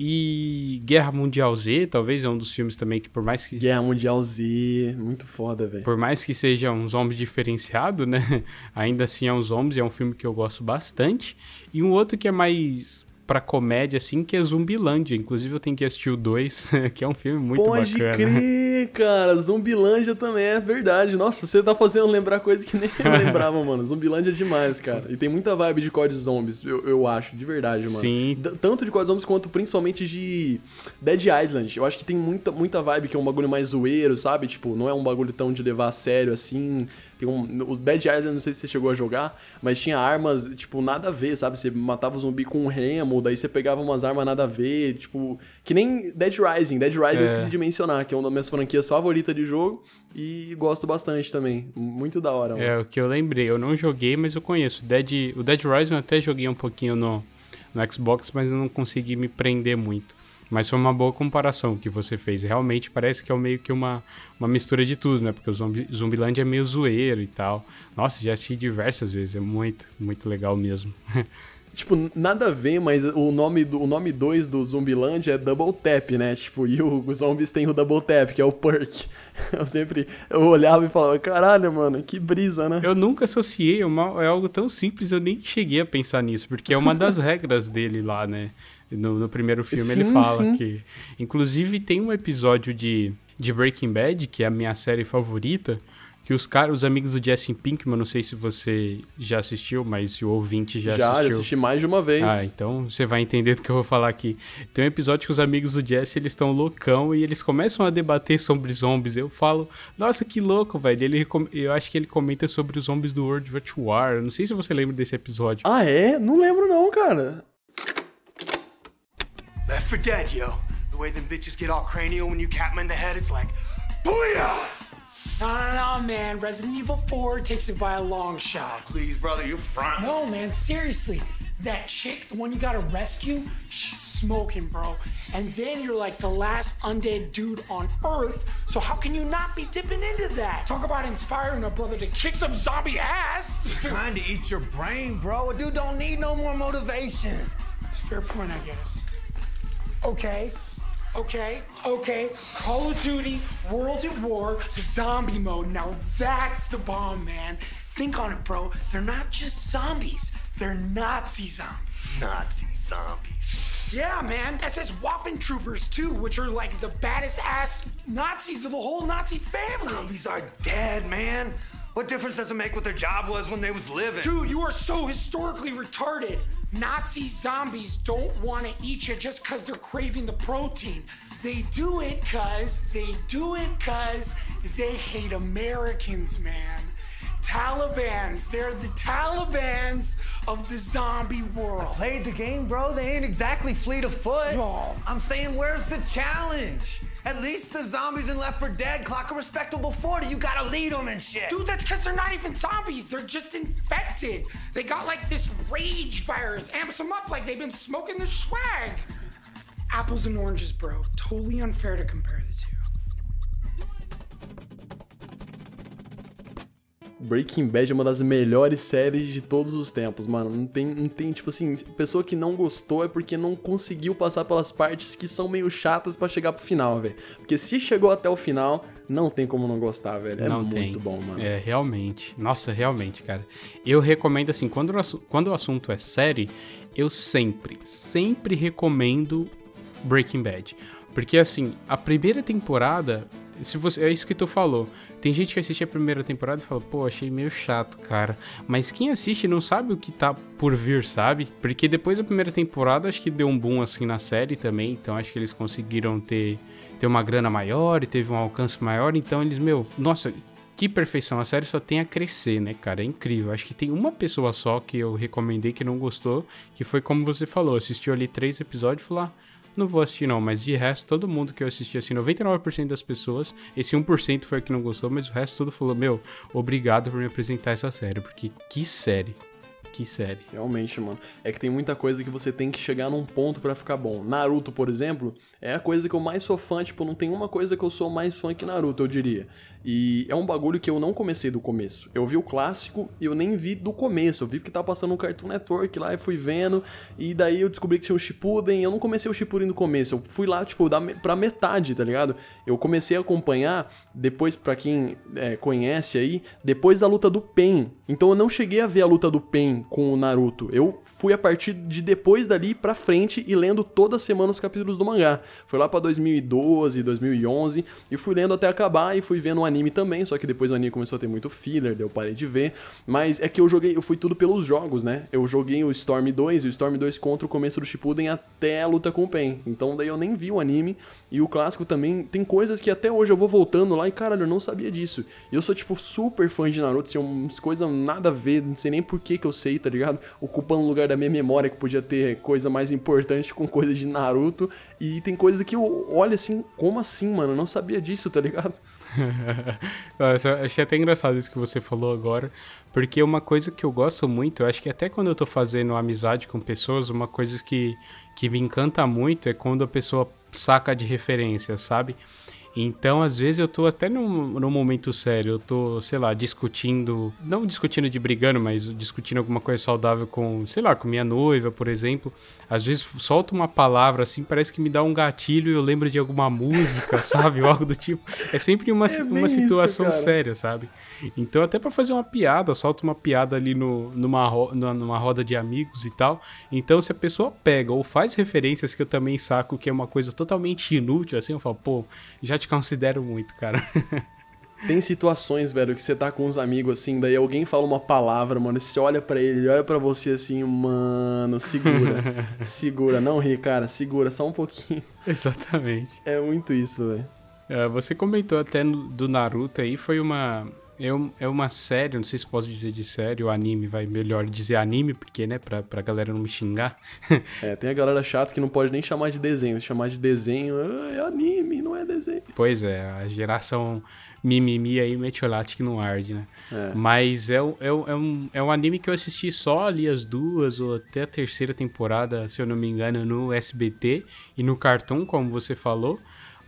E Guerra Mundial Z, talvez é um dos filmes também que por mais que Guerra Mundial Z, muito foda, velho. por mais que seja um zombies diferenciado, né? Ainda assim é um zombies, é um filme que eu gosto bastante. E um outro que é mais pra comédia, assim, que é Zumbilândia. Inclusive eu tenho que assistir o 2, que é um filme muito Pode bacana. crer, cara. Zumbilândia também é verdade. Nossa, você tá fazendo lembrar coisa que nem eu lembrava, mano. Zumbilândia é demais, cara. E tem muita vibe de COD Zombies, eu, eu acho, de verdade, mano. Sim. D- Tanto de COD Zombies quanto principalmente de Dead Island. Eu acho que tem muita, muita vibe que é um bagulho mais zoeiro, sabe? Tipo, não é um bagulho tão de levar a sério assim. Tem um, o Dead Island, não sei se você chegou a jogar, mas tinha armas, tipo, nada a ver, sabe? Você matava o zumbi com um remo, daí você pegava umas armas nada a ver, tipo. Que nem Dead Rising. Dead Rising eu É. esqueci de mencionar, que é uma das minhas franquias favoritas de jogo e gosto bastante também. Muito da hora, mano. É o que eu lembrei. Eu não joguei, mas eu conheço. Dead, o Dead Rising eu até joguei um pouquinho no, no Xbox, mas eu não consegui me prender muito. Mas foi uma boa comparação que você fez. Realmente parece que é meio que uma, uma mistura de tudo, né? Porque o Zumbi, Zumbiland é meio zoeiro e tal. Nossa, já assisti diversas vezes. É muito, muito legal mesmo. Tipo, nada a ver, mas o nome do o nome 2 do Zumbiland é Double Tap, né? Tipo, e o, os zombies têm o Double Tap, que é o perk. Eu sempre eu olhava e falava, caralho, mano, que brisa, né? Eu nunca associei, é, uma, é algo tão simples, eu nem cheguei a pensar nisso, porque é uma das regras dele lá, né? No, no primeiro filme Sim, ele fala sim. que. Inclusive tem um episódio de, de Breaking Bad, que é a minha série favorita, que os caras, os amigos do Jesse Pinkman, não sei se você já assistiu, mas o ouvinte já, Já, já assistiu. assisti mais de uma vez. Ah, então você vai entender do que eu vou falar aqui. Tem um episódio que os amigos do Jesse, eles estão loucão e eles começam a debater sobre zombies. Eu falo, nossa, que louco, velho. Ele, eu acho que ele comenta sobre os zombies do World War War. Eu Não sei se você lembra desse episódio. Ah, é? Não lembro não, cara. Left for dead, yo. The way them bitches get all cranial when you cap 'em in the head, it's like, booyah! No, no, no, man. Resident Evil 4 takes it by a long shot. Please, brother, you front. No, man, seriously. That chick, the one you gotta rescue, she's smoking, bro. And then you're like the last undead dude on Earth, so how can you not be dipping into that? Talk about inspiring a brother to kick some zombie ass. Trying to eat your brain, bro. A dude don't need no more motivation. Fair point, I guess. Okay, okay, okay. Call of Duty, World at War, zombie mode. Now that's the bomb, man. Think on it, bro. They're not just zombies, they're Nazi zombies. Nazi zombies. Yeah, man. SS Waffen troopers, too, which are like the baddest ass Nazis of the whole Nazi family. Zombies are dead, man. What difference does it make what their job was when they was living? Dude, you are so historically retarded. Nazi zombies don't want to eat you just because they're craving the protein. They do it because they do it because they hate Americans, man. Talibans, they're the Talibans of the zombie world. Played the game, bro. They ain't exactly fleet of foot. No. I'm saying, where's the challenge? At least the zombies in Left 4 Dead clock a respectable 40. You gotta lead them and shit. Dude, that's because they're not even zombies. They're just infected. They got like this rage virus, amps them up like they've been smoking the swag. Apples and oranges, bro. Totally unfair to compare the two. Breaking Bad é uma das melhores séries de todos os tempos, mano. Não tem, não tem, tipo assim, pessoa que não gostou é porque não conseguiu passar pelas partes que são meio chatas pra chegar pro final, velho. Porque se chegou até o final, não tem como não gostar, velho. É não muito tem. bom, mano. É, realmente. Nossa, realmente, cara. Eu recomendo, assim, quando o, quando o assunto é série, eu sempre, sempre recomendo Breaking Bad. Porque, assim, a primeira temporada, se você, é isso que tu falou. Tem gente que assiste a primeira temporada e fala, pô, achei meio chato, cara. Mas quem assiste não sabe o que tá por vir, sabe? Porque depois da primeira temporada, acho que deu um boom, assim, na série também. Então, acho que eles conseguiram ter, ter uma grana maior e teve um alcance maior. Então, eles, meu, nossa, que perfeição, a série só tem a crescer, né, cara? É incrível. Acho que tem uma pessoa só que eu recomendei que não gostou, que foi como você falou, assistiu ali três episódios e falou: ah, não vou assistir não, mas de resto, todo mundo que eu assisti, assim, 99% das pessoas, esse 1% foi o que não gostou, mas o resto tudo falou: meu, obrigado por me apresentar essa série, porque que série, que série. Realmente, mano. É que tem muita coisa que você tem que chegar num ponto pra ficar bom. Naruto, por exemplo, é a coisa que eu mais sou fã. Tipo, não tem uma coisa que eu sou mais fã que Naruto, eu diria. E é um bagulho que eu não comecei do começo. Eu vi o clássico e eu nem vi do começo. Eu vi que tava passando no Cartoon Network lá e fui vendo. E daí eu descobri que tinha o Shippuden. Eu não comecei o Shippuden do começo. Eu fui lá, tipo, pra metade, tá ligado? Eu comecei a acompanhar depois, pra quem é, conhece aí, depois da luta do Pen. Então eu não cheguei a ver a luta do Pen com o Naruto. Eu fui a partir de depois dali pra frente e lendo toda semana os capítulos do mangá. Foi lá pra 2012, 2011 e fui lendo até acabar e fui vendo o anime também, só que depois o anime começou a ter muito filler, daí eu parei de ver. Mas é que eu joguei, eu fui tudo pelos jogos, né? Eu joguei o Storm 2 e o Storm 2 contra o começo do Shippuden até a luta com o Pen. Então daí eu nem vi o anime e o clássico também tem coisas que até hoje eu vou voltando lá e caralho, eu não sabia disso. E eu sou tipo super fã de Naruto, assim, umas coisas nada a ver, não sei nem por que que eu sei, tá ligado? Ocupando o lugar da minha memória que podia ter coisa mais importante com coisa de Naruto. E tem coisa que eu olho assim, como assim, mano? Eu não sabia disso, tá ligado? Achei até engraçado isso que você falou agora, porque uma coisa que eu gosto muito, eu acho que até quando eu tô fazendo amizade com pessoas, uma coisa que, que me encanta muito é quando a pessoa saca de referência, sabe? Então, às vezes, eu tô até num, num momento sério, eu tô, sei lá, discutindo, não discutindo de brigando, mas discutindo alguma coisa saudável com, sei lá, com minha noiva, por exemplo. Às vezes, solto uma palavra assim, parece que me dá um gatilho e eu lembro de alguma música, sabe? Ou algo do tipo. É sempre uma, É uma situação isso, séria, sabe? Então, até pra fazer uma piada, solto uma piada ali no, numa, ro- numa roda de amigos e tal. Então, se a pessoa pega ou faz referências que eu também saco que é uma coisa totalmente inútil, assim, eu falo, pô, já te considero muito, cara. Tem situações, velho, que você tá com uns amigos assim, daí alguém fala uma palavra, mano, e você olha pra ele, ele olha pra você assim, mano, segura. segura, não ri, cara, segura só um pouquinho. Exatamente. É muito isso, velho. É, você comentou até do Naruto aí, foi uma. É, um- é uma série, não sei se posso dizer de série ou anime, vai melhor dizer anime, porque, né, pra, pra galera não me xingar. É, tem a galera chata que não pode nem chamar de desenho, se chamar de desenho, ah, é anime, não é desenho. Pois é, a geração mimimi aí mete o latte no arde, né? É. Mas é, é, é um, é um anime que eu assisti só ali as duas ou até a terceira temporada, se eu não me engano, no SBT e no Cartoon, como você falou.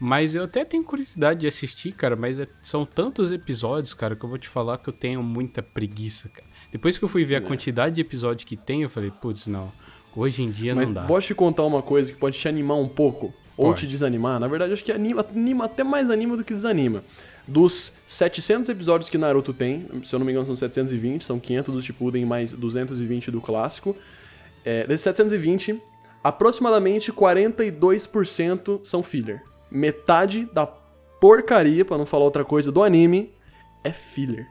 Mas eu até tenho curiosidade de assistir, cara, mas é- são tantos episódios, cara, que eu vou te falar que eu tenho muita preguiça, cara. Depois que eu fui ver a quantidade de episódios que tem, eu falei, putz, não, hoje em dia Mas não dá. posso te contar uma coisa que pode te animar um pouco? Ou Pode. te desanimar? Na verdade, acho que anima, anima até mais anima do que desanima. Dos 700 episódios que Naruto tem, se eu não me engano são 720, são 500 do Shippuden mais 220 do clássico. É, desses 720, aproximadamente 42% são filler. Metade da porcaria, pra não falar outra coisa, do anime é filler.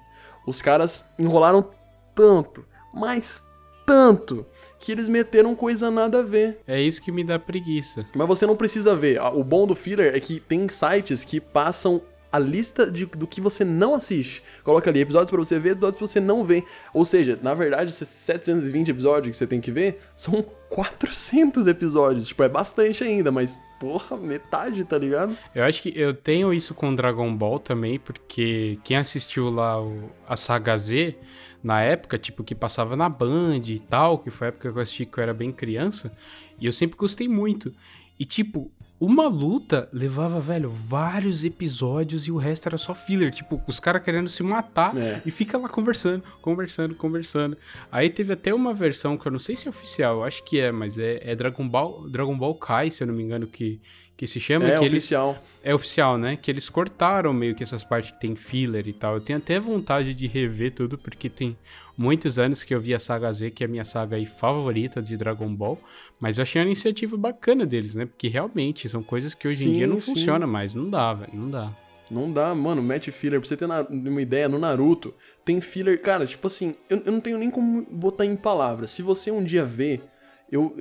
Os caras enrolaram tanto, mas tanto, que eles meteram coisa nada a ver. É isso que me dá preguiça. Mas você não precisa ver. O bom do filler é que tem sites que passam a lista de- do que você não assiste. Coloca ali episódios pra você ver, episódios pra você não ver. Ou seja, na verdade, esses 720 episódios que você tem que ver são 400 episódios. Tipo, é bastante ainda, mas porra, metade, tá ligado? Eu acho que eu tenho isso com Dragon Ball também, porque quem assistiu lá o- a saga Z, na época, tipo, que passava na Band e tal, que foi a época que eu assisti que eu era bem criança, e eu sempre gostei muito. E, tipo, uma luta levava, velho, vários episódios e o resto era só filler. Tipo, os caras querendo se matar É. e fica lá conversando, conversando, conversando. Aí teve até uma versão que eu não sei se é oficial, eu acho que é, mas é, é Dragon Ball Dragon Ball Kai, se eu não me engano, que, que se chama. É que eles- oficial. é oficial, né? Que eles cortaram meio que essas partes que tem filler e tal. Eu tenho até vontade de rever tudo, porque tem muitos anos que eu vi a saga Z, que é a minha saga aí favorita de Dragon Ball. Mas eu achei uma iniciativa bacana deles, né? Porque realmente são coisas que hoje em Sim, dia não sim. funcionam mais. Não dá, velho. Não dá. Não dá, mano, mete filler. Pra você ter na- uma ideia, no Naruto, tem filler. Cara, tipo assim, eu, eu não tenho nem como botar em palavras. Se você um dia ver, eu,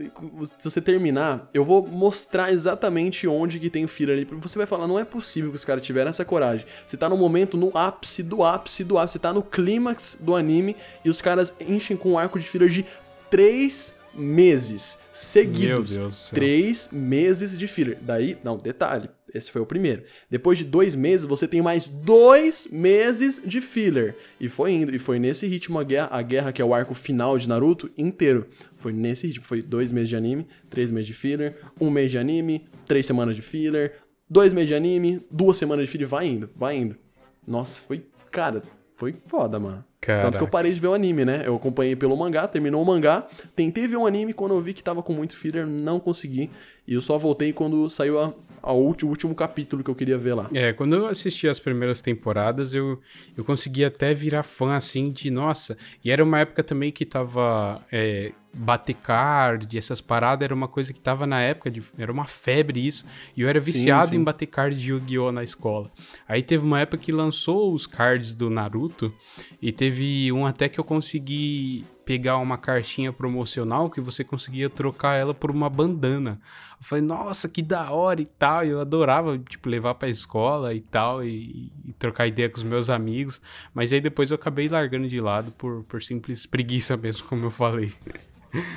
se você terminar, eu vou mostrar exatamente onde que tem filler ali. Você vai falar, não é possível que os caras tiveram essa coragem. Você tá no momento, no ápice do ápice do ápice. Você tá no clímax do anime e os caras enchem com um arco de filler de três meses seguidos. Meu Deus do céu. Três meses de filler. Daí, não, detalhe. Esse foi o primeiro. Depois de dois meses, você tem mais dois meses de filler. E foi indo. E foi nesse ritmo a guerra, a guerra, que é o arco final de Naruto, inteiro. Foi nesse ritmo. Foi dois meses de anime, três meses de filler, um mês de anime, três semanas de filler, dois meses de anime, duas semanas de filler. Vai indo, vai indo. Nossa, foi. Cara, foi foda, mano. Tanto que eu Caraca. parei de ver o anime, né? Eu acompanhei pelo mangá, terminou o mangá. Tentei ver o anime quando eu vi que tava com muito filler, não consegui. E eu só voltei quando saiu a, a ulti- o último capítulo que eu queria ver lá. É, quando eu assisti as primeiras temporadas, eu, eu consegui até virar fã, assim, de nossa. E era uma época também que tava. É, bater card, essas paradas, era uma coisa que tava na época, de, era uma febre isso. E eu era Sim, viciado sim. em bater cards de Yu-Gi-Oh! na escola. Aí teve uma época que lançou os cards do Naruto, e teve um até que eu consegui pegar uma cartinha promocional que você conseguia trocar ela por uma bandana. Eu falei, nossa, que da hora e tal. E eu adorava, tipo, levar pra escola e tal, e, e trocar ideia com os meus amigos. Mas aí depois eu acabei largando de lado por, por simples preguiça mesmo, como eu falei.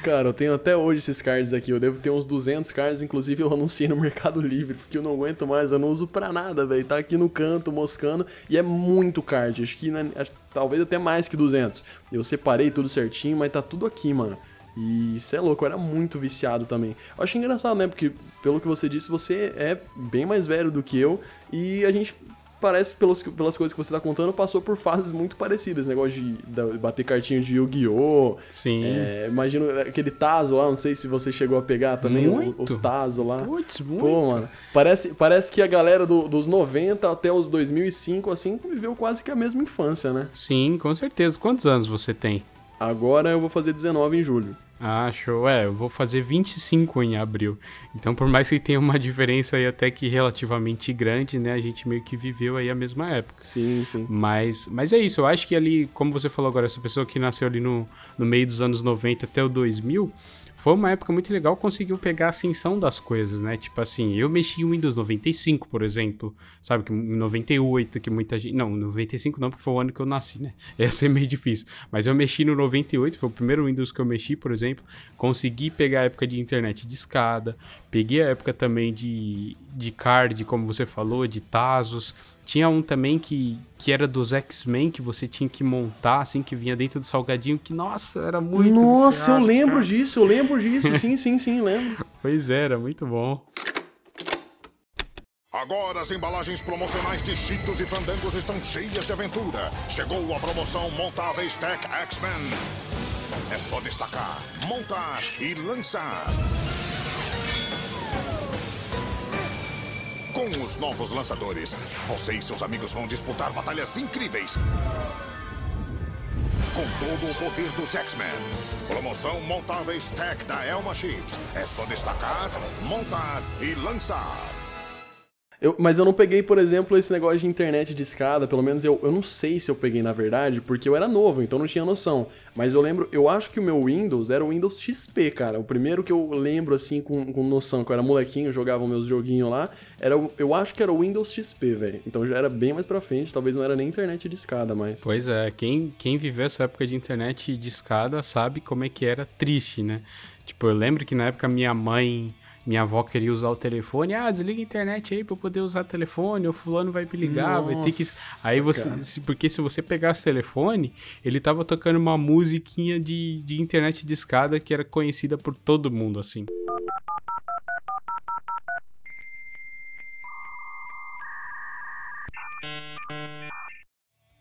Cara, eu tenho até hoje esses cards aqui. Eu devo ter uns 200 cards, inclusive eu anunciei no Mercado Livre, porque eu não aguento mais, eu não uso pra nada, velho. Tá aqui no canto moscando e é muito card. Acho que né, acho- talvez até mais que 200. Eu separei tudo certinho, mas tá tudo aqui, mano. E isso é louco, eu era muito viciado também. Eu engraçado, né? Porque, pelo que você disse, você é bem mais velho do que eu. E a gente parece, pelos, pelas coisas que você tá contando, passou por fases muito parecidas. Negócio de, de bater cartinha de Yu-Gi-Oh! Sim. É, imagino aquele Tazo lá, não sei se você chegou a pegar também Muito. os Tazo lá. Putz, muito. Pô, mano, parece, parece que a galera do- dos 90 até os 2005, assim, viveu quase que a mesma infância, né? Sim, com certeza. Quantos anos você tem? Agora eu vou fazer 19 em julho. Ah, show. É, eu vou fazer 25 em abril. Então, por mais que tenha uma diferença aí até que relativamente grande, né? A gente meio que viveu aí a mesma época. Sim, sim. Mas, mas é isso, eu acho que ali, como você falou agora, essa pessoa que nasceu ali no, no meio dos anos 90 até o 2000, foi uma época muito legal, conseguiu pegar a ascensão das coisas, né? Tipo assim, eu mexi em Windows 95, por exemplo, sabe? Que em 98, que muita gente. Não, 95 não, porque foi o ano que eu nasci, né? Ia ser meio difícil. Mas eu mexi no 98, foi o primeiro Windows que eu mexi, por exemplo. Consegui pegar a época de internet de escada, peguei a época também de, de card, como você falou, de Tazos. Tinha um também que, que era dos X-Men, que você tinha que montar, assim, que vinha dentro do salgadinho, que, nossa, era muito. Nossa, viciado, eu lembro cara. disso, eu lembro disso. Sim, sim, sim, lembro. Pois é, era muito bom. Agora as embalagens promocionais de Cheetos e Fandangos estão cheias de aventura. Chegou a promoção Montáveis Tech X-Men. É só destacar, montar e lançar. Com os novos lançadores, você e seus amigos vão disputar batalhas incríveis. Com todo o poder dos X-Men. Promoção Montáveis Tech da Elma Chips. É só destacar, montar e lançar. Eu- mas eu não peguei, por exemplo, esse negócio de internet de escada. Pelo menos eu, eu não sei se eu peguei na verdade, porque eu era novo, então não tinha noção. Mas eu lembro, eu acho que o meu Windows era o Windows XP, cara. O primeiro que eu lembro, assim, com, com noção, que eu era molequinho, jogava meus joguinhos lá, era o- eu acho que era o Windows XP, velho. Então já era bem mais pra frente, talvez não era nem internet de escada mais. Pois é, quem, quem viveu essa época de internet de escada sabe como é que era triste, né? Tipo, eu lembro que na época minha mãe, minha avó queria usar o telefone. Ah, desliga a internet aí pra eu poder usar o telefone, o fulano vai me ligar, vai ter que... Nossa, Aí você... cara. Porque se você pegasse o telefone, ele tava tocando uma musiquinha de, de internet de escada que era conhecida por todo mundo, assim.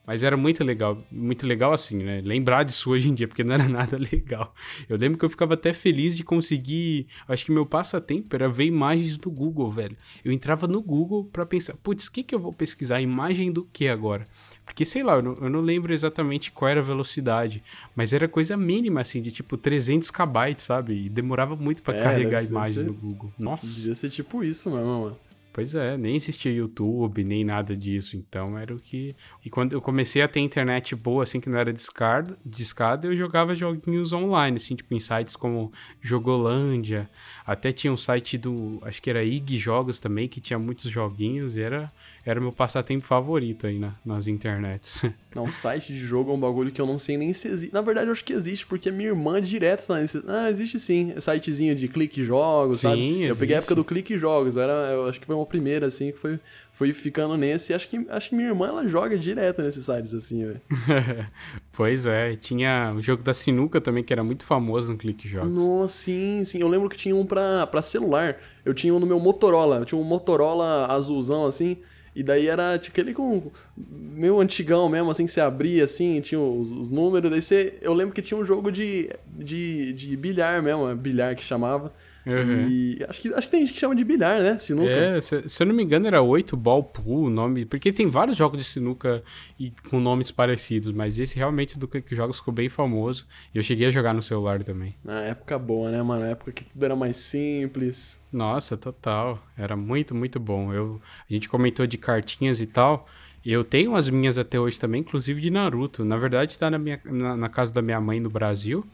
Mas era muito legal, muito legal assim, né? Lembrar disso hoje em dia, porque não era nada legal. Eu lembro que eu ficava até feliz de conseguir. Acho que meu passatempo era ver imagens do Google, velho. Eu entrava no Google pra pensar, putz, o que, que eu vou pesquisar? Imagem do que agora? Porque sei lá, eu não, eu não lembro exatamente qual era a velocidade, mas era coisa mínima, assim, de tipo 300 kbytes, sabe? E demorava muito pra É, carregar deve ser- imagens deve no ser- Google. Nossa. Devia ser tipo isso mesmo, mano. Pois é, nem existia YouTube, nem nada disso. Então era o que. E quando eu comecei a ter internet boa, assim, que não era de escada, eu jogava joguinhos online, assim, tipo em sites como Jogolândia. Até tinha um site do. Acho que era IG Jogos também, que tinha muitos joguinhos e era, era meu passatempo favorito aí na, nas internets. Não, site de jogo é um bagulho que eu não sei nem se existe. Na verdade, eu acho que existe, porque minha irmã direto tá nesse. Ah, existe sim. Sitezinho de clique jogos, Sim, sabe? Eu peguei a época do clique jogos. Era, eu acho que foi uma primeira, assim, que foi, foi ficando nesse. E acho que, acho que minha irmã ela joga direto nesses sites, assim, velho. pois é, tinha o jogo da sinuca também, que era muito famoso no Clique Jogos. Nossa, sim, sim. Eu lembro que tinha um pra, pra celular. Eu tinha um no meu Motorola. Eu tinha um Motorola azulzão, assim. E daí era tipo, aquele com. meio antigão mesmo, assim, que você abria, assim, tinha os, os números. Daí você. Eu lembro que tinha um jogo de, de, de bilhar mesmo, é bilhar que chamava. Uhum. E acho que, acho que tem gente que chama de bilhar, né? Sinuca. É, se, se eu não me engano era 8 Ball Pool o nome, porque tem vários jogos de sinuca e com nomes parecidos, mas esse realmente do Clique Jogos ficou bem famoso e eu cheguei a jogar no celular também. Na época boa, né, mano? Na época que tudo era mais simples. Nossa, total, era muito, muito bom. Eu, a gente comentou de cartinhas e tal, eu tenho as minhas até hoje também, inclusive de Naruto. Na verdade tá na, minha, na, na casa da minha mãe no Brasil.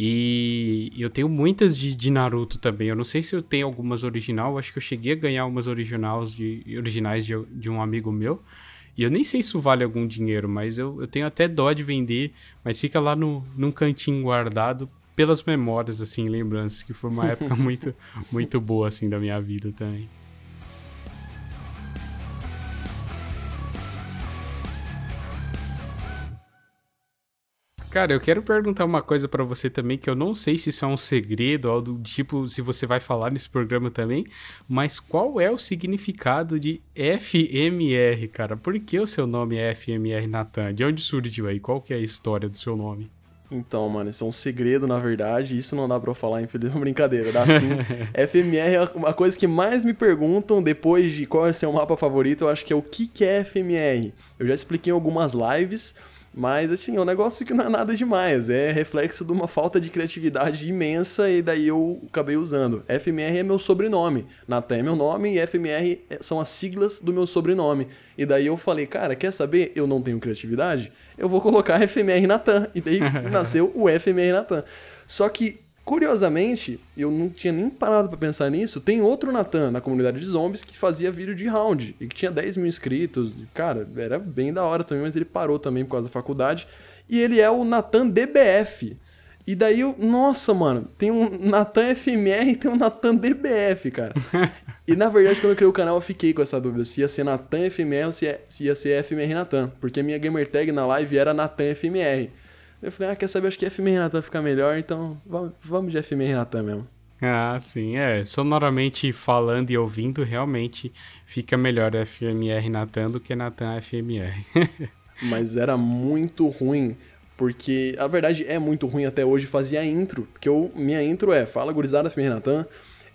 E eu tenho muitas de, de Naruto também. Eu não sei se eu tenho algumas original. eu Acho que eu cheguei a ganhar umas originais de, originais de, de um amigo meu. E eu nem sei se isso vale algum dinheiro, mas eu, eu tenho até dó de vender. Mas fica lá no, num cantinho guardado pelas memórias, assim, lembranças. Que foi uma época muito, muito boa, assim, da minha vida também. Cara, eu quero perguntar uma coisa pra você também, que eu não sei se isso é um segredo, ou do tipo, se você vai falar nesse programa também, mas qual é o significado de FMR, cara? Por que o seu nome é FMR Natan? De onde surgiu aí? Qual que é a história do seu nome? Então, mano, isso é um segredo, na verdade. Isso não dá pra eu falar, infelizmente. Brincadeira, dá sim. FMR é uma coisa que mais me perguntam depois de qual é seu mapa favorito. Eu acho que é o que, que é FMR. Eu já expliquei em algumas lives. Mas, assim, é um negócio que não é nada demais. É reflexo de uma falta de criatividade imensa e daí eu acabei usando. FMR é meu sobrenome. Natan é meu nome e FMR são as siglas do meu sobrenome. E daí eu falei, cara, quer saber? Eu não tenho criatividade? Eu vou colocar FMR Natan. E daí nasceu o FMR Natan. Só que Curiosamente, eu não tinha nem parado para pensar nisso. Tem outro Natan na comunidade de zombies que fazia vídeo de round e que tinha 10 mil inscritos. Cara, era bem da hora também, mas ele parou também por causa da faculdade. E ele é o Natan DBF. E daí eu, nossa, mano, tem um Natan FMR e tem um Natan DBF, cara. e na verdade, quando eu criei o canal, eu fiquei com essa dúvida: se ia ser Natan FMR ou se ia ser FMR Natan. Porque minha gamer tag na live era Natan FMR. Eu falei, ah, quer saber? Acho que FMR Renatan fica melhor, então vamos de FMR Renatan mesmo. Ah, sim, é. Sonoramente falando e ouvindo, realmente fica melhor FMR Natan do que Natan FMR. Mas era muito ruim, porque a verdade é muito ruim até hoje fazer a intro, porque eu, minha intro é Fala Gurizada FMR Natan,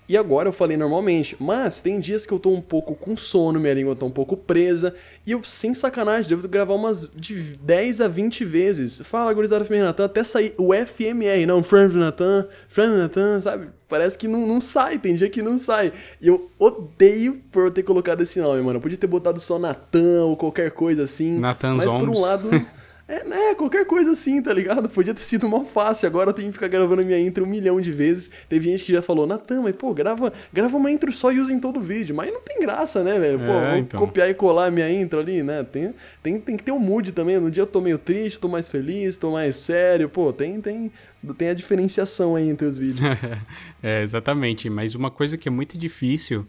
e agora eu falei normalmente, mas tem dias que eu tô um pouco com sono, minha língua tá um pouco presa, e eu, sem sacanagem, devo gravar umas de 10 a 20 vezes. Fala, gurizada FM Natan, até sair o FMR, não, Franz Natan, Franz Natan, sabe? Parece que não, não sai, tem dia que não sai. E eu odeio por eu ter colocado esse nome, mano. Eu podia ter botado só Natan ou qualquer coisa assim. Natan Mas por um lado. É, né, qualquer coisa assim, tá ligado? Podia ter sido mal fácil, agora eu tenho que ficar gravando minha intro um milhão de vezes. Teve gente que já falou, Natan, mas pô, grava, grava uma intro só e usa em todo vídeo. Mas não tem graça, né, velho? Pô, É, vou então. copiar e colar a minha intro ali, né? Tem, tem, tem que ter um mood também. No dia eu tô meio triste, tô mais feliz, tô mais sério. Pô, tem, tem, tem a diferenciação aí entre os vídeos. é, exatamente. Mas uma coisa que é muito difícil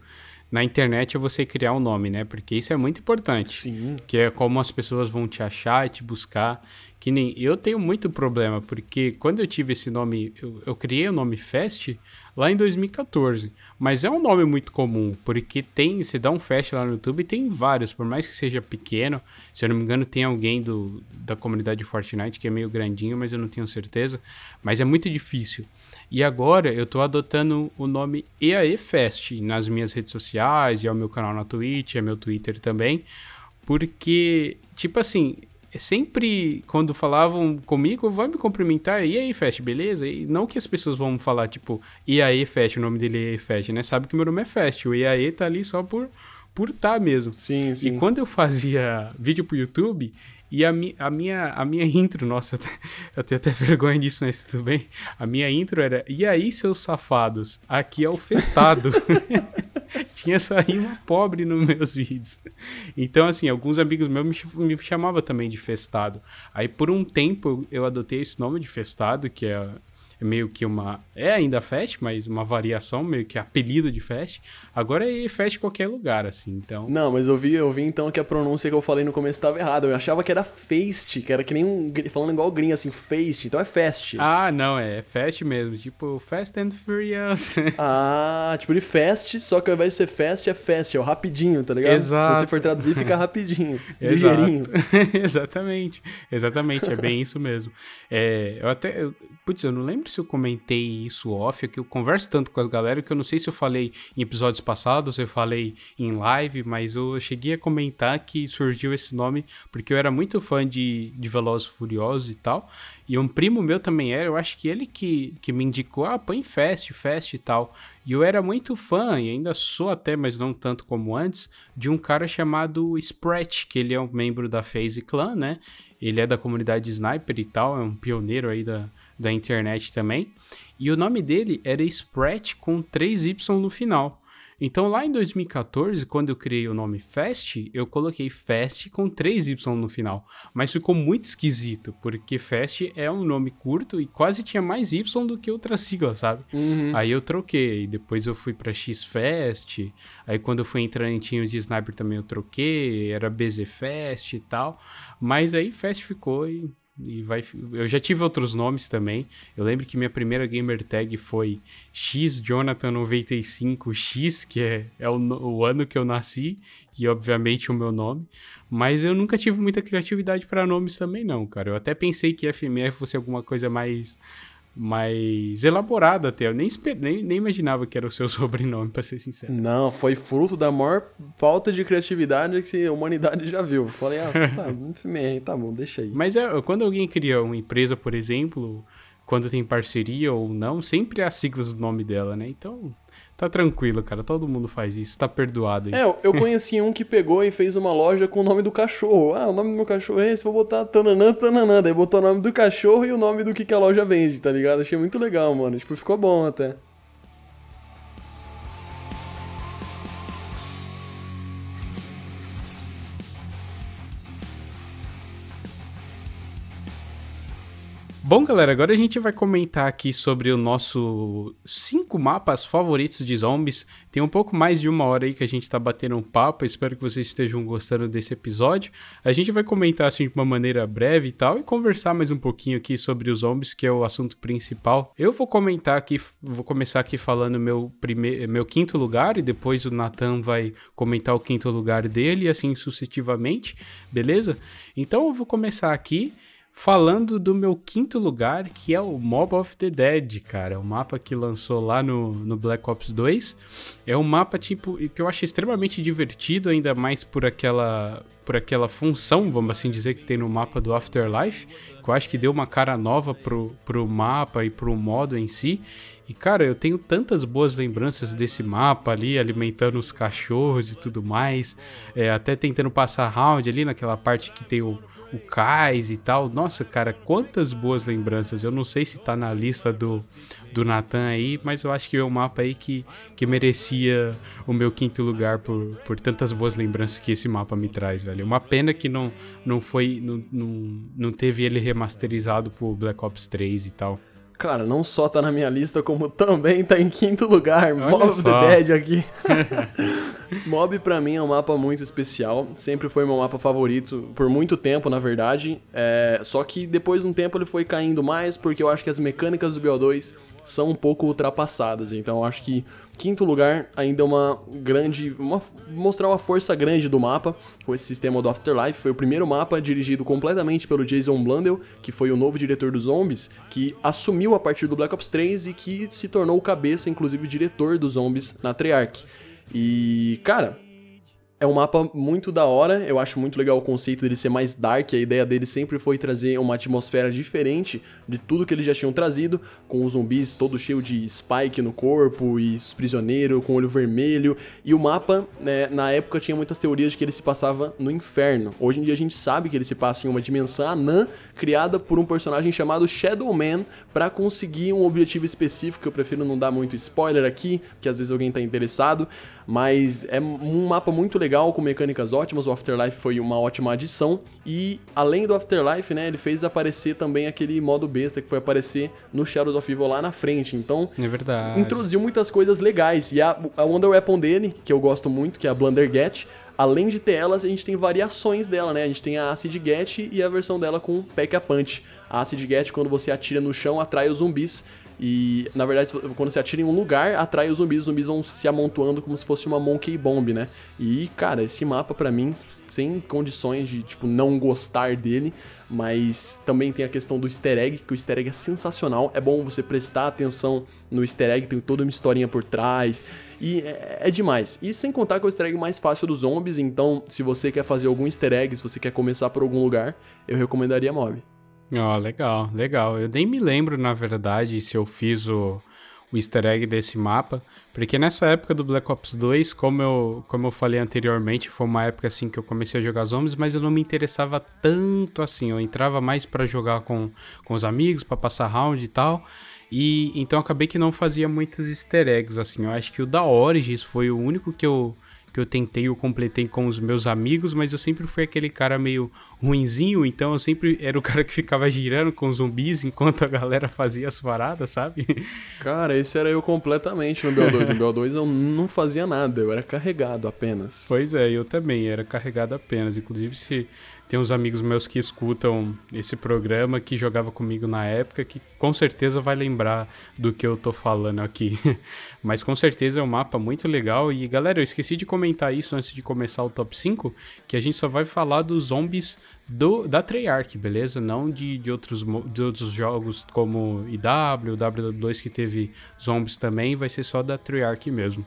na internet é você criar um nome, né? Porque isso é muito importante. Sim. Que é como as pessoas vão te achar e te buscar. Que nem eu tenho muito problema, porque quando eu tive esse nome, eu, eu criei o nome Fest lá em 2014. Mas é um nome muito comum, porque tem, você dá um Fest lá no YouTube e tem vários, por mais que seja pequeno. Se eu não me engano, tem alguém do, da comunidade de Fortnite que é meio grandinho, mas eu não tenho certeza. Mas é muito difícil. E agora eu tô adotando o nome EAE Fest nas minhas redes sociais, e é o meu canal na Twitch, é meu Twitter também. Porque, tipo assim, sempre quando falavam comigo, vai me cumprimentar, e aí, Fest, beleza? E não que as pessoas vão falar, tipo, e aí, Fest, o nome dele é EAE Fest, né? Sabe que meu nome é Fest, o EAE tá ali só por por tá mesmo. Sim, sim. E quando eu fazia vídeo pro YouTube, e a, mi, a, minha, a minha intro, nossa, eu, te- eu tenho até vergonha disso, mas tudo bem. A minha intro era, e aí, seus safados, aqui é o festado. Tinha essa rima pobre nos meus vídeos. Então, assim, alguns amigos meus me, me chamavam também de festado. Aí, por um tempo, eu adotei esse nome de festado, que é meio que uma. É ainda Fest, mas uma variação, meio que apelido de Fest. Agora é Fest em qualquer lugar, assim. Então. Não, mas eu vi, eu vi então que a pronúncia que eu falei no começo estava errada. Eu achava que era Feist, que era que nem um. Falando igual gringo, assim, Feist. Então é Fest. Ah, não, é Fast mesmo. Tipo, Fast and Furious. Ah, tipo de Fast, só que ao invés de ser Fast, é Fast, é o rapidinho, tá ligado? Exato. Se você for traduzir, fica rapidinho, ligeirinho. Exatamente. Exatamente, é bem isso mesmo. É, eu até. eu- putz, eu não lembro se eu comentei isso off, é que eu converso tanto com as galera que eu não sei se eu falei em episódios passados, eu falei em live, mas eu cheguei a comentar que surgiu esse nome porque eu era muito fã de, de Velozes Furiosos e tal. E um primo meu também era, eu acho que ele que, que me indicou, ah, põe Fast, Fast e tal. E eu era muito fã, e ainda sou até, mas não tanto como antes, de um cara chamado Sprat, que ele é um membro da FaZe Clan, né? Ele é da comunidade Sniper e tal, é um pioneiro aí da, da internet também. E o nome dele era Sprat com 3Y no final. Então lá em 2014, quando eu criei o nome Fast, eu coloquei Fast com 3Y no final. Mas ficou muito esquisito, porque Fast é um nome curto e quase tinha mais Y do que outra sigla, sabe? Aí eu troquei, depois eu fui pra X-Fest, aí quando eu fui entrando em times de Sniper também eu troquei, era BZ Fest e tal. Mas aí Fast ficou e E vai, eu já tive outros nomes também. Eu lembro que minha primeira gamer tag foi X Jonathan 95 X, que é, é o, o ano que eu nasci e obviamente o meu nome. Mas eu nunca tive muita criatividade para nomes também não, cara. Eu até pensei que FMF fosse alguma coisa mais mais elaborada até. Eu nem, nem, nem imaginava que era o seu sobrenome, pra ser sincero. Não, foi fruto da maior falta de criatividade que a humanidade já viu. Falei, ah, tá, enfim, tá bom, deixa aí. Mas é, quando alguém cria uma empresa, por exemplo, quando tem parceria ou não, sempre há siglas do nome dela, né? Então, Tá tranquilo, cara. Todo mundo faz isso. Tá perdoado. Aí. É, eu conheci um que pegou e fez uma loja com o nome do cachorro. Ah, o nome do meu cachorro é esse, vou botar tananã, tananã. Daí botou o nome do cachorro e o nome do que, que a loja vende, tá ligado? Achei muito legal, mano. Tipo, ficou bom até. Bom, galera, agora a gente vai comentar aqui sobre o nosso cinco mapas favoritos de zombies. Tem um pouco mais de uma hora aí que a gente tá batendo um papo. Espero que vocês estejam gostando desse episódio. A gente vai comentar assim de uma maneira breve e tal e conversar mais um pouquinho aqui sobre os zombies, que é o assunto principal. Eu vou comentar aqui, vou começar aqui falando meu primeiro, meu quinto lugar e depois o Nathan vai comentar o quinto lugar dele e assim sucessivamente, beleza? Então eu vou começar aqui falando do meu quinto lugar, que é o Mob of the Dead, cara. O mapa que lançou lá no, no Black Ops 2. É um mapa tipo que eu acho extremamente divertido, ainda mais por aquela por aquela função, vamos assim dizer, que tem no mapa do Afterlife, que eu acho que deu uma cara nova pro, pro mapa e pro modo em si. E cara, eu tenho tantas boas lembranças desse mapa ali, alimentando os cachorros e tudo mais, é, até tentando passar round ali naquela parte que tem o o cais e tal. Nossa, cara, quantas boas lembranças. Eu não sei se tá na lista do, do Nathan aí, mas eu acho que é um mapa aí que, que merecia o meu quinto lugar por, por tantas boas lembranças que esse mapa me traz, velho. Uma pena que não, não foi. Não, não, não teve ele remasterizado por Black Ops 3 e tal. Cara, não só tá na minha lista, como também tá em quinto lugar. Olha Mob of the Dead aqui. Mob pra mim é um mapa muito especial. Sempre foi meu mapa favorito por muito tempo, na verdade. É... Só que depois de um tempo ele foi caindo mais, porque eu acho que as mecânicas do BO2 são um pouco ultrapassadas. Então acho que quinto lugar ainda é uma grande. Uma, mostrar uma força grande do mapa com esse sistema do Afterlife. Foi o primeiro mapa dirigido completamente pelo Jason Blundell, que foi o novo diretor dos Zombies, que assumiu a partir do Black Ops 3 e que se tornou o cabeça, inclusive, diretor dos Zombies na Treyarch. E, cara, é um mapa muito da hora, eu acho muito legal o conceito dele ser mais dark, a ideia dele sempre foi trazer uma atmosfera diferente de tudo que eles já tinham trazido, com os zumbis todo cheio de spike no corpo e prisioneiro com olho vermelho, e o mapa, né, na época tinha muitas teorias de que ele se passava no inferno. Hoje em dia a gente sabe que ele se passa em uma dimensão anã criada por um personagem chamado Shadow Man para conseguir um objetivo específico, eu prefiro não dar muito spoiler aqui, porque às vezes alguém tá interessado, mas é um mapa muito legal, com mecânicas ótimas. O Afterlife foi uma ótima adição. E além do Afterlife, né, ele fez aparecer também aquele modo besta que foi aparecer no Shadow of Evil lá na frente. Então, é verdade. introduziu muitas coisas legais. E a, a Wonder Weapon dele, que eu gosto muito, que é a Blundergat, além de ter elas, a gente tem variações dela, né? A gente tem a Acid Get e a versão dela com Pack a Punch. A Acid Get, quando você atira no chão, atrai os zumbis. E, na verdade, quando você atira em um lugar, atrai os zumbis, os zumbis vão se amontoando como se fosse uma Monkey Bomb, né? E, cara, esse mapa para mim, sem condições de, tipo, não gostar dele, mas também tem a questão do easter egg, que o easter egg é sensacional, é bom você prestar atenção no easter egg, tem toda uma historinha por trás, e é, é demais. E sem contar que é o easter egg mais fácil dos zombies, então se você quer fazer algum easter egg, se você quer começar por algum lugar, eu recomendaria Mob. Ó, oh, legal, legal. Eu nem me lembro, na verdade, se eu fiz o, o easter egg desse mapa, porque nessa época do Black Ops 2, como eu, como eu falei anteriormente, foi uma época assim que eu comecei a jogar zombies, mas eu não me interessava tanto assim, eu entrava mais para jogar com, com os amigos, para passar round e tal. E então acabei que não fazia muitos easter eggs assim. Eu acho que o da Origins foi o único que eu que eu tentei, eu completei com os meus amigos, mas eu sempre fui aquele cara meio ruinzinho, então eu sempre era o cara que ficava girando com zumbis enquanto a galera fazia as paradas, sabe? Cara, esse era eu completamente no BO2. No BO2 eu não fazia nada, eu era carregado apenas. Pois é, eu também era carregado apenas. Inclusive, se tem uns amigos meus que escutam esse programa que jogava comigo na época que com certeza vai lembrar do que eu tô falando aqui. Mas com certeza é um mapa muito legal e galera, eu esqueci de comentar isso antes de começar o top 5, que a gente só vai falar dos zombies do, da Treyarch, beleza? Não de, de, outros, de outros jogos como IW, W2 que teve zombies também, vai ser só da Treyarch mesmo,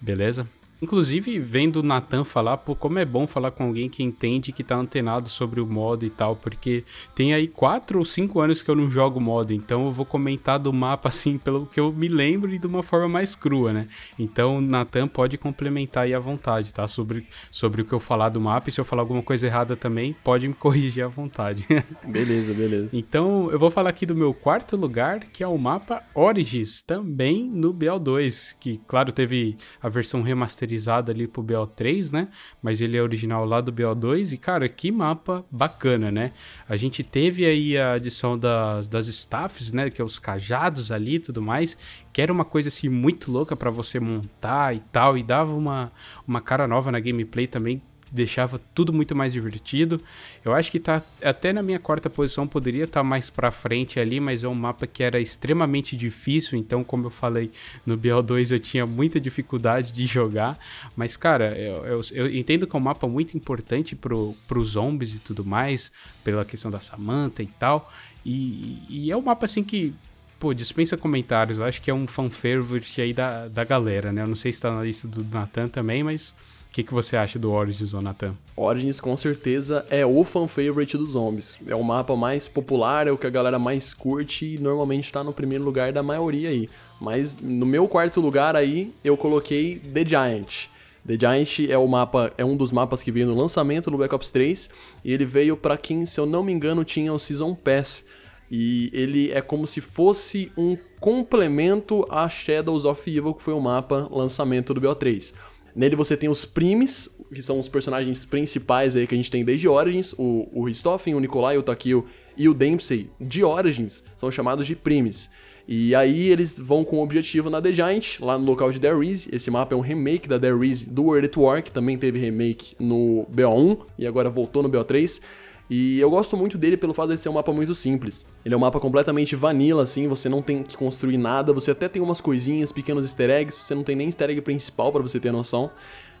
beleza? Inclusive, vendo o Nathan falar, pô, como é bom falar com alguém que entende, que tá antenado sobre o modo e tal, porque tem aí 4 ou 5 anos que eu não jogo modo, então eu vou comentar do mapa assim, pelo que eu me lembro e de uma forma mais crua, né? Então, o Nathan pode complementar aí à vontade, tá? Sobre, sobre o que eu falar do mapa, e se eu falar alguma coisa errada também, pode me corrigir à vontade. beleza, beleza. Então, eu vou falar aqui do meu quarto lugar, que é o mapa Origins, também no BO2, que, claro, teve a versão remasterizada remasterizado ali pro BO3, né? Mas ele é original lá do BO2 e, cara, que mapa bacana, né? A gente teve aí a adição das, das staffs, né? Que é os cajados ali e tudo mais, que era uma coisa assim muito louca para você montar e tal, e dava uma, uma cara nova na gameplay também deixava tudo muito mais divertido. Eu acho que tá até na minha quarta posição poderia estar tá mais para frente ali, mas é um mapa que era extremamente difícil, então como eu falei no BO2 eu tinha muita dificuldade de jogar, mas cara, eu, eu, eu entendo que é um mapa muito importante pro, pros zombies e tudo mais, pela questão da Samantha e tal, e, e é um mapa assim que pô, dispensa comentários. Eu acho que é um fan favorite aí da, da galera, né? Eu não sei se tá na lista do Nathan também, mas o que, que você acha do Origins, Jonathan? Origins com certeza é o fan favorite dos zombies. É o mapa mais popular, é o que a galera mais curte e normalmente tá no primeiro lugar da maioria aí. Mas no meu quarto lugar aí, eu coloquei The Giant. The Giant é o mapa, é um dos mapas que veio no lançamento do Black Ops 3 e ele veio para quem, se eu não me engano, tinha o Season Pass. E ele é como se fosse um complemento a Shadows of Evil, que foi o mapa lançamento do BO3. Nele você tem os primes, que são os personagens principais aí que a gente tem desde Origins, o, o Richthofen, o Nikolai, o Takio e o Dempsey de Origins, são chamados de primes. E aí eles vão com o objetivo na The Giant, lá no local de There. Esse mapa é um remake da There do World at War, que também teve remake no BO1 e agora voltou no BO3. E eu gosto muito dele pelo fato de ser um mapa muito simples. Ele é um mapa completamente vanilla, assim, você não tem que construir nada, você até tem umas coisinhas, pequenos easter eggs, você não tem nem easter egg principal para você ter noção.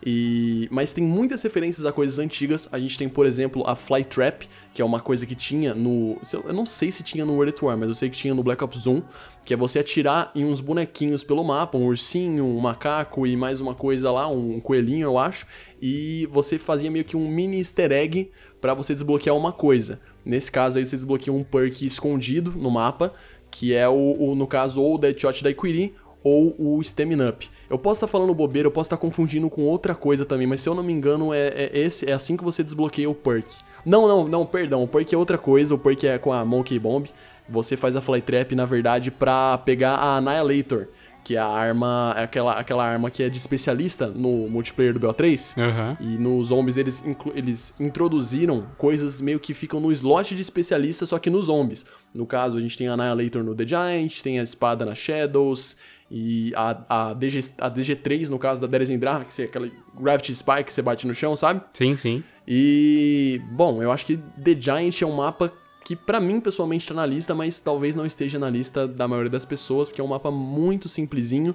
E... Mas tem muitas referências a coisas antigas. A gente tem, por exemplo, a Fly Trap, que é uma coisa que tinha no. Eu não sei se tinha no World at War, mas eu sei que tinha no Black Ops 1, que é você atirar em uns bonequinhos pelo mapa, um ursinho, um macaco e mais uma coisa lá, um coelhinho, eu acho. E você fazia meio que um mini easter egg para você desbloquear uma coisa. Nesse caso aí você desbloqueia um perk escondido no mapa, que é o, o no caso ou o Deadshot da Iquiri ou o Stamina Up. Eu posso estar tá falando bobeira, eu posso estar tá confundindo com outra coisa também, mas se eu não me engano, é, é, esse, é assim que você desbloqueia o perk. Não, não, não, perdão, o perk é outra coisa, o perk é com a Monkey Bomb. Você faz a Fly Trap, na verdade, pra pegar a Annihilator que é a arma, aquela, aquela arma que é de especialista no multiplayer do BO3. Uhum. E nos zombies eles, eles introduziram coisas meio que ficam no slot de especialista, só que nos zombies. No caso, a gente tem a Annihilator no The Giant, tem a espada na Shadows, e a, a, DG, a DG3, no caso da Derezindra, que é aquela Gravity Spike que você bate no chão, sabe? Sim, sim. E, bom, eu acho que The Giant é um mapa que para mim pessoalmente está na lista, mas talvez não esteja na lista da maioria das pessoas, porque é um mapa muito simplesinho,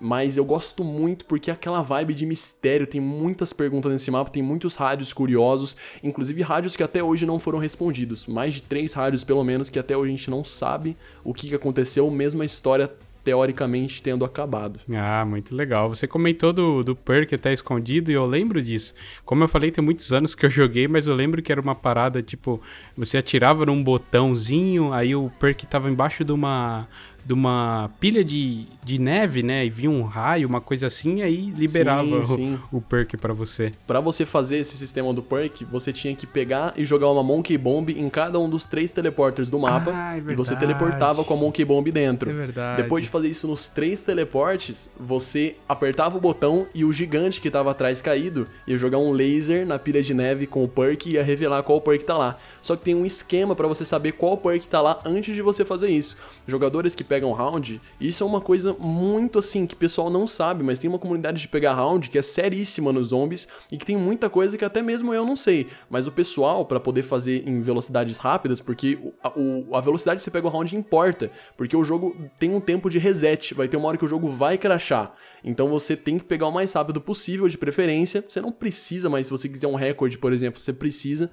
mas eu gosto muito porque é aquela vibe de mistério, tem muitas perguntas nesse mapa, tem muitos rádios curiosos, inclusive rádios que até hoje não foram respondidos, mais de três rádios pelo menos que até hoje a gente não sabe o que aconteceu, mesmo a história teoricamente tendo acabado. Ah, muito legal. Você comentou do, do perk até escondido e eu lembro disso. Como eu falei, tem muitos anos que eu joguei, mas eu lembro que era uma parada tipo: você atirava num botãozinho, aí o perk tava embaixo de uma de uma pilha de, de neve, né? E vinha um raio, uma coisa assim, e aí liberava sim, sim. O, o, perk para você. Para você fazer esse sistema do perk, você tinha que pegar e jogar uma Monkey Bomb em cada um dos três teleporters do mapa. Ah, é e você teleportava com a Monkey Bomb dentro. É verdade. Depois de fazer isso nos três teleportes, você apertava o botão e o gigante que tava atrás caído ia jogar um laser na pilha de neve com o perk e ia revelar qual perk tá lá. Só que tem um esquema para você saber qual perk tá lá antes de você fazer isso. Jogadores que pegam pegam round, isso é uma coisa muito assim que o pessoal não sabe, mas tem uma comunidade de pegar round que é seríssima nos zombies e que tem muita coisa que até mesmo eu não sei. Mas o pessoal, para poder fazer em velocidades rápidas, porque a, o, a velocidade que você pega o round importa, porque o jogo tem um tempo de reset, vai ter uma hora que o jogo vai crashar. Então você tem que pegar o mais rápido possível, de preferência. Você não precisa, mas se você quiser um recorde, por exemplo, você precisa.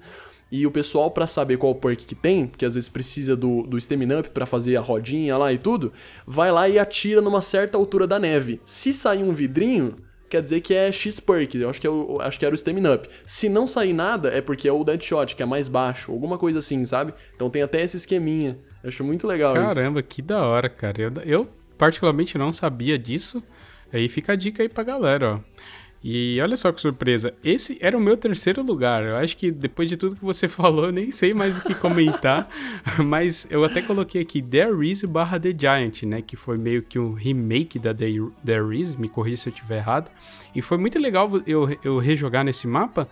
E o pessoal, para saber qual perk que tem, que às vezes precisa do, do Stamina Up pra fazer a rodinha lá e tudo, vai lá e atira numa certa altura da neve. Se sair um vidrinho, quer dizer que é X perk, eu acho que, é o, acho que era o Stamina Up. Se não sair nada, é porque é o Deadshot, que é mais baixo, alguma coisa assim, sabe? Então tem até esse esqueminha. Eu acho muito legal Caramba, isso. Caramba, que da hora, cara. Eu, eu particularmente não sabia disso. Aí fica a dica aí pra galera, ó. E olha só que surpresa, esse era o meu terceiro lugar. Eu acho que depois de tudo que você falou, nem sei mais o que comentar. mas eu até coloquei aqui There Is barra The Giant, né? Que foi meio que um remake da There Is, me corrija se eu estiver errado. E foi muito legal eu, eu rejogar nesse mapa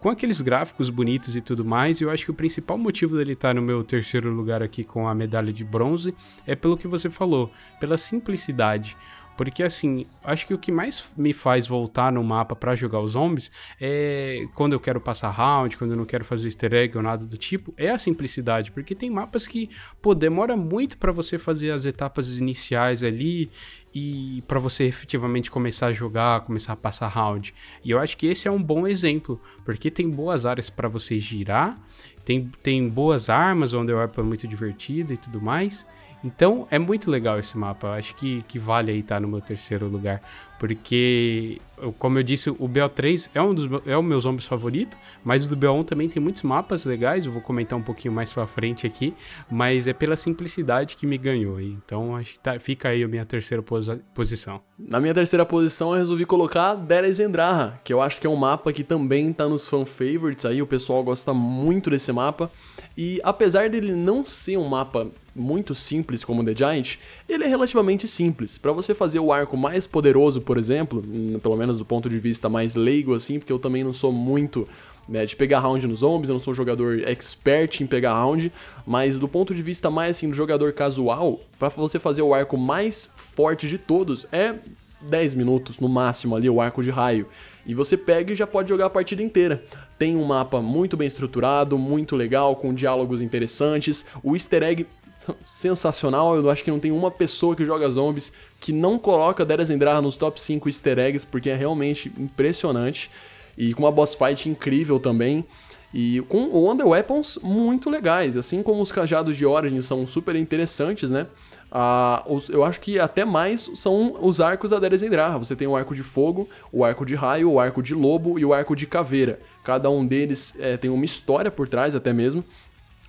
com aqueles gráficos bonitos e tudo mais. Eu acho que o principal motivo dele estar no meu terceiro lugar aqui com a medalha de bronze é pelo que você falou, pela simplicidade. Porque assim, acho que o que mais me faz voltar no mapa para jogar os zombies é quando eu quero passar round, quando eu não quero fazer easter egg ou nada do tipo, é a simplicidade, porque tem mapas que, pô, demora muito para você fazer as etapas iniciais ali e para você efetivamente começar a jogar, começar a passar round. E eu acho que esse é um bom exemplo, porque tem boas áreas para você girar, tem, tem boas armas, onde o mapa é muito divertido e tudo mais. Então é muito legal esse mapa. Acho que, que vale aí estar no meu terceiro lugar. Porque, como eu disse, o BO3 é um dos é o meu zombies favorito, mas o do BO1 também tem muitos mapas legais. Eu vou comentar um pouquinho mais pra frente aqui. Mas é pela simplicidade que me ganhou. Então acho que tá, fica aí a minha terceira posi posição. Na minha terceira posição eu resolvi colocar Deres Zendraha, que eu acho que é um mapa que também tá nos fan favorites aí. O pessoal gosta muito desse mapa. E apesar dele não ser um mapa muito simples como The Giant, ele é relativamente simples. Para você fazer o arco mais poderoso, por exemplo, pelo menos do ponto de vista mais leigo assim, porque eu também não sou muito né, de pegar round nos zombies, eu não sou um jogador expert em pegar round, mas do ponto de vista mais assim do jogador casual, para você fazer o arco mais forte de todos é 10 minutos no máximo ali o arco de raio. E você pega e já pode jogar a partida inteira. Tem um mapa muito bem estruturado, muito legal, com diálogos interessantes. O easter egg sensacional. Eu acho que não tem uma pessoa que joga zombies que não coloca Deres Endrar nos top 5 easter eggs, porque é realmente impressionante. E com uma boss fight incrível também. E com o Under Weapons muito legais, assim como os cajados de Origin são super interessantes, né? Ah, os, eu acho que até mais são os arcos da Derezendraha. Você tem o arco de fogo, o arco de raio, o arco de lobo e o arco de caveira. Cada um deles é, tem uma história por trás, até mesmo.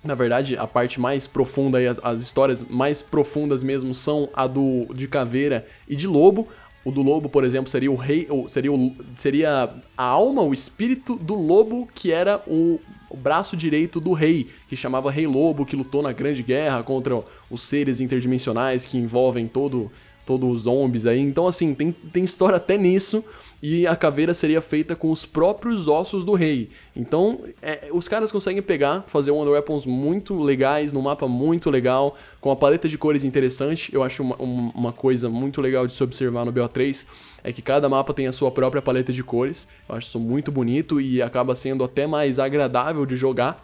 Na verdade, a parte mais profunda e as, as, histórias mais profundas mesmo são a do de caveira e de lobo. O do lobo, por exemplo, seria o rei, seria, o, seria a alma, o espírito do lobo que era o, o braço direito do rei, que chamava Rei Lobo, que lutou na Grande Guerra contra os seres interdimensionais que envolvem todo todos os zombies aí. Então, assim, tem, tem história até nisso. E a caveira seria feita com os próprios ossos do rei. Então, é, os caras conseguem pegar, fazer Wonder Weapons muito legais, num mapa muito legal, com a paleta de cores interessante. Eu acho uma, uma coisa muito legal de se observar no BO3 é que cada mapa tem a sua própria paleta de cores. Eu acho isso muito bonito e acaba sendo até mais agradável de jogar.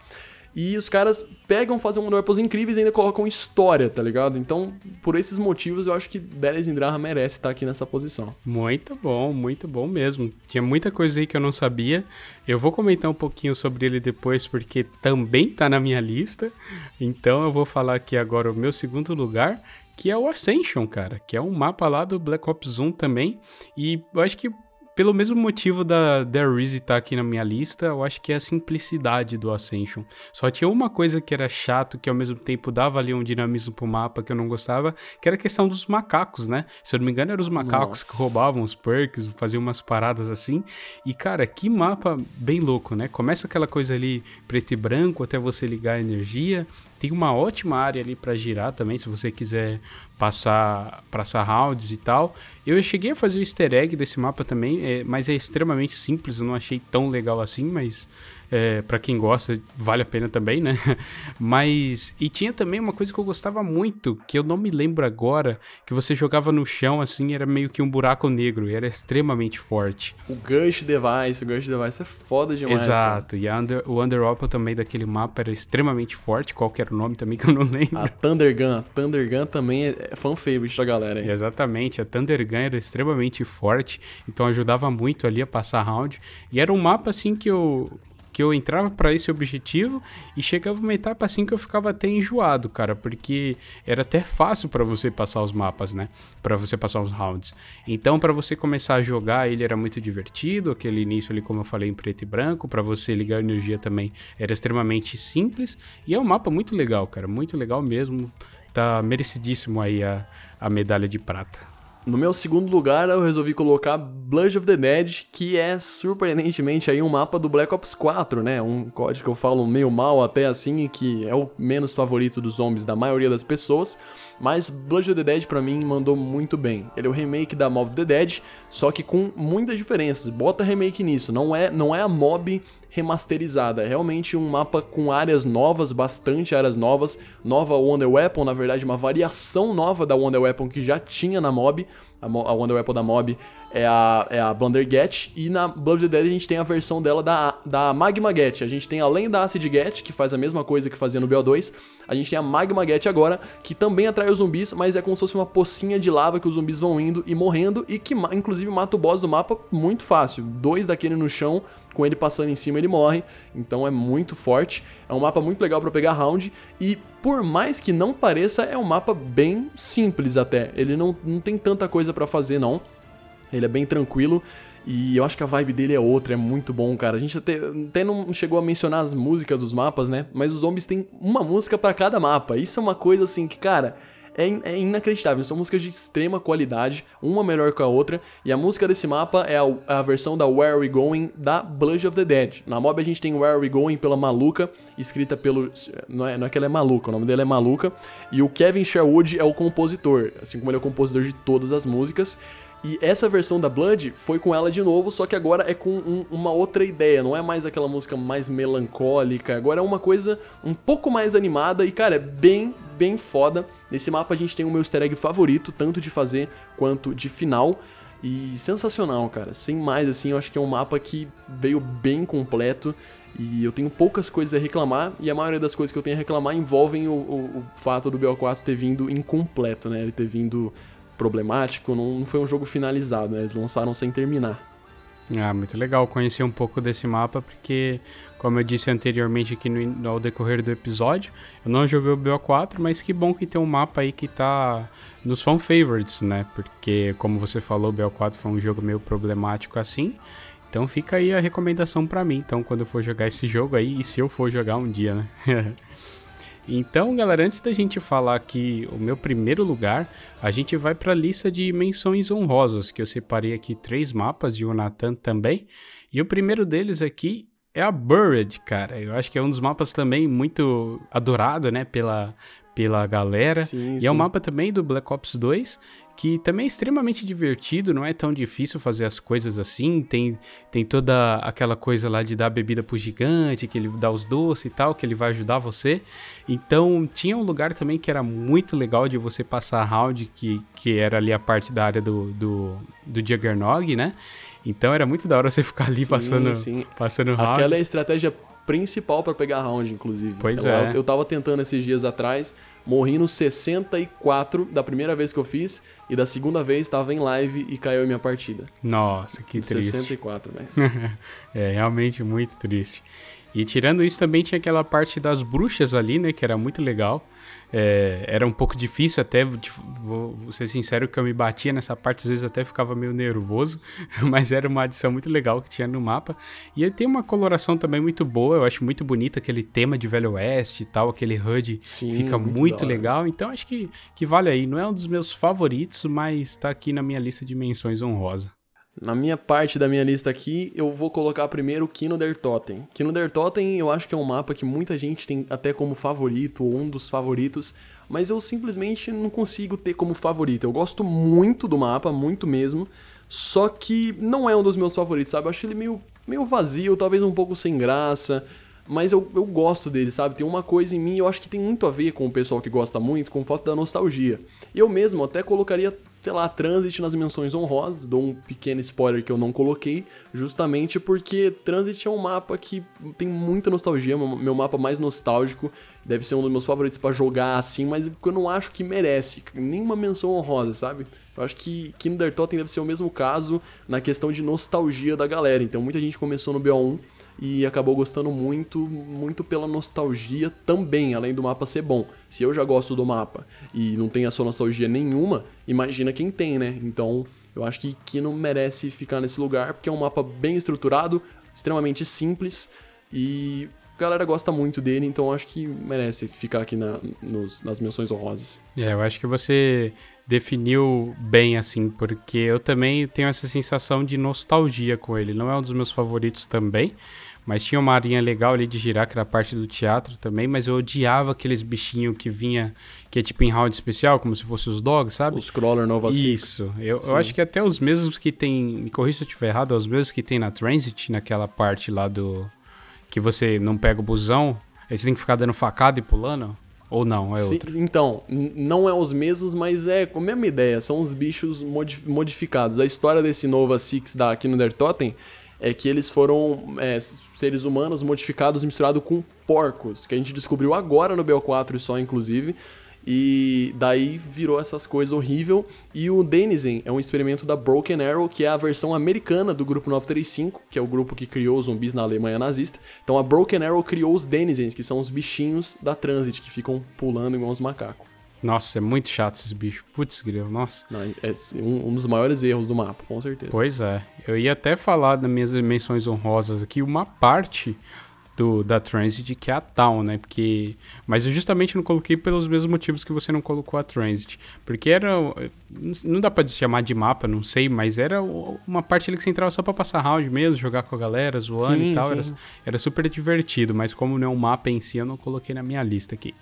E os caras pegam, fazem weapons incríveis e ainda colocam história, tá ligado? Então, por esses motivos, eu acho que Delis Indraha merece estar aqui nessa posição. Muito bom, muito bom mesmo. Tinha muita coisa aí que eu não sabia. Eu vou comentar um pouquinho sobre ele depois, porque também tá na minha lista. Então, eu vou falar aqui agora o meu segundo lugar, que é o Ascension, cara, que é um mapa lá do Black Ops 1 também. E eu acho que pelo mesmo motivo da There Is estar tá aqui na minha lista, eu acho que é a simplicidade do Ascension. Só tinha uma coisa que era chato, que ao mesmo tempo dava ali um dinamismo pro mapa que eu não gostava, que era a questão dos macacos, né? Se eu não me engano, eram os macacos Nossa. que roubavam os perks, faziam umas paradas assim. E cara, que mapa bem louco, né? Começa aquela coisa ali preto e branco até você ligar a energia. Tem uma ótima área ali para girar também, se você quiser passar, passar rounds e tal. Eu cheguei a fazer o easter egg desse mapa também, é, mas é extremamente simples, eu não achei tão legal assim, mas É, para quem gosta, vale a pena também, né? Mas. E tinha também uma coisa que eu gostava muito, que eu não me lembro agora, que você jogava no chão assim, era meio que um buraco negro, e era extremamente forte. O Gush Device, o Gush Device é foda demais. Exato, cara. e under, o Underwater também daquele mapa era extremamente forte, qual era o nome também que eu não lembro. A Thunder Gun, Thunder Gun também é fan favorite da galera. Hein? Exatamente, a Thunder Gun era extremamente forte, então ajudava muito ali a passar round. E era um mapa assim que eu que eu entrava para esse objetivo e chegava uma etapa assim que eu ficava até enjoado, cara, porque era até fácil para você passar os mapas, né? Para você passar os rounds. Então, para você começar a jogar, ele era muito divertido, aquele início ali como eu falei em preto e branco, para você ligar energia também era extremamente simples e é um mapa muito legal, cara, muito legal mesmo. Tá merecidíssimo aí a, a medalha de prata. No meu segundo lugar, eu resolvi colocar Blood of the Dead, que é surpreendentemente aí um mapa do Black Ops 4, né? Um código que eu falo meio mal até assim, que é o menos favorito dos zombies da maioria das pessoas, mas Blood of the Dead para mim mandou muito bem. Ele é o remake da Mob of the Dead, só que com muitas diferenças. Bota remake nisso, não é, não é a Mob remasterizada. É realmente um mapa com áreas novas, bastante áreas novas. Nova Wonder Weapon, na verdade, uma variação nova da Wonder Weapon que já tinha na mob. A, a Wonder Weapon da mob é a, é a Blundergat. E na Blood of the Dead a gente tem a versão dela da, da Magma Get. A gente tem, além da Acid Get, que faz a mesma coisa que fazia no BO2, a gente tem a Magma Get agora, que também atrai os zumbis, mas é como se fosse uma pocinha de lava que os zumbis vão indo e morrendo. E que, inclusive, mata o boss do mapa muito fácil. Dois daquele no chão com ele passando em cima ele morre, então é muito forte. É um mapa muito legal para pegar round e por mais que não pareça, é um mapa bem simples até. Ele não, não tem tanta coisa para fazer não. Ele é bem tranquilo e eu acho que a vibe dele é outra, é muito bom, cara. A gente até, até não chegou a mencionar as músicas dos mapas, né? Mas os zombies têm uma música para cada mapa. Isso é uma coisa assim que, cara, é, in é, inacreditável. São músicas de extrema qualidade, uma melhor que a outra. E a música desse mapa é a, a, versão da Where Are We Going da Blood of the Dead. Na mob a gente tem Where Are We Going pela Maluca, escrita pelo. Não é, não é que ela é maluca, o nome dele é Maluca. E o Kevin Sherwood é o compositor, assim como ele é o compositor de todas as músicas. E essa versão da Blood foi com ela de novo, só que agora é com um, uma outra ideia, não é mais aquela música mais melancólica, agora é uma coisa um pouco mais animada e, cara, é bem, bem foda. Nesse mapa a gente tem o meu easter egg favorito, tanto de fazer quanto de final. E sensacional, cara. Sem mais, assim, eu acho que é um mapa que veio bem completo. E eu tenho poucas coisas a reclamar, e a maioria das coisas que eu tenho a reclamar envolvem o, o, o fato do BO4 ter vindo incompleto, né? Ele ter vindo problemático, não, não foi um jogo finalizado, né? Eles lançaram sem terminar. Ah, muito legal conhecer um pouco desse mapa, porque, como eu disse anteriormente aqui no, ao decorrer do episódio, eu não joguei o BO4, mas que bom que tem um mapa aí que tá nos fan favorites, né? Porque, como você falou, o BO4 foi um jogo meio problemático assim. Então fica aí a recomendação para mim, então, quando eu for jogar esse jogo aí, e se eu for jogar um dia, né? Então, galera, antes da gente falar aqui o meu primeiro lugar, a gente vai para a lista de menções honrosas, que eu separei aqui três mapas e o Nathan também. E o primeiro deles aqui é a Buried, cara. Eu acho que é um dos mapas também muito adorado, né, pela, pela galera. Sim, e sim. é um mapa também do Black Ops 2 que também é extremamente divertido, não é tão difícil fazer as coisas assim. Tem, tem toda aquela coisa lá de dar bebida pro gigante, que ele dá os doces e tal, que ele vai ajudar você. Então tinha um lugar também que era muito legal de você passar round, que, que era ali a parte da área do, do, do Juggernog, né? Então era muito da hora você ficar ali sim, passando, sim. passando round. Aquela é a estratégia principal para pegar round, inclusive. Pois é. Eu tava tentando esses dias atrás, morri no 64 da primeira vez que eu fiz, e da segunda vez estava em live e caiu a minha partida. Nossa, que no triste. 64, velho. é, realmente muito triste. E tirando isso, também tinha aquela parte das bruxas ali, né? Que era muito legal. É, era um pouco difícil até, vou ser sincero que eu me batia nessa parte, às vezes até ficava meio nervoso, mas era uma adição muito legal que tinha no mapa. E ele tem uma coloração também muito boa, eu acho muito bonito aquele tema de Velho Oeste e tal, aquele HUD Sim, fica muito, muito legal, então acho que, que vale aí. Não é um dos meus favoritos, mas tá aqui na minha lista de menções honrosa. Na minha parte da minha lista aqui, eu vou colocar primeiro Kino der Totem. Kino der Totem eu acho que é um mapa que muita gente tem até como favorito, ou um dos favoritos, mas eu simplesmente não consigo ter como favorito. Eu gosto muito do mapa, muito mesmo, só que não é um dos meus favoritos, sabe? Eu acho ele meio meio vazio, talvez um pouco sem graça. Mas eu, eu gosto dele, sabe? Tem uma coisa em mim, eu acho que tem muito a ver com o pessoal que gosta muito, com falta da nostalgia. Eu mesmo até colocaria, sei lá, Transit nas menções honrosas, dou um pequeno spoiler que eu não coloquei, justamente porque Transit é um mapa que tem muita nostalgia, meu mapa mais nostálgico, deve ser um dos meus favoritos para jogar assim, mas eu não acho que merece nenhuma menção honrosa, sabe? Eu acho que Kinder Totem deve ser o mesmo caso na questão de nostalgia da galera. Então muita gente começou no BO1 e acabou gostando muito, muito pela nostalgia também, além do mapa ser bom. Se eu já gosto do mapa e não tem a sua nostalgia nenhuma, imagina quem tem, né? Então, eu acho que Kino merece ficar nesse lugar porque é um mapa bem estruturado, extremamente simples e a galera gosta muito dele, então acho que merece ficar aqui na, nos, nas menções honrosas. É, eu acho que você definiu bem, assim, porque eu também tenho essa sensação de nostalgia com ele. Não é um dos meus favoritos também, mas tinha uma arinha legal ali de girar, que era parte do teatro também, mas eu odiava aqueles bichinhos que vinha, que é tipo em round especial, como se fosse os dogs, sabe? Os crawler Nova Isso, eu, eu, acho que até os mesmos que tem, me corrija se eu estiver errado, é os mesmos que tem na Transit, naquela parte lá do... que você não pega o busão, aí você tem que ficar dando facada e pulando. Ou não, é Sim, outro? Então, não é os mesmos, mas é a mesma ideia. São os bichos modificados. A história desse Nova Six da aqui no Der Totem é que eles foram é, seres humanos modificados misturados com porcos, que a gente descobriu agora no BO4 só, inclusive. E daí virou essas coisas horrível. E o Denizen é um experimento da Broken Arrow, que é a versão americana do grupo 935, que é o grupo que criou os zumbis na Alemanha nazista. Então a Broken Arrow criou os Denizens, que são os bichinhos da Transit, que ficam pulando igual os macacos. Nossa, é muito chato esses bichos. Putz, grilo, nossa. Não, é um, um, dos maiores erros do mapa, com certeza. Pois é. Eu ia até falar das minhas menções honrosas aqui, uma parte do, da Transit, que é a Town, né? Porque, mas eu justamente não coloquei pelos mesmos motivos que você não colocou a Transit. Porque era. Não dá pra chamar de mapa, não sei, mas era uma parte ali que você entrava só pra passar round mesmo, jogar com a galera, zoando sim, e tal. Era, era super divertido, mas como não é um mapa em si, eu não coloquei na minha lista aqui.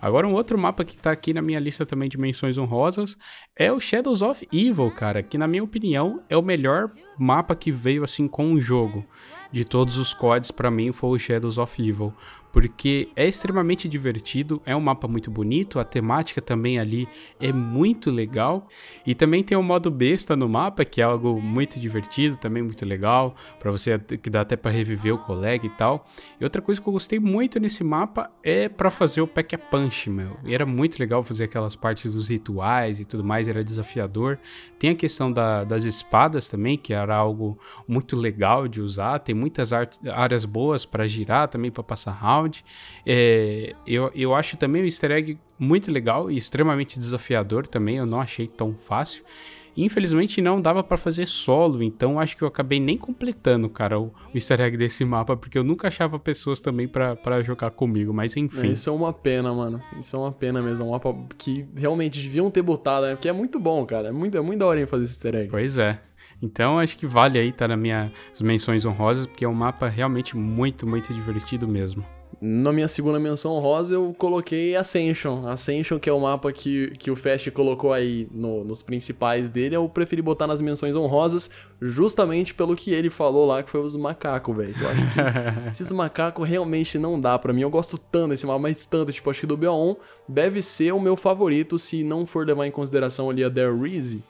Agora, um outro mapa que tá aqui na minha lista também de menções honrosas é o Shadows of Evil, cara, que na minha opinião é o melhor mapa que veio assim com o jogo de todos os CODs para mim foi o Shadows of Evil, porque é extremamente divertido, é um mapa muito bonito, a temática também ali é muito legal e também tem o modo besta no mapa que é algo muito divertido, também muito legal, para você que dá até para reviver o colega e tal. E outra coisa que eu gostei muito nesse mapa é para fazer o pack a punch, meu. E era muito legal fazer aquelas partes dos rituais e tudo mais, era desafiador. Tem a questão da, das espadas também, que era algo muito legal de usar, tem muitas áreas boas para girar também para passar round. É, eu, eu acho também o easter egg muito legal e extremamente desafiador também, eu não achei tão fácil. Infelizmente não dava para fazer solo, então acho que eu acabei nem completando, cara, o, o easter egg desse mapa, porque eu nunca achava pessoas também para jogar comigo, mas enfim. É, isso é uma pena, mano. Isso é uma pena mesmo. É um mapa que realmente deviam ter botado, né? Porque é muito bom, cara. É muito, é muito da hora fazer esse easter egg. Pois é. Então acho que vale aí estar tá nas minhas menções honrosas, porque é um mapa realmente muito, muito divertido mesmo. Na minha segunda menção rosa, eu coloquei Ascension. Ascension, que é o mapa que, que o Fast colocou aí no, nos principais dele, eu preferi botar nas menções honrosas, justamente pelo que ele falou lá, que foi os macacos, velho. Eu acho que esses macacos realmente não dá para mim. Eu gosto tanto desse mapa, mas tanto, tipo, acho que do BO1 deve ser o meu favorito, se não for levar em consideração ali a Dare Reese.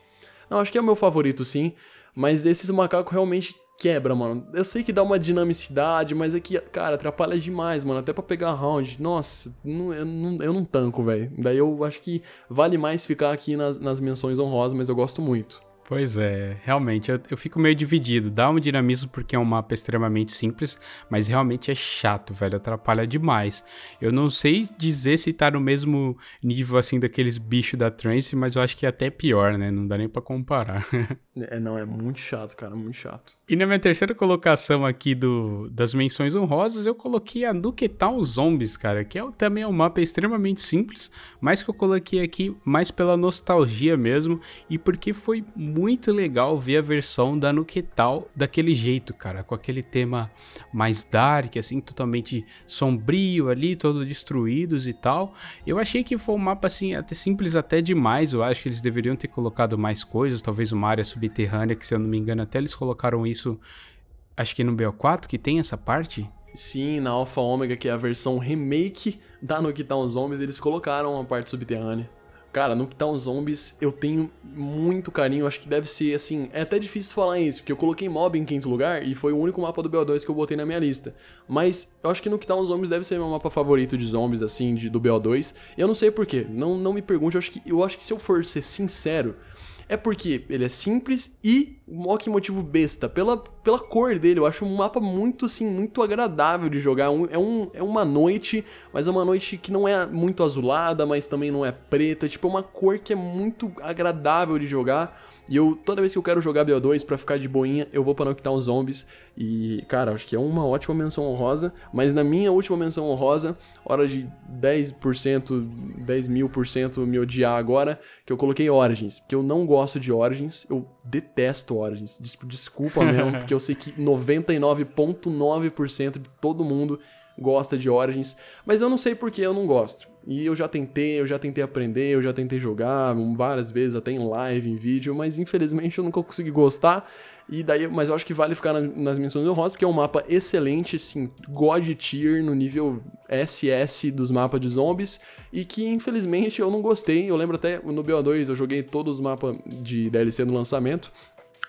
Não, acho que é o meu favorito, sim. Mas esses macacos realmente quebra, mano. Eu sei que dá uma dinamicidade, mas é que, cara, atrapalha demais, mano. Até pra pegar round. Nossa, não, eu, não, eu não tanco, velho. Daí eu acho que vale mais ficar aqui nas, nas menções honrosas, mas eu gosto muito. Pois é, realmente, eu, eu, fico meio dividido. Dá um dinamismo porque é um mapa extremamente simples, mas realmente é chato, velho, atrapalha demais. Eu não sei dizer se tá no mesmo nível, assim, daqueles bichos da Trance, mas eu acho que é até pior, né? Não dá nem pra comparar. é, não, é muito chato, cara, muito chato. E na minha terceira colocação aqui do, das menções honrosas, eu coloquei a Nuketown Zombies, cara, que é, também é um mapa extremamente simples, mas que eu coloquei aqui mais pela nostalgia mesmo, e porque foi muito legal ver a versão da Nuketal daquele jeito, cara, com aquele tema mais dark, assim, totalmente sombrio ali, todo destruídos e tal. Eu achei que foi um mapa assim, até simples até demais. Eu acho que eles deveriam ter colocado mais coisas, talvez uma área subterrânea, que se eu não me engano, até eles colocaram isso acho que no BO4 que tem essa parte. Sim, na Alpha Omega, que é a versão remake da Nuketown Zombies, eles colocaram uma parte subterrânea. Cara, Nuketown Zombies eu tenho muito carinho, acho que deve ser assim. É até difícil falar isso, porque eu coloquei Mob em quinto lugar e foi o único mapa do BO2 que eu botei na minha lista. Mas eu acho que Nuketown Zombies deve ser meu mapa favorito de zombies, assim, de, do BO2. E eu não sei porquê, não, não me pergunte, eu acho, que, eu acho que se eu for ser sincero, é porque ele é simples e mock motivo besta. Pela, pela cor dele, eu acho um mapa muito, assim, muito agradável de jogar. É, um, é uma noite, mas é uma noite que não é muito azulada, mas também não é preta. Tipo, é uma cor que é muito agradável de jogar. E eu, toda vez que eu quero jogar BO2 pra ficar de boinha, eu vou pra Knockdown Zombies. E, cara, acho que é uma ótima menção honrosa. Mas na minha última menção honrosa, hora de 10%, 10 mil por cento me odiar agora, que eu coloquei Origins. Porque eu não gosto de Origins, eu detesto Origins. Des desculpa mesmo, porque eu sei que 99,9% de todo mundo gosta de Origins, mas eu não sei porque eu não gosto. E eu já tentei, eu já tentei aprender, eu já tentei jogar várias vezes, até em live, em vídeo, mas infelizmente eu nunca consegui gostar. E daí, mas eu acho que vale ficar na, nas menções do Ross, porque é um mapa excelente, assim, God tier no nível SS dos mapas de zombies, e que infelizmente eu não gostei. Eu lembro até no BO2 eu joguei todos os mapas de DLC no lançamento,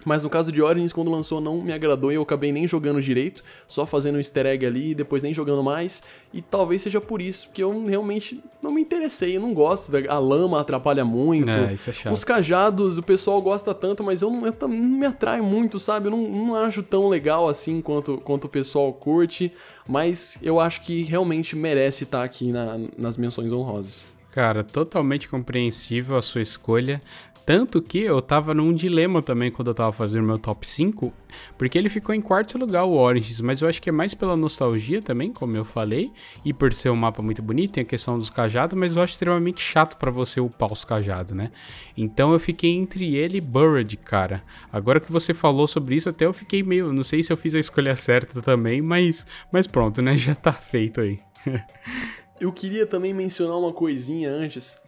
mas no caso de Origins, quando lançou, não me agradou e eu acabei nem jogando direito, só fazendo um easter egg ali e depois nem jogando mais. E talvez seja por isso, porque eu realmente não me interessei, eu não gosto. A lama atrapalha muito. É, isso é chato. Os cajados, o pessoal gosta tanto, mas eu não, eu, não me atrai muito, sabe? Eu não, não acho tão legal assim quanto, quanto o pessoal curte. Mas eu acho que realmente merece estar aqui na, nas menções honrosas. Cara, totalmente compreensível a sua escolha. Tanto que eu tava num dilema também quando eu tava fazendo meu top 5, porque ele ficou em quarto lugar o Origins, mas eu acho que é mais pela nostalgia também, como eu falei, e por ser um mapa muito bonito, tem a questão dos cajados, mas eu acho extremamente chato para você upar os cajados, né? Então eu fiquei entre ele e Burred, cara. Agora que você falou sobre isso, até eu fiquei meio, não sei se eu fiz a escolha certa também, mas, mas pronto, né? Já tá feito aí. eu queria também mencionar uma coisinha antes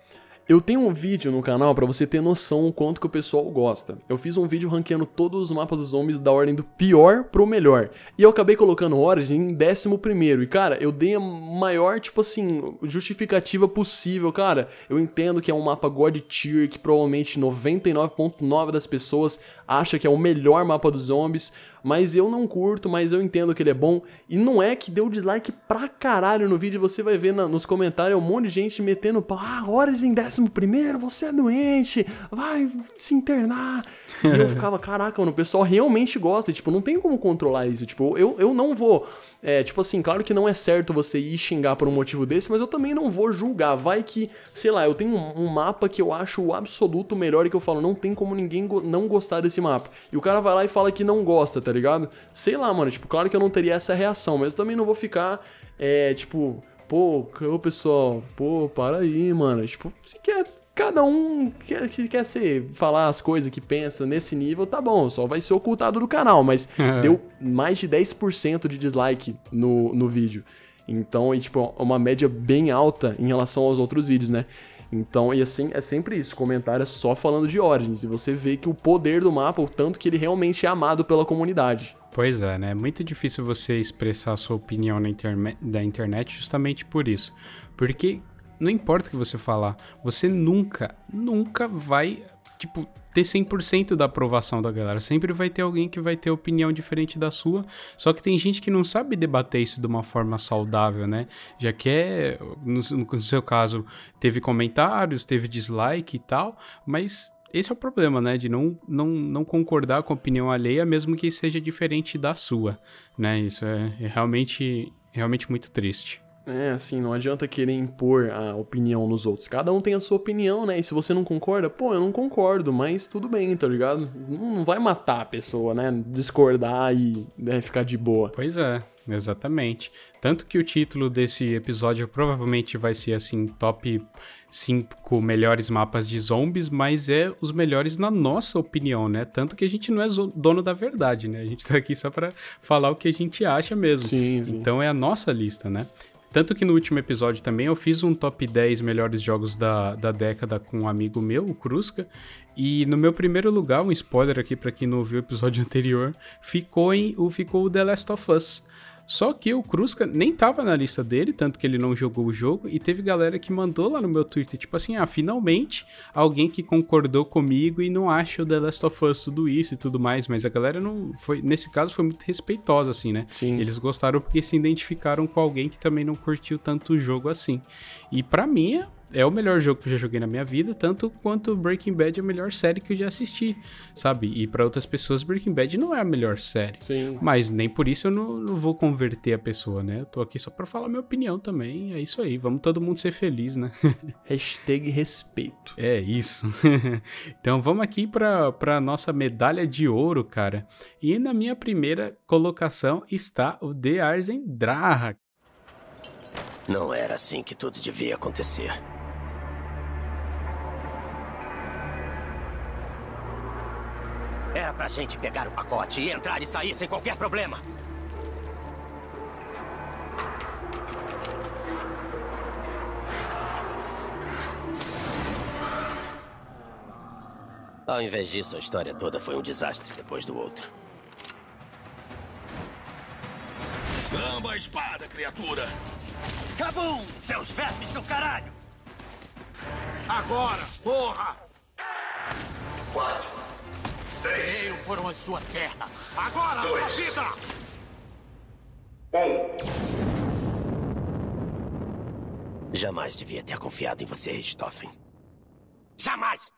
eu tenho um vídeo no canal para você ter noção o quanto que o pessoal gosta. Eu fiz um vídeo ranqueando todos os mapas dos zombies da ordem do pior pro melhor. E eu acabei colocando Origin em décimo primeiro. E cara, eu dei a maior, tipo assim, justificativa possível. Cara, eu entendo que é um mapa God Tier, que provavelmente 99.9 das pessoas acha que é o melhor mapa dos zombies mas eu não curto, mas eu entendo que ele é bom. E não é que deu dislike pra caralho no vídeo, você vai ver na, nos comentários um monte de gente metendo pau, ah, décimo primeiro, você é doente, vai se internar. E eu ficava, caraca, mano, o pessoal realmente gosta, e, tipo, não tem como controlar isso, tipo, eu, eu não vou é, tipo assim, claro que não é certo você ir xingar por um motivo desse, mas eu também não vou julgar. Vai que, sei lá, eu tenho um, um mapa que eu acho o absoluto melhor e que eu falo, não tem como ninguém go não gostar desse mapa. E o cara vai lá e fala que não gosta, tá ligado? Sei lá, mano, tipo, claro que eu não teria essa reação, mas eu também não vou ficar, é, tipo, pô, ô pessoal, pô, para aí, mano. Tipo, se quer cada um quer, se quer ser, falar as coisas que pensa nesse nível, tá bom, só vai ser ocultado do canal, mas é. deu mais de 10% de dislike no, no vídeo. Então, é tipo, uma média bem alta em relação aos outros vídeos, né? Então, e assim, é sempre isso, comentário é só falando de Origins, e você vê que o poder do mapa, o tanto que ele realmente é amado pela comunidade. Pois é, né? É muito difícil você expressar a sua opinião na internet, da internet justamente por isso. Porque não importa o que você falar, você nunca, nunca vai, tipo, ter 100% da aprovação da galera. Sempre vai ter alguém que vai ter opinião diferente da sua. Só que tem gente que não sabe debater isso de uma forma saudável, né? Já que é, no, no seu caso, teve comentários, teve dislike e tal, mas esse é o problema, né? De não, não, não concordar com a opinião alheia, mesmo que seja diferente da sua, né? Isso é, é realmente, realmente muito triste. É, assim, não adianta querer impor a opinião nos outros. Cada um tem a sua opinião, né? E se você não concorda, pô, eu não concordo, mas tudo bem, tá ligado? Não vai matar a pessoa, né? Discordar e né, ficar de boa. Pois é, exatamente. Tanto que o título desse episódio provavelmente vai ser assim: top 5 melhores mapas de zombies, mas é os melhores na nossa opinião, né? Tanto que a gente não é dono da verdade, né? A gente tá aqui só pra falar o que a gente acha mesmo. Sim, sim. Então é a nossa lista, né? Tanto que no último episódio também eu fiz um top 10 melhores jogos da, da década com um amigo meu, o Krusca. E no meu primeiro lugar, um spoiler aqui para quem não ouviu o episódio anterior, ficou, em, o, ficou o The Last of Us. Só que o Krusca nem tava na lista dele, tanto que ele não jogou o jogo, e teve galera que mandou lá no meu Twitter, tipo assim, ah, finalmente alguém que concordou comigo e não acha o The Last of Us tudo isso e tudo mais, mas a galera não foi, nesse caso foi muito respeitosa assim, né? Sim. Eles gostaram porque se identificaram com alguém que também não curtiu tanto o jogo assim. E para mim é é o melhor jogo que eu já joguei na minha vida, tanto quanto Breaking Bad é a melhor série que eu já assisti, sabe? E para outras pessoas, Breaking Bad não é a melhor série. Sim. Mas nem por isso eu não, não vou converter a pessoa, né? Eu tô aqui só pra falar minha opinião também. É isso aí. Vamos todo mundo ser feliz, né? Hashtag respeito. É isso. então vamos aqui pra, pra nossa medalha de ouro, cara. E na minha primeira colocação está o The Arzen Draha. Não era assim que tudo devia acontecer. Era pra gente pegar o pacote e entrar e sair sem qualquer problema. Ao invés disso, a história toda foi um desastre depois do outro. Lamba a espada, criatura! Cabum! Seus vermes do caralho! Agora, porra! Primeiro foram as suas pernas. Agora, a sua vida! Jamais devia ter confiado em você, Richthofen. Jamais!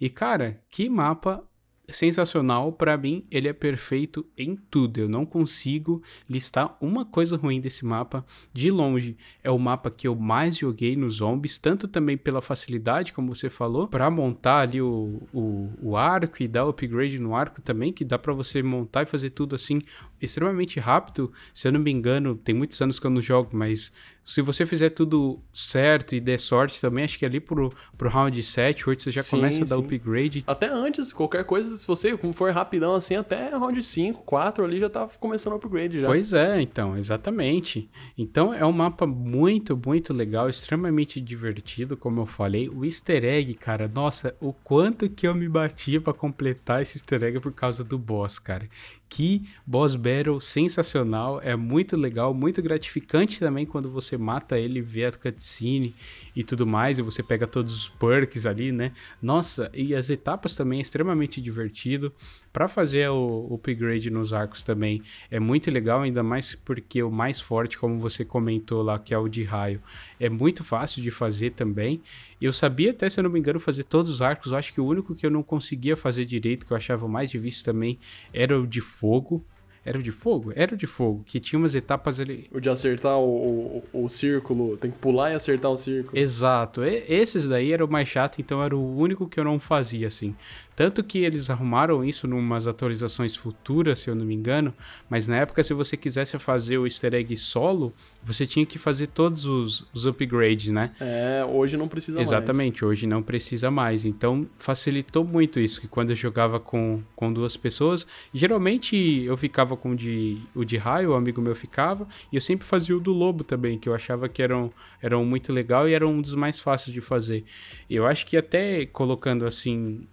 E cara, que mapa sensacional. Pra mim, ele é perfeito em tudo. Eu não consigo listar uma coisa ruim desse mapa. De longe, é o mapa que eu mais joguei nos zombies, tanto também pela facilidade, como você falou, pra montar ali o, o, o arco e dar upgrade no arco também, que dá pra você montar e fazer tudo assim extremamente rápido. Se eu não me engano, tem muitos anos que eu não jogo, mas se você fizer tudo certo e der sorte também, acho que ali pro, pro round 7, 8, você já Sim, começa a dar sim. upgrade. Até antes, qualquer coisa, se você como for rapidão assim, até round 5, 4 ali já tá começando o upgrade já. Pois é, então, exatamente. Então é um mapa muito, muito legal, extremamente divertido, como eu falei. O easter egg, cara, nossa, o quanto que eu me batia pra completar esse easter egg por causa do boss, cara. Que boss battle sensacional, é muito legal, muito gratificante também quando você mata ele, vê a cutscene e tudo mais, e você pega todos os perks ali, né? Nossa, e as etapas também é extremamente divertido. Para fazer o, upgrade nos arcos também é muito legal, ainda mais porque o mais forte, como você comentou lá, que é o de raio, é muito fácil de fazer também. Eu sabia até, se eu não me engano, fazer todos os arcos. Eu acho que o único que eu não conseguia fazer direito, que eu achava mais difícil também, era o de fogo. Era o de fogo? Era o de fogo, que tinha umas etapas ali. O de acertar o, o, o círculo, tem que pular e acertar o círculo. Exato, E- esses daí eram o mais chato, então era o único que eu não fazia assim. Tanto que eles arrumaram isso numas atualizações futuras, se eu não me engano, mas na época, se você quisesse fazer o easter egg solo, você tinha que fazer todos os, os upgrades, né? É, hoje não precisa mais. Exatamente, hoje não precisa mais. Então facilitou muito isso, que quando eu jogava com, com duas pessoas, geralmente eu ficava com o de, o de raio, o amigo meu ficava, e eu sempre fazia o do lobo também, que eu achava que eram, eram muito legal e eram um dos mais fáceis de fazer. Eu acho que até colocando assim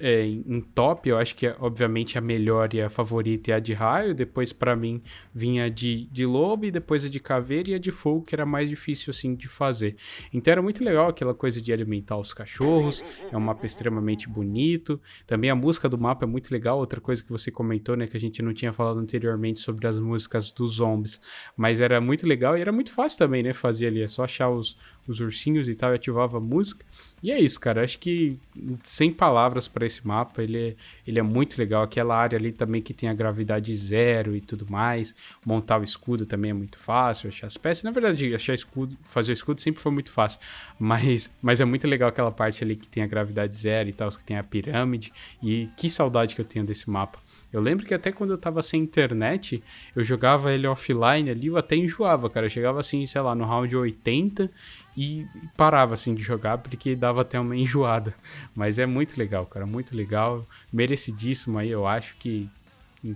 é, em top, eu acho que obviamente a melhor e a favorita é a de raio, depois pra mim vinha de, de lobo e depois a de caveira e a de fogo, que era mais difícil assim de fazer. Então era muito legal aquela coisa de alimentar os cachorros, é um mapa extremamente bonito. Também a música do mapa é muito legal, outra coisa que você comentou, né, que a gente não tinha falado anteriormente sobre as músicas dos zombies, mas era muito legal e era muito fácil também, né, fazer ali, é só achar os, os ursinhos e tal, e ativava a música. E é isso, cara. Acho que sem palavras para esse mapa, ele é, ele é muito legal. Aquela área ali também que tem a gravidade zero e tudo mais. Montar o escudo também é muito fácil, achar as peças. Na verdade, achar escudo, fazer o escudo sempre foi muito fácil. Mas, mas é muito legal aquela parte ali que tem a gravidade zero e tal, que tem a pirâmide. E que saudade que eu tenho desse mapa. Eu lembro que até quando eu tava sem internet, eu jogava ele offline ali, eu até enjoava, cara. Eu chegava assim, sei lá, no round 80 e parava assim de jogar porque dava até uma enjoada. Mas é muito legal, cara, muito legal, merecidíssimo aí, eu acho que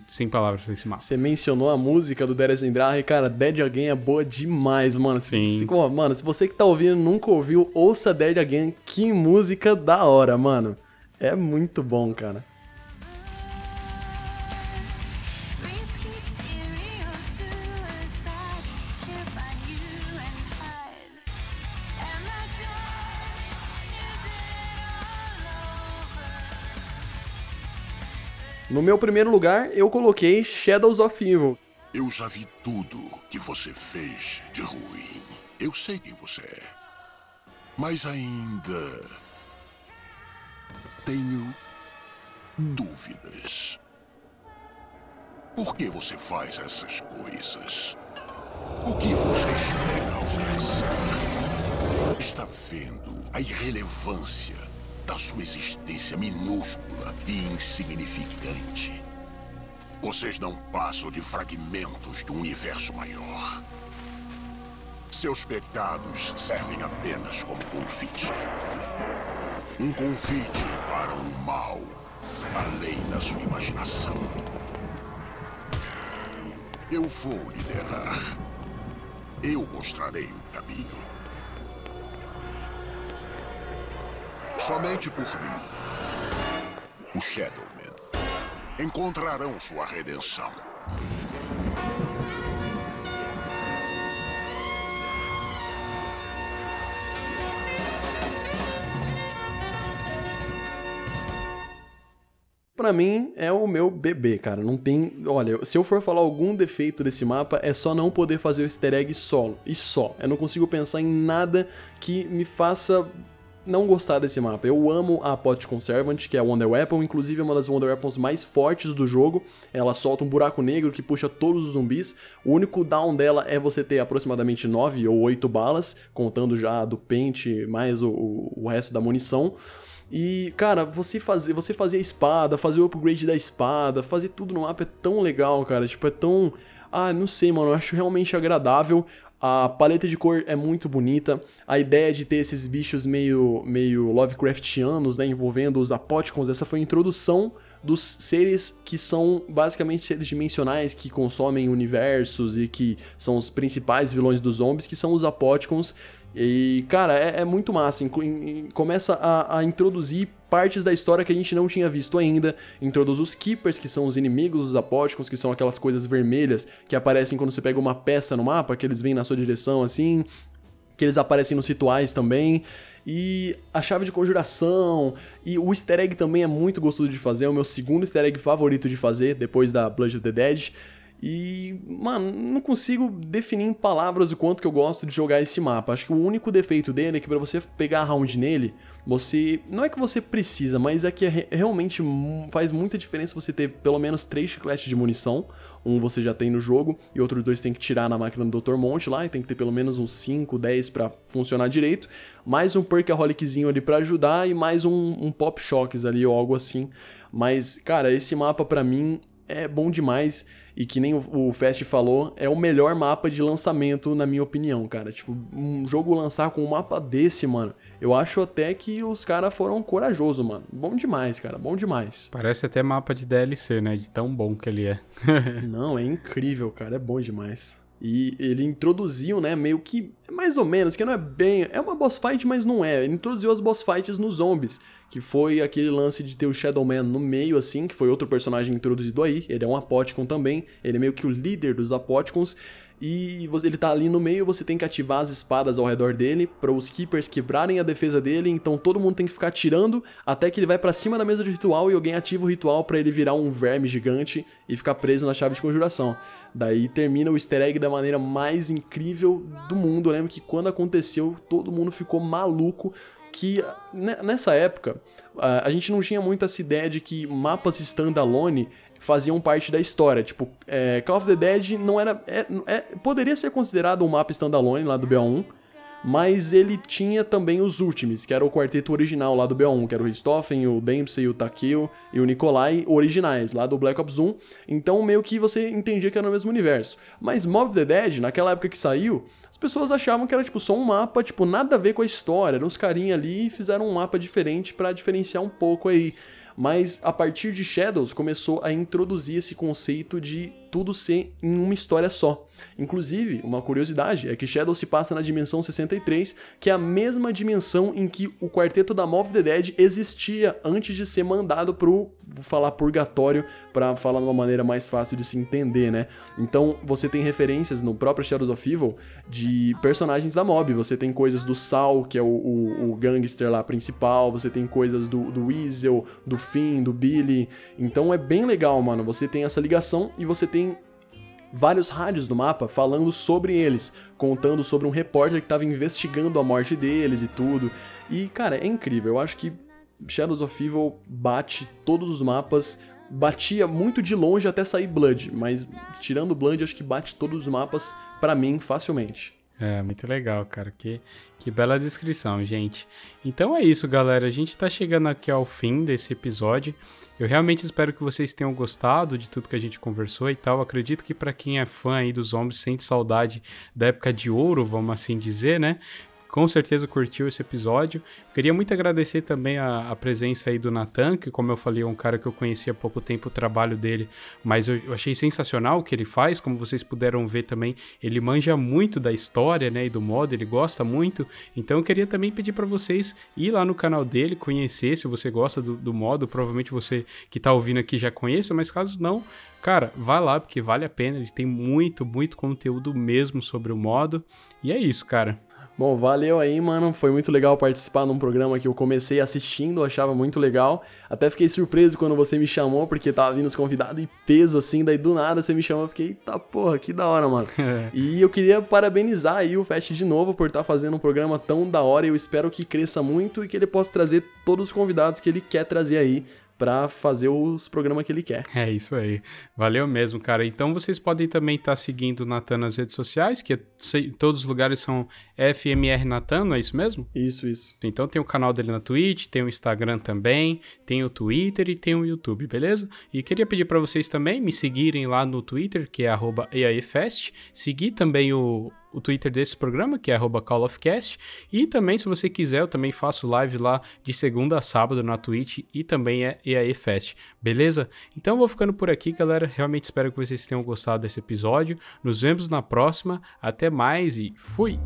sem palavras pra esse mapa. Você mencionou a música do Dere Zendraha e, cara, Dead Again é boa demais, mano. Se, Sim. se- ó, mano, se você que tá ouvindo nunca ouviu, ouça Dead Again. Que música da hora, mano. É muito bom, cara. No meu primeiro lugar, eu coloquei Shadows of Evil. Eu já vi tudo que você fez de ruim. Eu sei quem você é. Mas ainda. Tenho. dúvidas. Por que você faz essas coisas? O que você espera ameaçar? Está vendo a irrelevância da sua existência minúscula e insignificante. Vocês não passam de fragmentos de um universo maior. Seus pecados servem apenas como convite. Um convite para um mal além da sua imaginação. Eu vou liderar. Eu mostrarei o caminho. Somente por mim, os Shadowmen encontrarão sua redenção. Pra mim, é o meu bebê, cara. Não tem. Olha, se eu for falar algum defeito desse mapa, é só não poder fazer o easter egg solo. E só. Eu não consigo pensar em nada que me faça não gostar desse mapa. Eu amo a Pot Conservant, que é a Wonder Weapon, inclusive é uma das Wonder Weapons mais fortes do jogo. Ela solta um buraco negro que puxa todos os zumbis. O único down dela é você ter aproximadamente 9 ou 8 balas, contando já do pente mais o, o, o resto da munição. E, cara, você fazer, você fazer a espada, fazer o upgrade da espada, fazer tudo no mapa é tão legal, cara. Tipo, é tão. Ah, não sei, mano. Eu acho realmente agradável. A paleta de cor é muito bonita. A ideia de ter esses bichos meio, meio Lovecraftianos, né? Envolvendo os apóticons. Essa foi a introdução dos seres que são basicamente seres dimensionais que consomem universos e que são os principais vilões dos zombies, que são os apóticons. E, cara, é, é muito massa. Começa a, a introduzir partes da história que a gente não tinha visto ainda. Introduz os Keepers, que são os inimigos dos apóticos, que são aquelas coisas vermelhas que aparecem quando você pega uma peça no mapa, que eles vêm na sua direção assim. Que eles aparecem nos rituais também. E a chave de conjuração. E o easter egg também é muito gostoso de fazer. É o meu segundo easter egg favorito de fazer, depois da Blood of the Dead. E, mano, não consigo definir em palavras o quanto que eu gosto de jogar esse mapa. Acho que o único defeito dele é que pra você pegar round nele, você. Não é que você precisa, mas é que é re- realmente faz muita diferença você ter pelo menos três chicletes de munição. Um você já tem no jogo, e outros dois tem que tirar na máquina do Dr. Monte lá, e tem que ter pelo menos uns 5, 10 pra funcionar direito. Mais um Perkaholiczinho ali pra ajudar, e mais um, um Pop Shocks ali ou algo assim. Mas, cara, esse mapa pra mim é bom demais. E que nem o, o Fast falou, é o melhor mapa de lançamento, na minha opinião, cara. Tipo, um jogo lançar com um mapa desse, mano. Eu acho até que os caras foram corajosos, mano. Bom demais, cara. Bom demais. Parece até mapa de DLC, né? De tão bom que ele é. Não, é incrível, cara. É bom demais. E ele introduziu, né, meio que mais ou menos, que não é bem, é uma boss fight, mas não é. Ele introduziu as boss fights nos zombies, que foi aquele lance de ter o Shadow Man no meio assim, que foi outro personagem introduzido aí. Ele é um Apóticon também, ele é meio que o líder dos Apóticons. E ele tá ali no meio, você tem que ativar as espadas ao redor dele para os Keepers quebrarem a defesa dele, então todo mundo tem que ficar atirando até que ele vai pra cima da mesa de ritual e alguém ativa o ritual pra ele virar um verme gigante e ficar preso na chave de conjuração. Daí termina o easter egg da maneira mais incrível do mundo. Eu lembro que quando aconteceu, todo mundo ficou maluco que né, nessa época a a gente não tinha muito essa ideia de que mapas standalone faziam parte da história. Tipo, é, Call of the Dead não era. é- é- poderia ser considerado um mapa standalone lá do BO1, mas ele tinha também os Ultimates, que era o quarteto original lá do BO1, que era o Richthofen, o Dempsey, o Takeo e o Nikolai originais, lá do Black Ops 1. Então meio que você entendia que era no mesmo universo. Mas Mob the Dead, naquela época que saiu, as pessoas achavam que era tipo só um mapa, tipo, nada a ver com a história. Eram uns carinha ali e fizeram um mapa diferente pra diferenciar um pouco aí. Mas a partir de Shadows começou a introduzir esse conceito de tudo ser em uma história só. Inclusive, uma curiosidade é que Shadow se passa na dimensão 63, que é a mesma dimensão em que o quarteto da Mob the Dead existia antes de ser mandado pro, vou falar purgatório, para falar de uma maneira mais fácil de se entender, né? Então, você tem referências no próprio Shadows of Evil de personagens da Mob. Você tem coisas do Sal, que é o, o, o gangster lá principal, você tem coisas do, do Weasel, do Finn, do Billy. Então é bem legal, mano. Você tem essa ligação e você tem vários rádios do mapa falando sobre eles, contando sobre um repórter que estava investigando a morte deles e tudo. E, cara, é incrível. Eu acho que Shadows of Evil bate todos os mapas. Batia muito de longe até sair Blood, mas tirando Blood, acho que bate todos os mapas pra mim facilmente. É, muito legal, cara. Que, que bela descrição, gente. Então é isso, galera. A gente tá chegando aqui ao fim desse episódio. Eu realmente espero que vocês tenham gostado de tudo que a gente conversou e tal. Acredito que para quem é fã aí dos zombies sente saudade da época de ouro, vamos assim dizer, né? Com certeza curtiu esse episódio. Queria muito agradecer também a, a, presença aí do Nathan, que como eu falei, é um cara que eu conheci há pouco tempo o trabalho dele, mas eu, eu, achei sensacional o que ele faz, como vocês puderam ver também, ele manja muito da história, né, e do modo, ele gosta muito, então eu queria também pedir para vocês ir lá no canal dele, conhecer, se você gosta do, do modo, provavelmente você que tá ouvindo aqui já conheça, mas caso não, Cara, vai lá porque vale a pena, ele tem muito, muito conteúdo mesmo sobre o modo. E é isso, cara. Bom, valeu aí, mano. Foi muito legal participar num programa que eu comecei assistindo, achava muito legal. Até fiquei surpreso quando você me chamou, porque tava vindo os convidados em peso, assim, daí do nada você me chamou, eu fiquei, eita porra, que da hora, mano. e eu queria parabenizar aí o Fest de novo por estar tá fazendo um programa tão da hora. Eu espero que cresça muito e que ele possa trazer todos os convidados que ele quer trazer aí para fazer os programas que ele quer. É isso aí. Valeu mesmo, cara. Então vocês podem também estar tá seguindo o Natan nas redes sociais, que é, todos os lugares são FMR Natan, não é isso mesmo? Isso, isso. Então tem o canal dele na Twitch, tem o Instagram também, tem o Twitter e tem o YouTube, beleza? E queria pedir para vocês também me seguirem lá no Twitter, que é @eaefest, seguir também o o Twitter desse programa, que é @callofcast, e também se você quiser, eu também faço live lá de segunda a sábado na Twitch e também é EAE beleza? Então vou ficando por aqui, galera. Realmente espero que vocês tenham gostado desse episódio. Nos vemos na próxima. Até mais e fui.